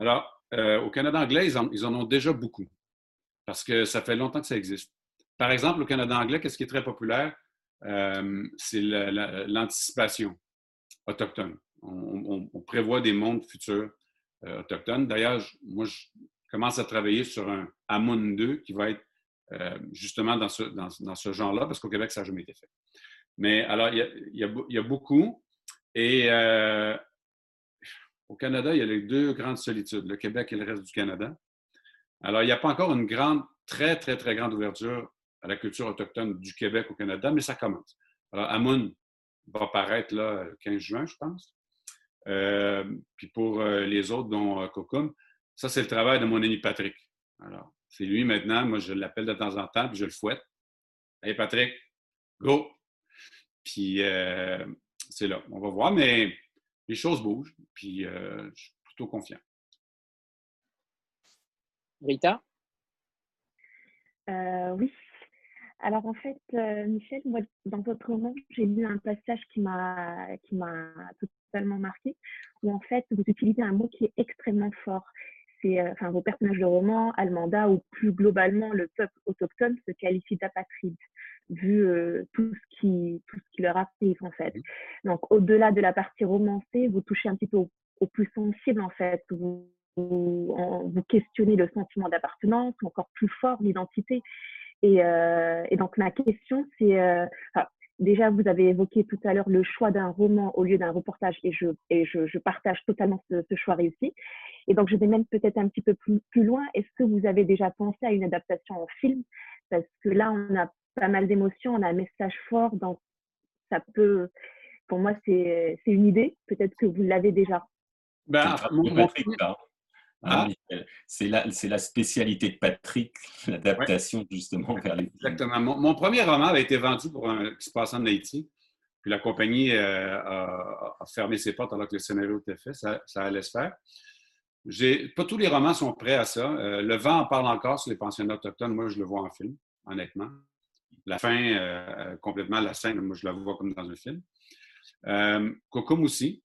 Alors, au Canada anglais, ils en ont déjà beaucoup parce que ça fait longtemps que ça existe. Par exemple, au Canada anglais, qu'est-ce qui est très populaire? Euh, c'est l'anticipation autochtone. On, prévoit des mondes futurs euh, autochtones. D'ailleurs, moi, je commence à travailler sur un Amun 2 qui va être euh, justement dans ce, dans, ce genre-là, parce qu'au Québec, ça n'a jamais été fait. Mais alors, il y a, beaucoup. Et au Canada, il y a les deux grandes solitudes, le Québec et le reste du Canada. Alors, il n'y a pas encore une grande, très, très, très grande ouverture à la culture autochtone du Québec au Canada, mais ça commence. Alors, Amun va apparaître là, le 15 juin, je pense. Euh, puis pour euh, les autres, dont euh, ça, c'est le travail de mon ami Patrick. Alors, c'est lui maintenant, moi, je l'appelle de temps en temps, puis je le fouette. Hey Patrick, go! Puis euh, c'est là. On va voir, mais les choses bougent, puis je suis plutôt confiant. Rita? oui, alors en fait, euh, Michel, moi, dans votre roman, j'ai lu un passage qui m'a qui m'a totalement marqué, où en fait vous utilisez un mot qui est extrêmement fort. C'est, euh, enfin, vos personnages de roman, Almanda ou plus globalement le peuple autochtone se qualifie d'apatride, vu euh, tout ce qui tout ce qui leur arrive en fait. Donc au-delà de la partie romancée, vous touchez un petit peu au, au plus sensible en fait. Vous, vous, vous questionnez le sentiment d'appartenance, ou encore plus fort l'identité. Et, euh, et, donc, ma question, c'est, euh, déjà, vous avez évoqué tout à l'heure le choix d'un roman au lieu d'un reportage, et je, et je, je partage totalement ce, ce, choix réussi. Et donc, je vais même peut-être un petit peu plus, plus loin. Est-ce que vous avez déjà pensé à une adaptation en film? Parce que là, on a pas mal d'émotions, on a un message fort, donc ça peut, pour moi, c'est une idée. Peut-être que vous l'avez déjà. Ben, mon, ah, c'est la, la, spécialité de Patrick, l'adaptation justement vers les. Exactement. Mon, premier roman avait été vendu pour un qui se passe en Haïti. Puis la compagnie euh, a, fermé ses portes alors que le scénario était fait. Ça, allait se faire. Pas tous les romans sont prêts à ça. Euh, le vent en parle encore sur les pensionnats autochtones. Moi, je le vois en film, honnêtement. La fin, euh, complètement la scène, moi, je la vois comme dans un film. Euh, aussi.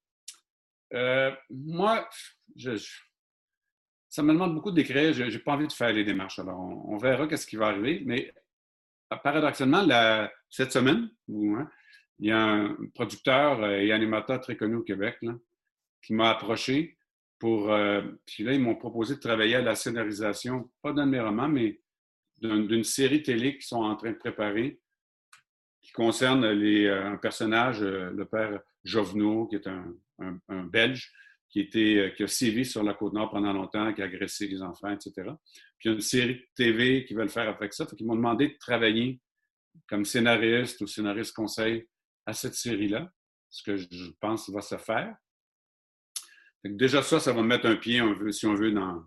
moi, je ça me demande beaucoup d'écrire. Je n'ai pas envie de faire les démarches. Alors, on, verra qu'est-ce qui va arriver. Mais euh, paradoxalement, cette semaine, hein, il y a un producteur et animateur très connu au Québec qui m'a approché pour. Euh, puis là, ils m'ont proposé de travailler à la scénarisation, pas d'un de mes romans, mais d'une série télé qu'ils sont en train de préparer qui concerne les, euh, un personnage, le père Jovenot, qui est un, un Belge, qui, était, euh, qui a sévi sur la Côte-Nord pendant longtemps, qui a agressé les enfants, etc. Puis il y a une série de TV qui veulent faire avec ça. Fait qu'ils m'ont demandé de travailler comme scénariste ou scénariste conseil à cette série-là, ce que je pense va se faire. déjà ça, ça va mettre un pied, si on veut, dans,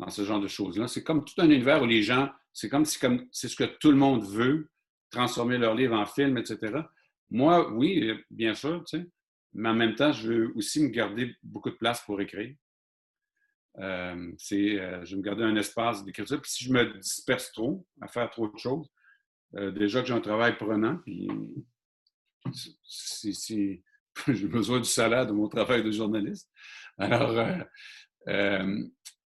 dans ce genre de choses-là. C'est comme tout un univers où les gens, c'est comme si comme, c'est ce que tout le monde veut, transformer leur livre en film, etc. Moi, oui, bien sûr, tu sais, mais en même temps, je veux aussi me garder beaucoup de place pour écrire. Euh, c'est, euh, je veux me garder un espace d'écriture. Puis si je me disperse trop à faire trop de choses, euh, déjà que j'ai un travail prenant, puis si, j'ai besoin du salaire de mon travail de journaliste. Alors,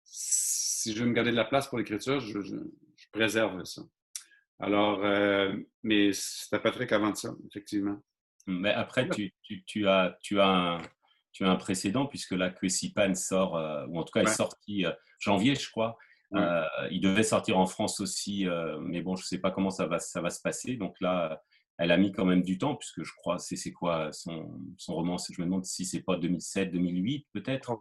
si je veux me garder de la place pour l'écriture, je, préserve ça. Alors, mais c'était Patrick avant ça, effectivement. Mais après, tu, tu, as, tu, as un, tu as un précédent, puisque là, que Sipan sort, euh, ou en tout cas, est sorti euh, janvier, je crois. Euh, il devait sortir en France aussi, mais bon, je ne sais pas comment ça va, ça va se passer. Donc là, elle a mis quand même du temps, puisque je crois, c'est quoi son, son roman Je me demande si c'est pas 2007, 2008, peut-être. Hein?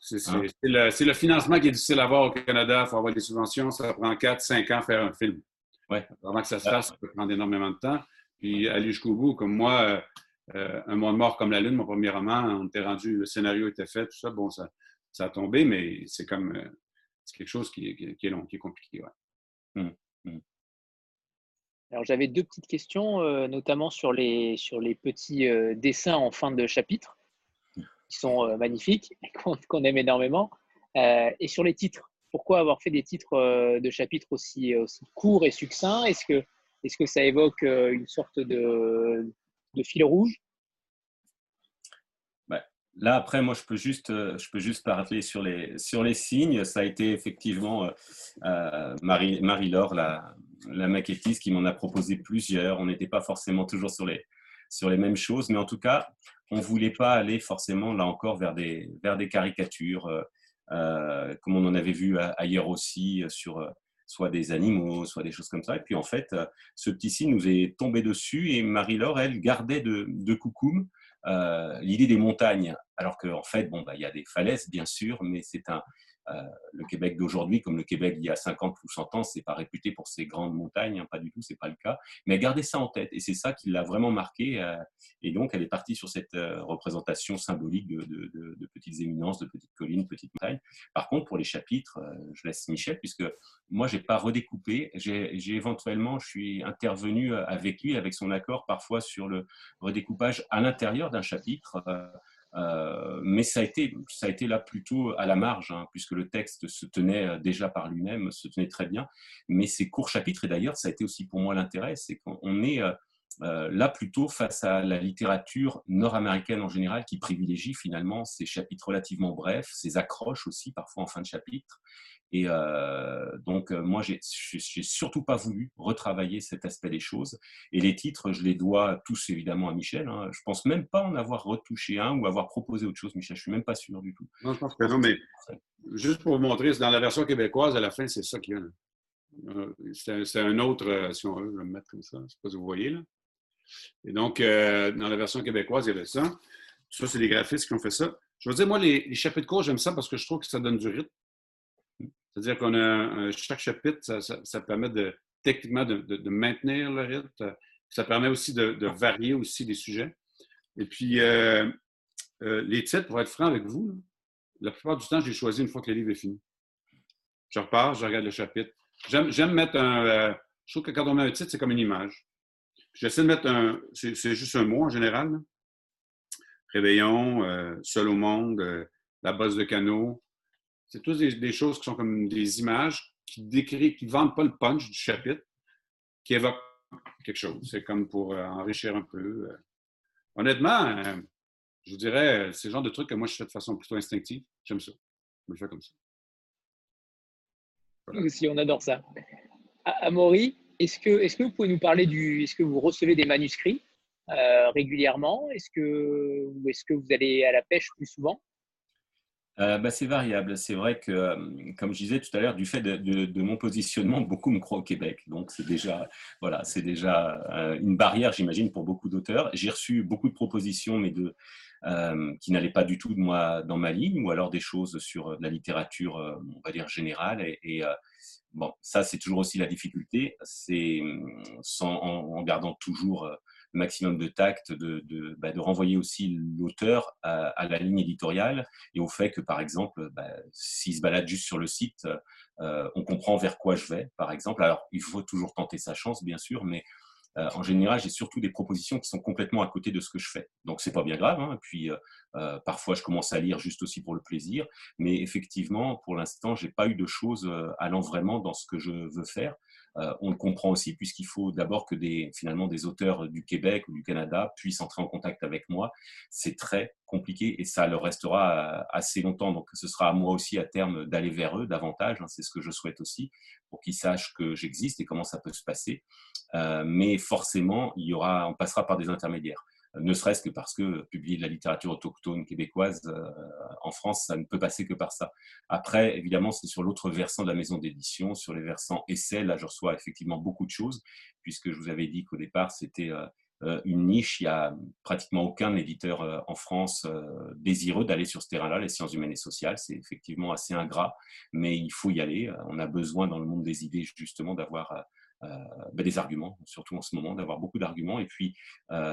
C'est le, financement qui est difficile à avoir au Canada. Il faut avoir des subventions. Ça prend 4-5 ans faire un film. Ouais. Avant que ça se fasse, ça peut prendre énormément de temps puis aller jusqu'au bout. Comme moi, euh, Un monde mort comme la lune, mon premier roman, on était rendu, le scénario était fait, tout ça, bon, ça, ça a tombé, mais c'est comme, c'est quelque chose qui, est long, qui est compliqué. Hum, hum. Alors j'avais deux petites questions, notamment sur les, sur les petits dessins en fin de chapitre, qui sont magnifiques, qu'on aime énormément, et sur les titres pourquoi avoir fait des titres euh, de chapitres aussi, aussi courts et succincts? Est-ce que, est que ça évoque euh, une sorte de, fil rouge? Bah, Là, après, moi, je peux juste, euh, je peux juste parler sur les, sur les signes. Ça a été effectivement Marie, Marie-Laure, la, la maquettiste, qui m'en a proposé plusieurs. On n'était pas forcément toujours sur les, sur les mêmes choses, mais en tout cas, on ne voulait pas aller forcément, là encore, vers des, vers des caricatures. Euh, comme on en avait vu ailleurs aussi euh, sur euh, soit des animaux, soit des choses comme ça. Et puis en fait, ce petit signe nous est tombé dessus et Marie-Laure, elle, gardait de, de Coucoum l'idée des montagnes. Alors qu'en en fait, bon, bah, il y a des falaises, bien sûr, mais c'est un, euh, le Québec d'aujourd'hui, comme le Québec il y a 50 ou 100 ans, c'est pas réputé pour ses grandes montagnes, hein, pas du tout, c'est pas le cas. Mais gardez ça en tête, et c'est ça qui l'a vraiment marqué. Euh, et donc, elle est partie sur cette euh, représentation symbolique de, de, petites éminences, de petites collines, petites montagnes. Par contre, pour les chapitres, je laisse Michel, puisque moi, j'ai pas redécoupé. J'ai éventuellement, je suis intervenu avec lui, avec son accord, parfois sur le redécoupage à l'intérieur d'un chapitre. Euh, mais ça a, été, ça a été là plutôt à la marge, hein, puisque le texte se tenait euh, déjà par lui-même, se tenait très bien. Mais ces courts chapitres, et d'ailleurs, ça a été aussi pour moi l'intérêt, c'est qu'on est euh, là plutôt face à la littérature nord-américaine en général, qui privilégie finalement ces chapitres relativement brefs, ces accroches aussi, parfois en fin de chapitre. Et euh, donc, euh, moi, j'ai surtout pas voulu retravailler cet aspect des choses. Et les titres, je les dois tous évidemment à Michel. Hein. Je pense même pas en avoir retouché un ou avoir proposé autre chose, Michel. Je suis même pas sûr du tout. Non, je pense que non, mais juste pour vous montrer, dans la version québécoise, à la fin, c'est ça qu'il y a. Euh, c'est un autre, si on veut, je vais me mettre comme ça. Je sais pas si vous voyez là. Et donc, dans la version québécoise, il y avait ça. Ça, c'est les graphistes qui ont fait ça. Je veux dire, moi, les, chapitres courts, j'aime ça parce que je trouve que ça donne du rythme. C'est-à-dire qu'on a chaque chapitre, ça, permet techniquement de, maintenir le rythme. Ça permet aussi de, varier aussi les sujets. Et puis, euh, euh, les titres, pour être franc avec vous, la plupart du temps, j'ai choisi une fois que le livre est fini. Je repars, je regarde le chapitre. J'aime mettre un. Euh, je trouve que quand on met un titre, c'est comme une image. J'essaie de mettre un. C'est juste un mot en général. Réveillon, seul au monde, la base de canot, c'est tous des, choses qui sont comme des images qui décrivent, qui ne vendent pas le punch du chapitre, qui évoquent quelque chose. C'est comme pour euh, enrichir un peu. Euh. Honnêtement, euh, je vous dirais, c'est le genre de truc que moi je fais de façon plutôt instinctive. J'aime ça. Je le fais comme ça. Nous aussi, on adore ça. Amaury, est-ce que, est que vous pouvez nous parler du. Est-ce que vous recevez des manuscrits régulièrement? Est-ce que, ou est-ce que vous allez à la pêche plus souvent? Euh, bah, c'est variable. C'est vrai que, euh, comme je disais tout à l'heure, du fait de, mon positionnement, beaucoup me croient au Québec. Donc, c'est déjà, voilà, c'est déjà euh, une barrière, j'imagine, pour beaucoup d'auteurs. J'ai reçu beaucoup de propositions, mais de, qui n'allaient pas du tout de moi dans ma ligne, ou alors des choses sur la littérature, on va dire, générale. Et, bon, ça, c'est toujours aussi la difficulté. C'est en, en, gardant toujours maximum de tact, de, de, bah, de renvoyer aussi l'auteur à, la ligne éditoriale et au fait que, par exemple, bah, s'il se balade juste sur le site, euh, on comprend vers quoi je vais, par exemple. Alors, il faut toujours tenter sa chance, bien sûr, mais euh, en général, j'ai surtout des propositions qui sont complètement à côté de ce que je fais. Donc, c'est pas bien grave. Hein. Puis, euh, parfois, je commence à lire juste aussi pour le plaisir. Mais effectivement, pour l'instant, j'ai pas eu de choses allant vraiment dans ce que je veux faire. Euh, on le comprend aussi puisqu'il faut d'abord que des, finalement des auteurs du Québec ou du Canada puissent entrer en contact avec moi. C'est très compliqué et ça le restera euh, assez longtemps. Donc ce sera à moi aussi à terme d'aller vers eux davantage. Hein, c'est ce que je souhaite aussi pour qu'ils sachent que j'existe et comment ça peut se passer. Euh, mais forcément, il y aura, on passera par des intermédiaires ne serait-ce que parce que publier de la littérature autochtone québécoise euh, en France, ça ne peut passer que par ça. Après, évidemment, c'est sur l'autre versant de la maison d'édition, sur les versants essais, là, je reçois effectivement beaucoup de choses, puisque je vous avais dit qu'au départ, c'était euh, euh, une niche. Il n'y a pratiquement aucun éditeur en France désireux d'aller sur ce terrain-là, les sciences humaines et sociales. C'est effectivement assez ingrat, mais il faut y aller. On a besoin dans le monde des idées, justement, d'avoir ben, des arguments, surtout en ce moment, d'avoir beaucoup d'arguments. Et puis,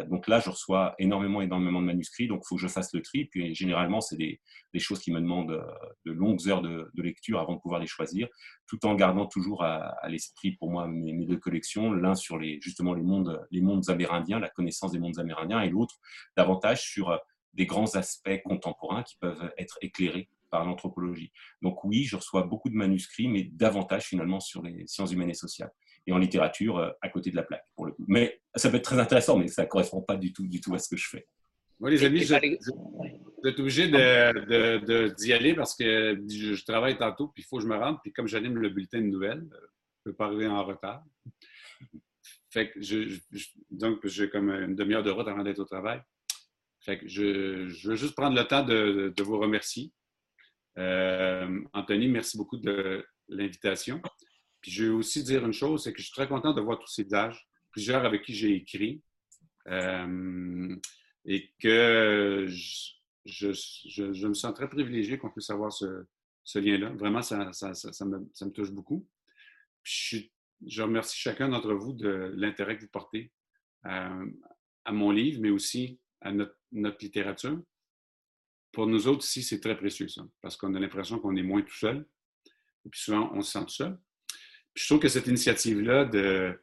donc là, je reçois énormément, énormément de manuscrits, donc il faut que je fasse le tri. Puis généralement, c'est des, choses qui me demandent de longues heures de, lecture avant de pouvoir les choisir, tout en gardant toujours à, l'esprit pour moi mes, deux collections, l'un sur justement les mondes, les mondes amérindiens, la connaissance des mondes amérindiens, et l'autre davantage sur des grands aspects contemporains qui peuvent être éclairés par l'anthropologie. Donc oui, je reçois beaucoup de manuscrits, mais davantage finalement sur les sciences humaines et sociales et en littérature euh, à côté de la plaque pour le coup. Mais ça peut être très intéressant, mais ça ne correspond pas du tout, du tout à ce que je fais. Moi, les amis, je, vous êtes obligé d'y de, aller parce que je, travaille tantôt, puis il faut que je me rende. Puis comme j'anime le bulletin de nouvelles, je ne peux pas arriver en retard. Fait que je, donc, j'ai comme une demi-heure de route avant d'être au travail. Fait que je, je, veux juste prendre le temps de, de vous remercier. Euh, Anthony, merci beaucoup de l'invitation. Puis je veux aussi dire une chose, c'est que je suis très content de voir tous ces visages, plusieurs avec qui j'ai écrit, euh, et que je, me sens très privilégié qu'on puisse avoir ce, lien-là. Vraiment, ça, me, touche beaucoup. Puis je, remercie chacun d'entre vous de l'intérêt que vous portez à, à mon livre, mais aussi à notre, notre littérature. Pour nous autres ici, c'est très précieux, ça, parce qu'on a l'impression qu'on est moins tout seul. Et puis souvent, on se sent tout seul. Je trouve que cette initiative-là de,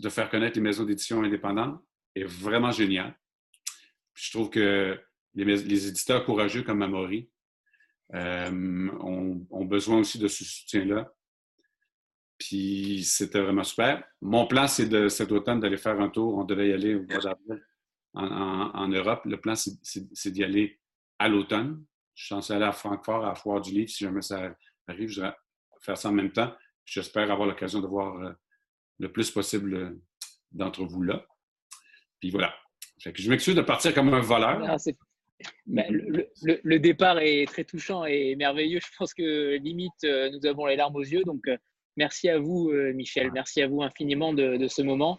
de faire connaître les maisons d'édition indépendantes est vraiment géniale. je trouve que les, les, éditeurs courageux comme Amaury euh, ont, ont, besoin aussi de ce soutien-là. Puis c'était vraiment super. Mon plan, c'est de cet automne d'aller faire un tour. On devait y aller au mois d'avril en, Europe. Le plan, c'est d'y aller à l'automne. Je suis censé aller à Francfort à la Foire du Livre. Si jamais ça arrive, je vais faire ça en même temps. J'espère avoir l'occasion de voir euh, le plus possible euh, d'entre vous là. Puis voilà. je m'excuse de partir comme un voleur. Ben, le, départ est très touchant et merveilleux. Je pense que limite, euh, nous avons les larmes aux yeux. Donc, merci à vous, Michel. Merci à vous infiniment de, ce moment.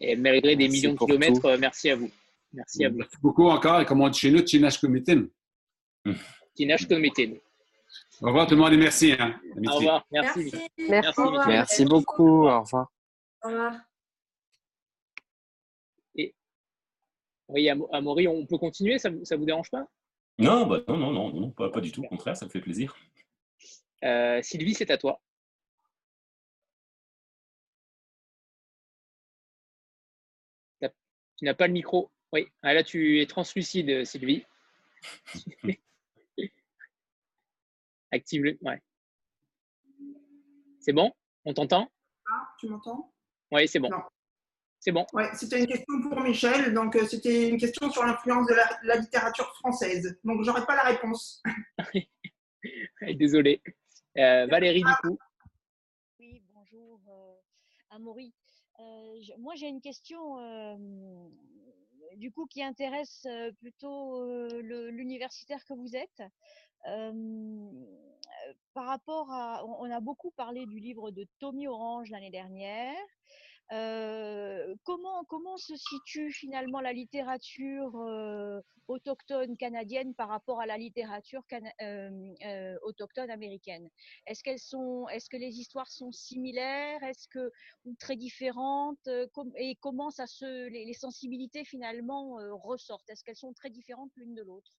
Et malgré des millions de kilomètres, merci à vous. Merci à vous. Merci beaucoup encore. Et comme on dit chez nous, Tinash Komitin. Au revoir tout le monde et merci. Hein. Au revoir. Merci. Merci, merci, beaucoup. Au revoir. Au revoir. Et... Oui, Amaury, on peut continuer? Ça ne vous dérange pas? Non, bah, non, non, non, non, pas, pas, du tout. Au contraire, ça me fait plaisir. Euh, Sylvie, c'est à toi. Tu n'as pas le micro. Oui, ah, là tu es translucide, Sylvie. Active-le. Ouais. C'est bon? On t'entend? Ah, Tu m'entends? Oui, c'est bon. C'est bon. Ouais, c'était une question pour Michel. Donc, euh, c'était une question sur l'influence de la, littérature française. Donc, j'aurais pas la réponse. Désolé. Euh, Valérie, du coup. Oui, bonjour, euh, Amaury. Euh, moi, j'ai une question du coup qui intéresse plutôt l'universitaire que vous êtes. par rapport à, on a beaucoup parlé du livre de Tommy Orange l'année dernière. Euh, comment, se situe finalement la littérature euh, autochtone canadienne par rapport à la littérature euh, autochtone américaine? Est-ce est-ce que les histoires sont similaires? Est-ce que ou très différentes? Et comment ça se, les, sensibilités finalement ressortent? Est-ce qu'elles sont très différentes l'une de l'autre?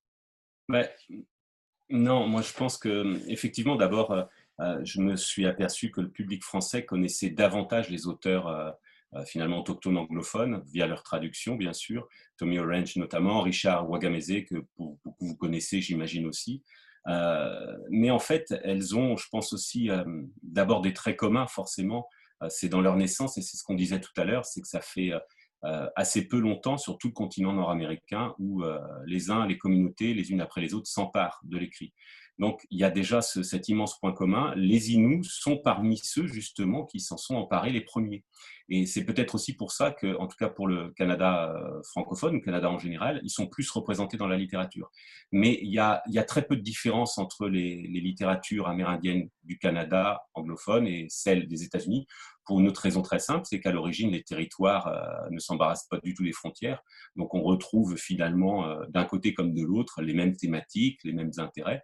Non, moi je pense que effectivement, d'abord je me suis aperçu que le public français connaissait davantage les auteurs euh, euh, finalement autochtones anglophones, via leur traduction, bien sûr. Tommy Orange notamment, Richard Wagamese, que beaucoup vous connaissez, j'imagine aussi. mais en fait, elles ont, je pense aussi, d'abord des traits communs, forcément. c'est dans leur naissance, et c'est ce qu'on disait tout à l'heure, c'est que ça fait assez peu longtemps sur tout le continent nord-américain où les uns, les communautés, les unes après les autres, s'emparent de l'écrit. Donc, il y a déjà cet immense point commun. Les Inuits sont parmi ceux, justement, qui s'en sont emparés les premiers. Et c'est peut-être aussi pour ça que, en tout cas pour le Canada euh, francophone, le Canada en général, ils sont plus représentés dans la littérature. Mais il y a, très peu de différence entre les, littératures amérindiennes du Canada anglophone et celles des États-Unis, pour une autre raison très simple, c'est qu'à l'origine, les territoires euh, ne s'embarrassent pas du tout des frontières. Donc on retrouve finalement, euh, d'un côté comme de l'autre, les mêmes thématiques, les mêmes intérêts.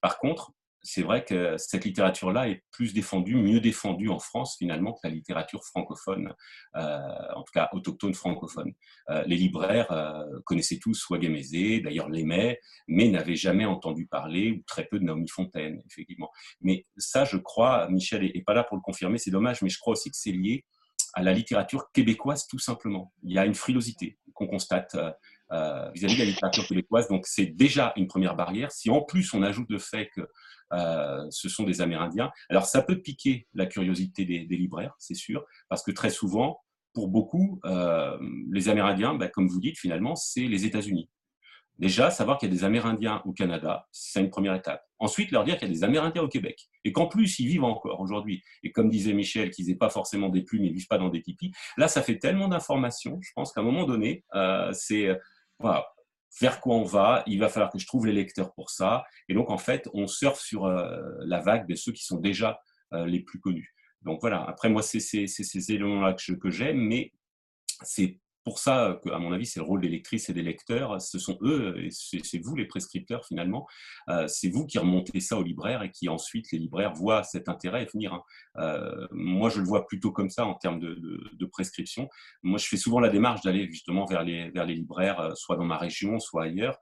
Par contre, c'est vrai que cette littérature-là est plus défendue, mieux défendue en France finalement que la littérature francophone, euh, en tout cas autochtone francophone. Euh, les libraires euh, connaissaient tous Ouagamezé, d'ailleurs l'aimaient, mais n'avaient jamais entendu parler, ou très peu de Naomi Fontaine, effectivement. Mais ça, je crois, Michel n'est pas là pour le confirmer, c'est dommage, mais je crois aussi que c'est lié à la littérature québécoise tout simplement. Il y a une frilosité qu'on constate vis-à-vis de la littérature québécoise, donc c'est déjà une première barrière. Si en plus on ajoute le fait que euh, ce sont des Amérindiens. Alors ça peut piquer la curiosité des, libraires, c'est sûr, parce que très souvent, pour beaucoup, euh, les Amérindiens, ben, comme vous dites, finalement, c'est les États-Unis. Déjà, savoir qu'il y a des Amérindiens au Canada, c'est une première étape. Ensuite, leur dire qu'il y a des Amérindiens au Québec. Et qu'en plus, ils vivent encore aujourd'hui. Et comme disait Michel, qu'ils n'aient pas forcément des plumes, ils ne vivent pas dans des tipis. Là, ça fait tellement d'informations, je pense qu'à un moment donné, euh, c'est vers quoi on va, il va falloir que je trouve les lecteurs pour ça. Et donc, en fait, on surfe sur euh, la vague de ceux qui sont déjà euh, les plus connus. Donc voilà, après moi, c'est ces éléments-là que j'aime, mais c'est pour ça qu'à mon avis, c'est le rôle des lectrices et des lecteurs. Ce sont eux, et c'est vous les prescripteurs finalement, euh, c'est vous qui remontez ça aux libraires et qui ensuite les libraires voient cet intérêt venir. Hein. Euh, moi, je le vois plutôt comme ça en termes de, prescription. Moi, je fais souvent la démarche d'aller justement vers les, vers les libraires, euh, soit dans ma région, soit ailleurs.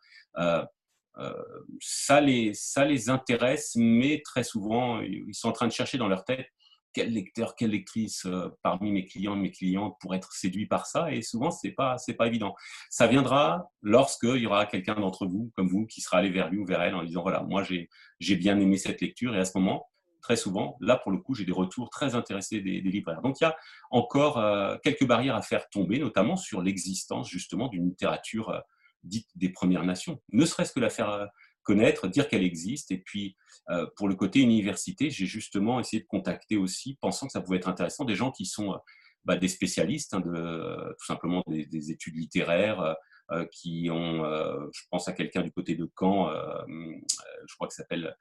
ça, les, ça les intéresse, mais très souvent, ils sont en train de chercher dans leur tête quel lecteur, quelle lectrice euh, parmi mes clients mes clientes pour être séduit par ça Et souvent, c'est pas, pas évident. Ça viendra lorsqu'il y aura quelqu'un d'entre vous, comme vous, qui sera allé vers lui ou vers elle en disant voilà, moi j'ai, bien aimé cette lecture et à ce moment, très souvent, là pour le coup, j'ai des retours très intéressés des, libraires. Donc il y a encore euh, quelques barrières à faire tomber, notamment sur l'existence justement d'une littérature euh, dite des Premières Nations. Ne serait-ce que la faire dire qu'elle existe. Et puis, euh, pour le côté université, j'ai justement essayé de contacter aussi, pensant que ça pouvait être intéressant, des gens qui sont euh, bah, des spécialistes, hein, de, tout simplement des, des études littéraires, euh, qui ont, euh, je pense à quelqu'un du côté de Caen, euh, je crois que s'appelle,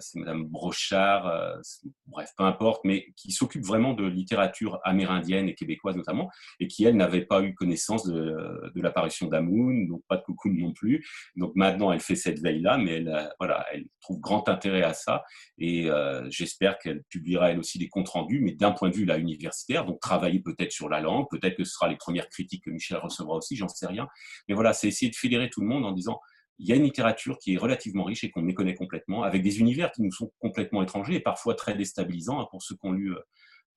c'est Madame Brochard, bref, peu importe, mais qui s'occupe vraiment de littérature amérindienne et québécoise notamment, et qui, elle, n'avait pas eu connaissance de, de l'apparition d'Amoun, donc pas de Cocoon non plus. Donc maintenant, elle fait cette veille-là, mais elle, voilà, elle trouve grand intérêt à ça, et j'espère qu'elle publiera elle aussi des comptes rendus, mais d'un point de vue là, universitaire, donc travailler peut-être sur la langue, peut-être que ce sera les premières critiques que Michel recevra aussi, j'en sais rien mais voilà, c'est essayer de fédérer tout le monde en disant il y a une littérature qui est relativement riche et qu'on méconnaît complètement, avec des univers qui nous sont complètement étrangers et parfois très déstabilisants hein, pour ceux qui ont lu euh,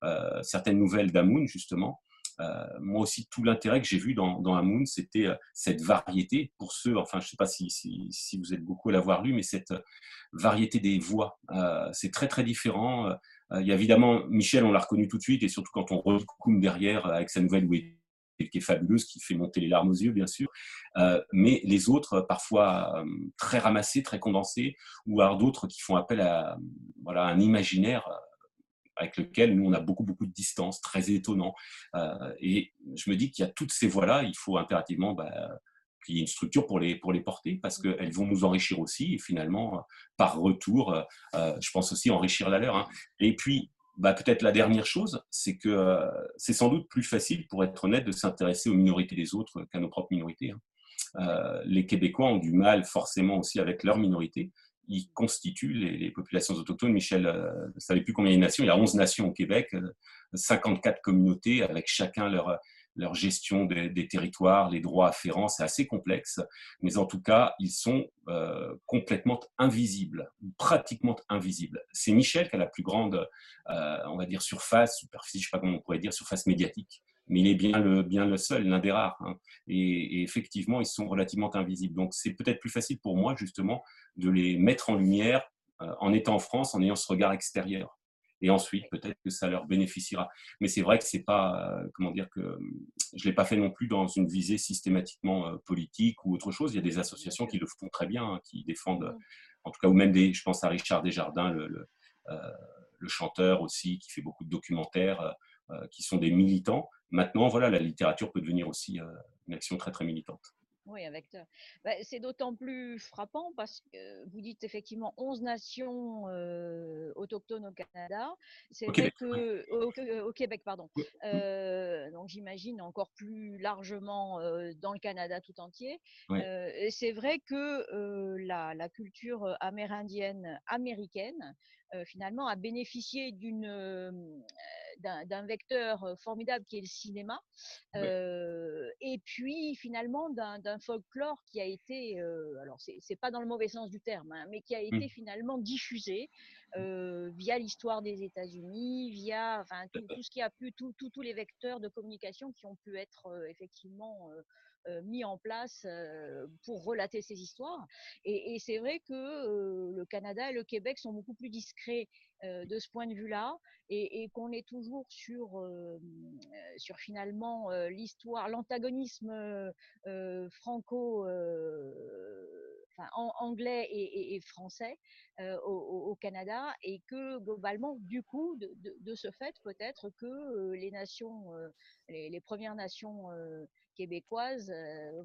euh, certaines nouvelles d'Amoun, justement. Euh, moi aussi, tout l'intérêt que j'ai vu dans, Amoun, c'était cette variété, pour ceux, enfin, je ne sais pas si, vous êtes beaucoup à l'avoir lu, mais cette variété des voix, c'est très, très différent. il y a évidemment, Michel, on l'a reconnu tout de suite, et surtout quand on relit derrière avec sa nouvelle Où qui est fabuleuse, qui fait monter les larmes aux yeux, bien sûr. Euh, mais les autres, parfois euh, très ramassés, très condensés, ou alors d'autres qui font appel à voilà, un imaginaire euh, avec lequel nous, on a beaucoup, beaucoup de distance, très étonnant. et je me dis qu'il y a toutes ces voies-là, il faut impérativement bah, qu'il y ait une structure pour les, pour les porter, parce qu'elles vont nous enrichir aussi, et finalement, par retour, je pense aussi enrichir la leur. Hein. Et puis, bah, peut-être la dernière chose, c'est que euh, c'est sans doute plus facile, pour être honnête, de s'intéresser aux minorités des autres qu'à nos propres minorités. Hein. Euh, les Québécois ont du mal forcément aussi avec leurs minorités. Ils constituent les, populations autochtones. Michel euh, ne savait plus combien il y a de nations. Il y a 11 nations au Québec, 54 communautés avec chacun leur, leur gestion des, territoires, les droits afférents, c'est assez complexe, mais en tout cas, ils sont euh, complètement invisibles, pratiquement invisibles. C'est Michel qui a la plus grande, euh, on va dire, surface, superficie, je ne sais pas comment on pourrait dire, surface médiatique, mais il est bien le, bien le seul, l'un des rares. Hein. Et, effectivement, ils sont relativement invisibles. Donc, c'est peut-être plus facile pour moi, justement, de les mettre en lumière euh, en étant en France, en ayant ce regard extérieur et ensuite peut-être que ça leur bénéficiera. Mais c'est vrai que c'est pas, euh, comment dire, que je l'ai pas fait non plus dans une visée systématiquement euh, politique ou autre chose. Il y a des associations qui le font très bien, hein, qui défendent, en tout cas, ou même des, je pense à Richard Desjardins, le, le, euh, le chanteur aussi, qui fait beaucoup de documentaires, qui sont des militants. Maintenant, voilà, la littérature peut devenir aussi une action très très militante. Oui, un vecteur. Bah, c'est d'autant plus frappant parce que vous dites effectivement 11 nations euh, autochtones au Canada. C'est vrai que au, Québec, pardon. Euh, donc j'imagine encore plus largement euh, dans le Canada tout entier. c'est vrai que la, la, culture amérindienne américaine finalement a bénéficié d'une d'un vecteur formidable qui est le cinéma, et puis finalement d'un folklore qui a été, alors c'est pas dans le mauvais sens du terme, hein, mais qui a été mmh. finalement diffusé via l'histoire des États-Unis, via enfin, tout, tout, ce qui a pu, tous les vecteurs de communication qui ont pu être effectivement euh, mis en place euh, pour relater ces histoires. Et, c'est vrai que euh, le Canada et le Québec sont beaucoup plus discrets de ce point de vue-là et, qu'on est toujours sur, sur finalement l'histoire, l'antagonisme franco, enfin, anglais et, français au, Canada et que globalement, du coup, de, ce fait, peut-être que les nations, les, les, Premières Nations québécoises euh,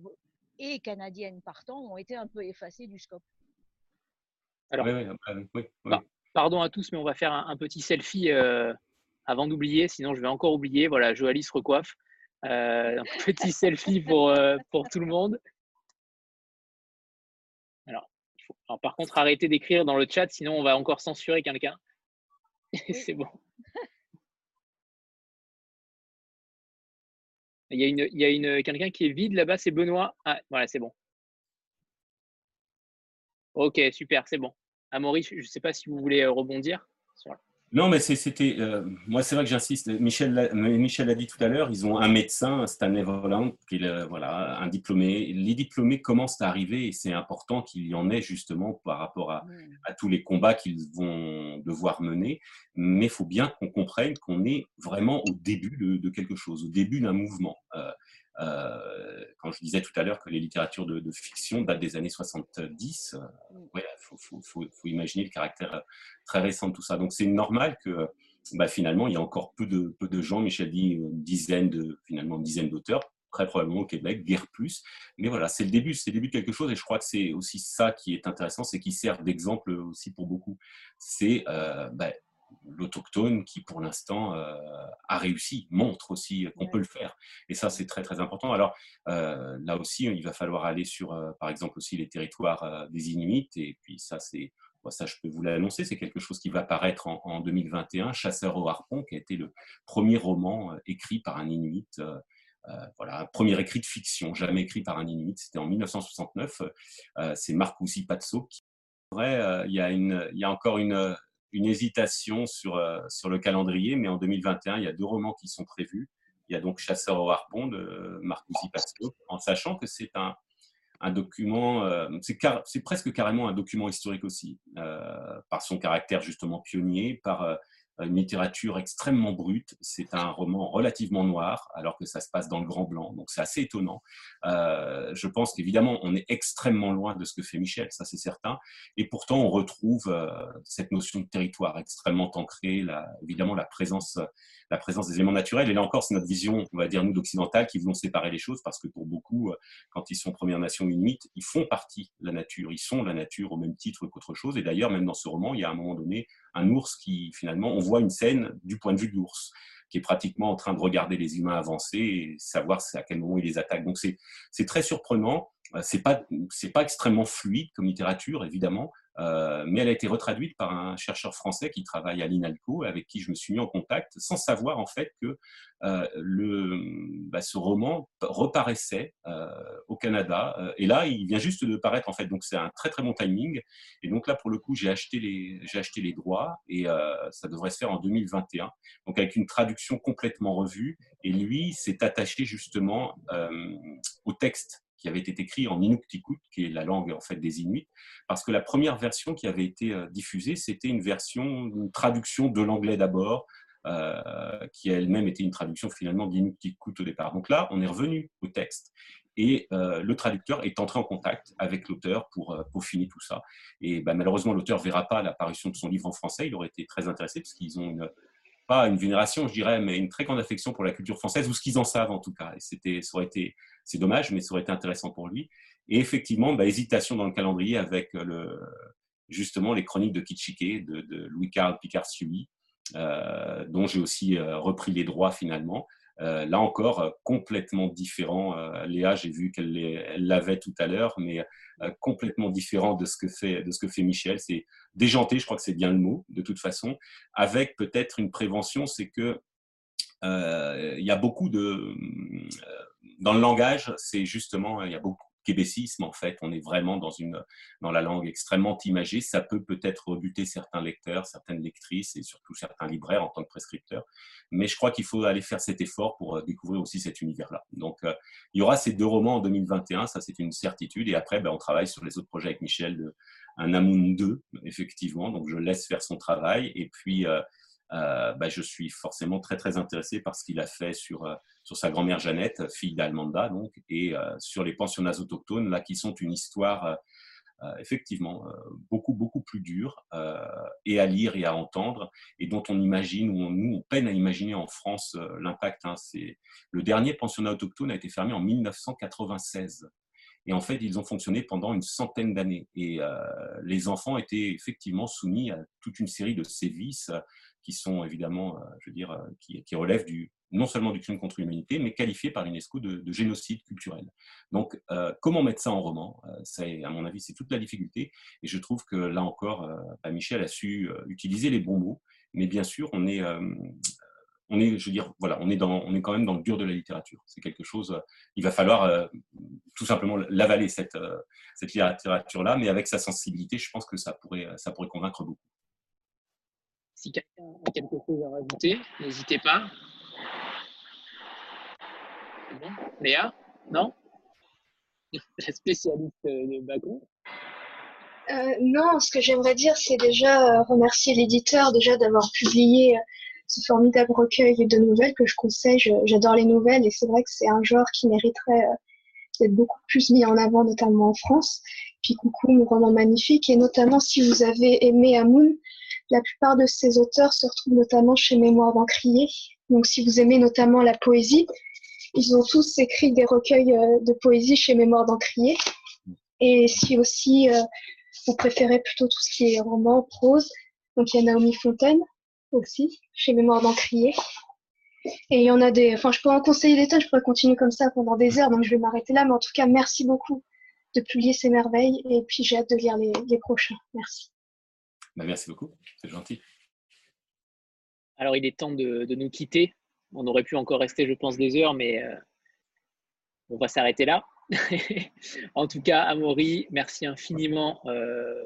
et canadiennes partant ont été un peu effacées du scope. Alors, pardon à tous, mais on va faire un, petit selfie euh, avant d'oublier, sinon je vais encore oublier. Voilà, Joalie se recoiffe. Euh, un petit selfie pour, pour tout le monde. Alors, alors, par contre, arrêtez d'écrire dans le chat, sinon on va encore censurer quelqu'un. C'est bon. Il y a, une, il y a une, quelqu'un qui est vide là-bas, c'est Benoît. Ah, voilà, c'est bon. Ok, super, c'est bon. Amaury, je ne sais pas si vous voulez euh, rebondir. Non, mais c'était. Euh, moi, c'est vrai que j'insiste. Michel l'a dit tout à l'heure, ils ont un médecin, Stanley Voland, qui est voilà, un diplômé. Les diplômés commencent à arriver et c'est important qu'il y en ait justement par rapport à, à tous les combats qu'ils vont devoir mener. Mais il faut bien qu'on comprenne qu'on est vraiment au début de, de quelque chose, au début d'un mouvement. Euh, quand je disais tout à l'heure que les littératures de, fiction datent des années 70, il euh, faut, imaginer le caractère euh, très récent de tout ça. Donc c'est normal que bah, finalement, il y a encore peu de, peu de gens, Michel dit une dizaine de, finalement une dizaine d'auteurs, très probablement au Québec, guère plus. Mais voilà, c'est le début, c'est le début de quelque chose, et je crois que c'est aussi ça qui est intéressant, c'est qui sert d'exemple aussi pour beaucoup. C'est bah, l'autochtone qui, pour l'instant, euh, a réussi, montre aussi qu'on peut le faire. Et ça, c'est très, très important. Alors, euh, là aussi, il va falloir aller sur, euh, par exemple, aussi les territoires des Inuits. Et puis, ça, c'est. ça, je peux vous l'annoncer, c'est quelque chose qui va paraître en, 2021, Chasseur au harpon, qui a été le premier roman écrit par un Inuit. voilà, premier écrit de fiction, jamais écrit par un Inuit. C'était en 1969. c'est Marcoussi Patso. Qui, vrai, il y, a une, il y a encore une, une hésitation sur, euh, sur le calendrier, mais en 2021, il y a deux romans qui sont prévus. Il y a donc Chasseur au harpon de Marcoussi Pasco, en sachant que c'est un, un document, euh, c'est presque carrément un document historique aussi, euh, par son caractère justement pionnier, par une littérature extrêmement brute. C'est un roman relativement noir, alors que ça se passe dans le grand blanc. Donc c'est assez étonnant. Euh, je pense qu'évidemment, on est extrêmement loin de ce que fait Michel, ça c'est certain. Et pourtant, on retrouve euh, cette notion de territoire extrêmement ancrée, évidemment la présence la présence des éléments naturels. Et là encore, c'est notre vision, on va dire, nous, d'occidental, qui voulons séparer les choses, parce que pour beaucoup, euh, quand ils sont Première Nation inuite, ils font partie de la nature, ils sont la nature au même titre qu'autre chose. Et d'ailleurs, même dans ce roman, il y a à un moment donné un ours qui, finalement, on voit une scène du point de vue de l'ours qui est pratiquement en train de regarder les humains avancer et savoir à quel moment il les attaque. Donc c'est très surprenant. Euh, c'est pas c'est pas extrêmement fluide comme littérature évidemment, euh, mais elle a été retraduite par un chercheur français qui travaille à l'INALCO, avec qui je me suis mis en contact, sans savoir en fait que euh, le, bah, ce roman reparaissait euh, au Canada. et là, il vient juste de paraître en fait, donc c'est un très très bon timing. Et donc là, pour le coup, j'ai acheté les j'ai acheté les droits et ça devrait se faire en 2021. Donc avec une traduction complètement revue. Et lui s'est attaché justement au texte qui avait été écrit en Inuktitut, qui est la langue en fait des Inuits, parce que la première version qui avait été euh, diffusée, c'était une version, une traduction de l'anglais d'abord, euh, qui elle-même était une traduction finalement d'Inuktitut au départ. Donc là, on est revenu au texte et euh, le traducteur est entré en contact avec l'auteur pour peaufiner tout ça. Et bah, malheureusement, l'auteur ne verra pas l'apparition de son livre en français. Il aurait été très intéressé parce qu'ils ont une pas une vénération, je dirais, mais une très grande affection pour la culture française, ou ce qu'ils en savent en tout cas. C'était, ça aurait été, c'est dommage, mais ça aurait été intéressant pour lui. Et effectivement, bah, hésitation dans le calendrier avec le, justement les chroniques de Kitschike de, de Louis-Carl Picard-Sully, euh, dont j'ai aussi euh, repris les droits finalement. Euh, là encore, complètement différent. Léa, j'ai vu qu'elle l'avait tout à l'heure, mais complètement différent de ce que fait, de ce que fait Michel. C'est déjanté, je crois que c'est bien le mot, de toute façon, avec peut-être une prévention, c'est que il y a beaucoup de dans le langage, c'est justement il y a beaucoup québécisme, en fait. On est vraiment dans, une, dans la langue extrêmement imagée. Ça peut peut-être rebuter certains lecteurs, certaines lectrices et surtout certains libraires en tant que prescripteurs. Mais je crois qu'il faut aller faire cet effort pour euh, découvrir aussi cet univers-là. Donc, euh, il y aura ces deux romans en 2021, ça c'est une certitude. Et après, ben, on travaille sur les autres projets avec Michel, de, un Amoun 2, effectivement. Donc, je laisse faire son travail. Et puis, euh, euh, bah, je suis forcément très très intéressé par ce qu'il a fait sur, euh, sur sa grand-mère Jeannette, fille d'Almanda, donc, et euh, sur les pensionnats autochtones, là, qui sont une histoire effectivement beaucoup beaucoup plus dure et à lire et à entendre, et dont on imagine, ou nous on peine à imaginer en France l'impact. Hein. c'est le dernier pensionnat autochtone a été fermé en 1996. Et en fait, ils ont fonctionné pendant une centaine d'années. Et les enfants étaient effectivement soumis à toute une série de sévices qui sont évidemment, euh, je veux dire, euh, qui, relèvent du, non seulement du crime contre l'humanité, mais qualifiés par l'UNESCO de, génocide culturel. Donc, euh, comment mettre ça en roman? À mon avis, c'est toute la difficulté. Et je trouve que là encore, bah, Michel a su utiliser les bons mots. Mais bien sûr, on est, on est, je veux dire, voilà, on est, dans, on est quand même dans le dur de la littérature. C'est quelque chose, il va falloir tout simplement l'avaler, cette, cette littérature-là, mais avec sa sensibilité, je pense que ça pourrait, ça pourrait convaincre beaucoup. Si quelqu'un a quelque chose à rajouter, n'hésitez pas. Léa? Non? La spécialiste de Bacon euh, Non, ce que j'aimerais dire, c'est déjà euh, remercier l'éditeur déjà d'avoir publié euh, ce formidable recueil de nouvelles que je conseille. J'adore les nouvelles et c'est vrai que c'est un genre qui mériterait beaucoup plus mis en avant, notamment en France. Puis coucou, roman magnifique. Et notamment si vous avez aimé Amoun, la plupart de ces auteurs se retrouvent notamment chez Mémoire d'Encrier. Donc, si vous aimez notamment la poésie, ils ont tous écrit des recueils euh, de poésie chez Mémoire d'Encrier. Et si aussi euh, vous préférez plutôt tout ce qui est roman, prose, donc il y a Naomi Fontaine aussi chez Mémoire d'Encrier. Et il y en a des. Enfin, je pourrais en conseiller des tonnes, je pourrais continuer comme ça pendant des heures, donc je vais m'arrêter là. Mais en tout cas, merci beaucoup de publier ces merveilles. Et puis, j'ai hâte de lire les prochains. Merci. Bah, merci beaucoup, c'est gentil. Alors, il est temps de, nous quitter. On aurait pu encore rester, je pense, des heures, mais euh, on va s'arrêter là. en tout cas, Amaury, merci infiniment euh,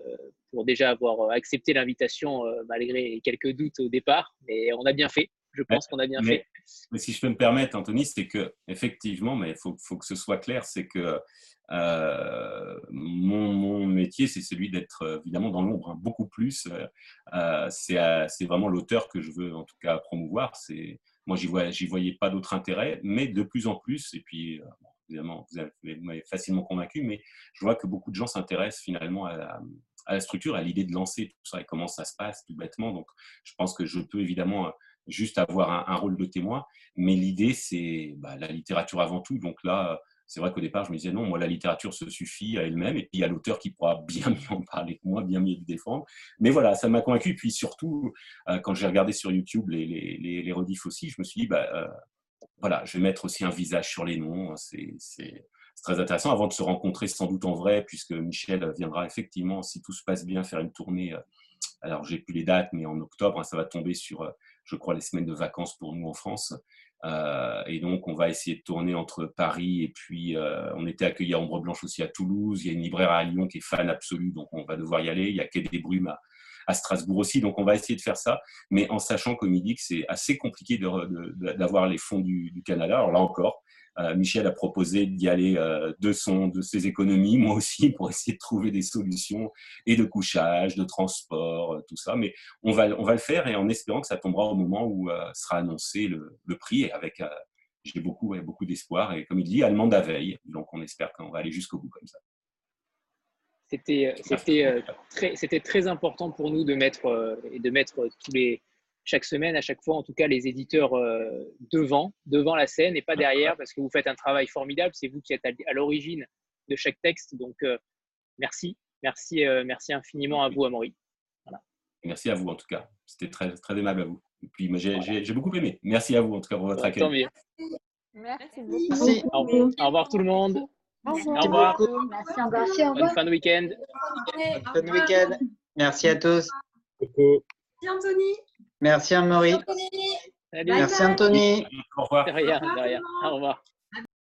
pour déjà avoir accepté l'invitation euh, malgré quelques doutes au départ. Mais on a bien fait. Je pense qu'on a bien fait. Mais si je peux me permettre, Anthony, c'est que effectivement, mais il faut, faut, que ce soit clair, c'est que euh, mon, métier, c'est celui d'être euh, évidemment dans l'ombre, hein, beaucoup plus. Euh, c'est vraiment l'auteur que je veux en tout cas promouvoir. Moi, j'y vois, voyais pas d'autre intérêt, mais de plus en plus, et puis évidemment, vous m'avez facilement convaincu, mais je vois que beaucoup de gens s'intéressent finalement à, la structure, à l'idée de lancer tout ça et comment ça se passe tout bêtement. Donc, je pense que je peux évidemment juste avoir un, rôle de témoin, mais l'idée, c'est bah, la littérature avant tout. Donc là, c'est vrai qu'au départ, je me disais non, moi, la littérature se suffit à elle-même, et puis il y a l'auteur qui pourra bien mieux en parler que moi, bien mieux le défendre. Mais voilà, ça m'a convaincu. Puis surtout, euh, quand j'ai regardé sur YouTube les, les, les, rediffs aussi, je me suis dit, bah, euh, voilà, je vais mettre aussi un visage sur les noms. C'est très intéressant avant de se rencontrer sans doute en vrai, puisque Michel viendra effectivement, si tout se passe bien, faire une tournée. Euh, alors, j'ai plus les dates, mais en octobre, hein, ça va tomber sur, je crois, les semaines de vacances pour nous en France. Euh, et donc, on va essayer de tourner entre Paris et puis euh, on était accueilli à Ombre Blanche aussi à Toulouse. Il y a une libraire à Lyon qui est fan absolue, donc on va devoir y aller. Il y a Quai des Brumes à, Strasbourg aussi, donc on va essayer de faire ça, mais en sachant, comme il dit, que c'est assez compliqué d'avoir les fonds du, du Canada. Alors là encore, Michel a proposé d'y aller euh, de, son, de ses économies, moi aussi, pour essayer de trouver des solutions et de couchage, de transport, euh, tout ça. Mais on va, on va le faire et en espérant que ça tombera au moment où sera annoncé le, le prix et avec j'ai beaucoup, beaucoup d'espoir. Et comme il dit, allemande à veille. Donc on espère qu'on va aller jusqu'au bout comme ça. C'était très, très important pour nous de mettre, de mettre tous les, chaque semaine, à chaque fois, en tout cas, les éditeurs devant, devant la scène et pas derrière, parce que vous faites un travail formidable. C'est vous qui êtes à l'origine de chaque texte. Donc, merci, merci, merci infiniment à vous, Amaury. Voilà. Merci à vous, en tout cas. C'était très, très aimable à vous. Et puis, j'ai beaucoup aimé. Merci à vous, en tout cas, pour votre accueil. Merci beaucoup. Au, revoir tout le monde. Au revoir. Merci, au revoir. Bonne fin de week-end. Bonne fin de week-end. Merci à tous. Merci Anthony. Merci Anne-Marie. Merci Anthony. Au revoir. De rien, de rien. Au revoir.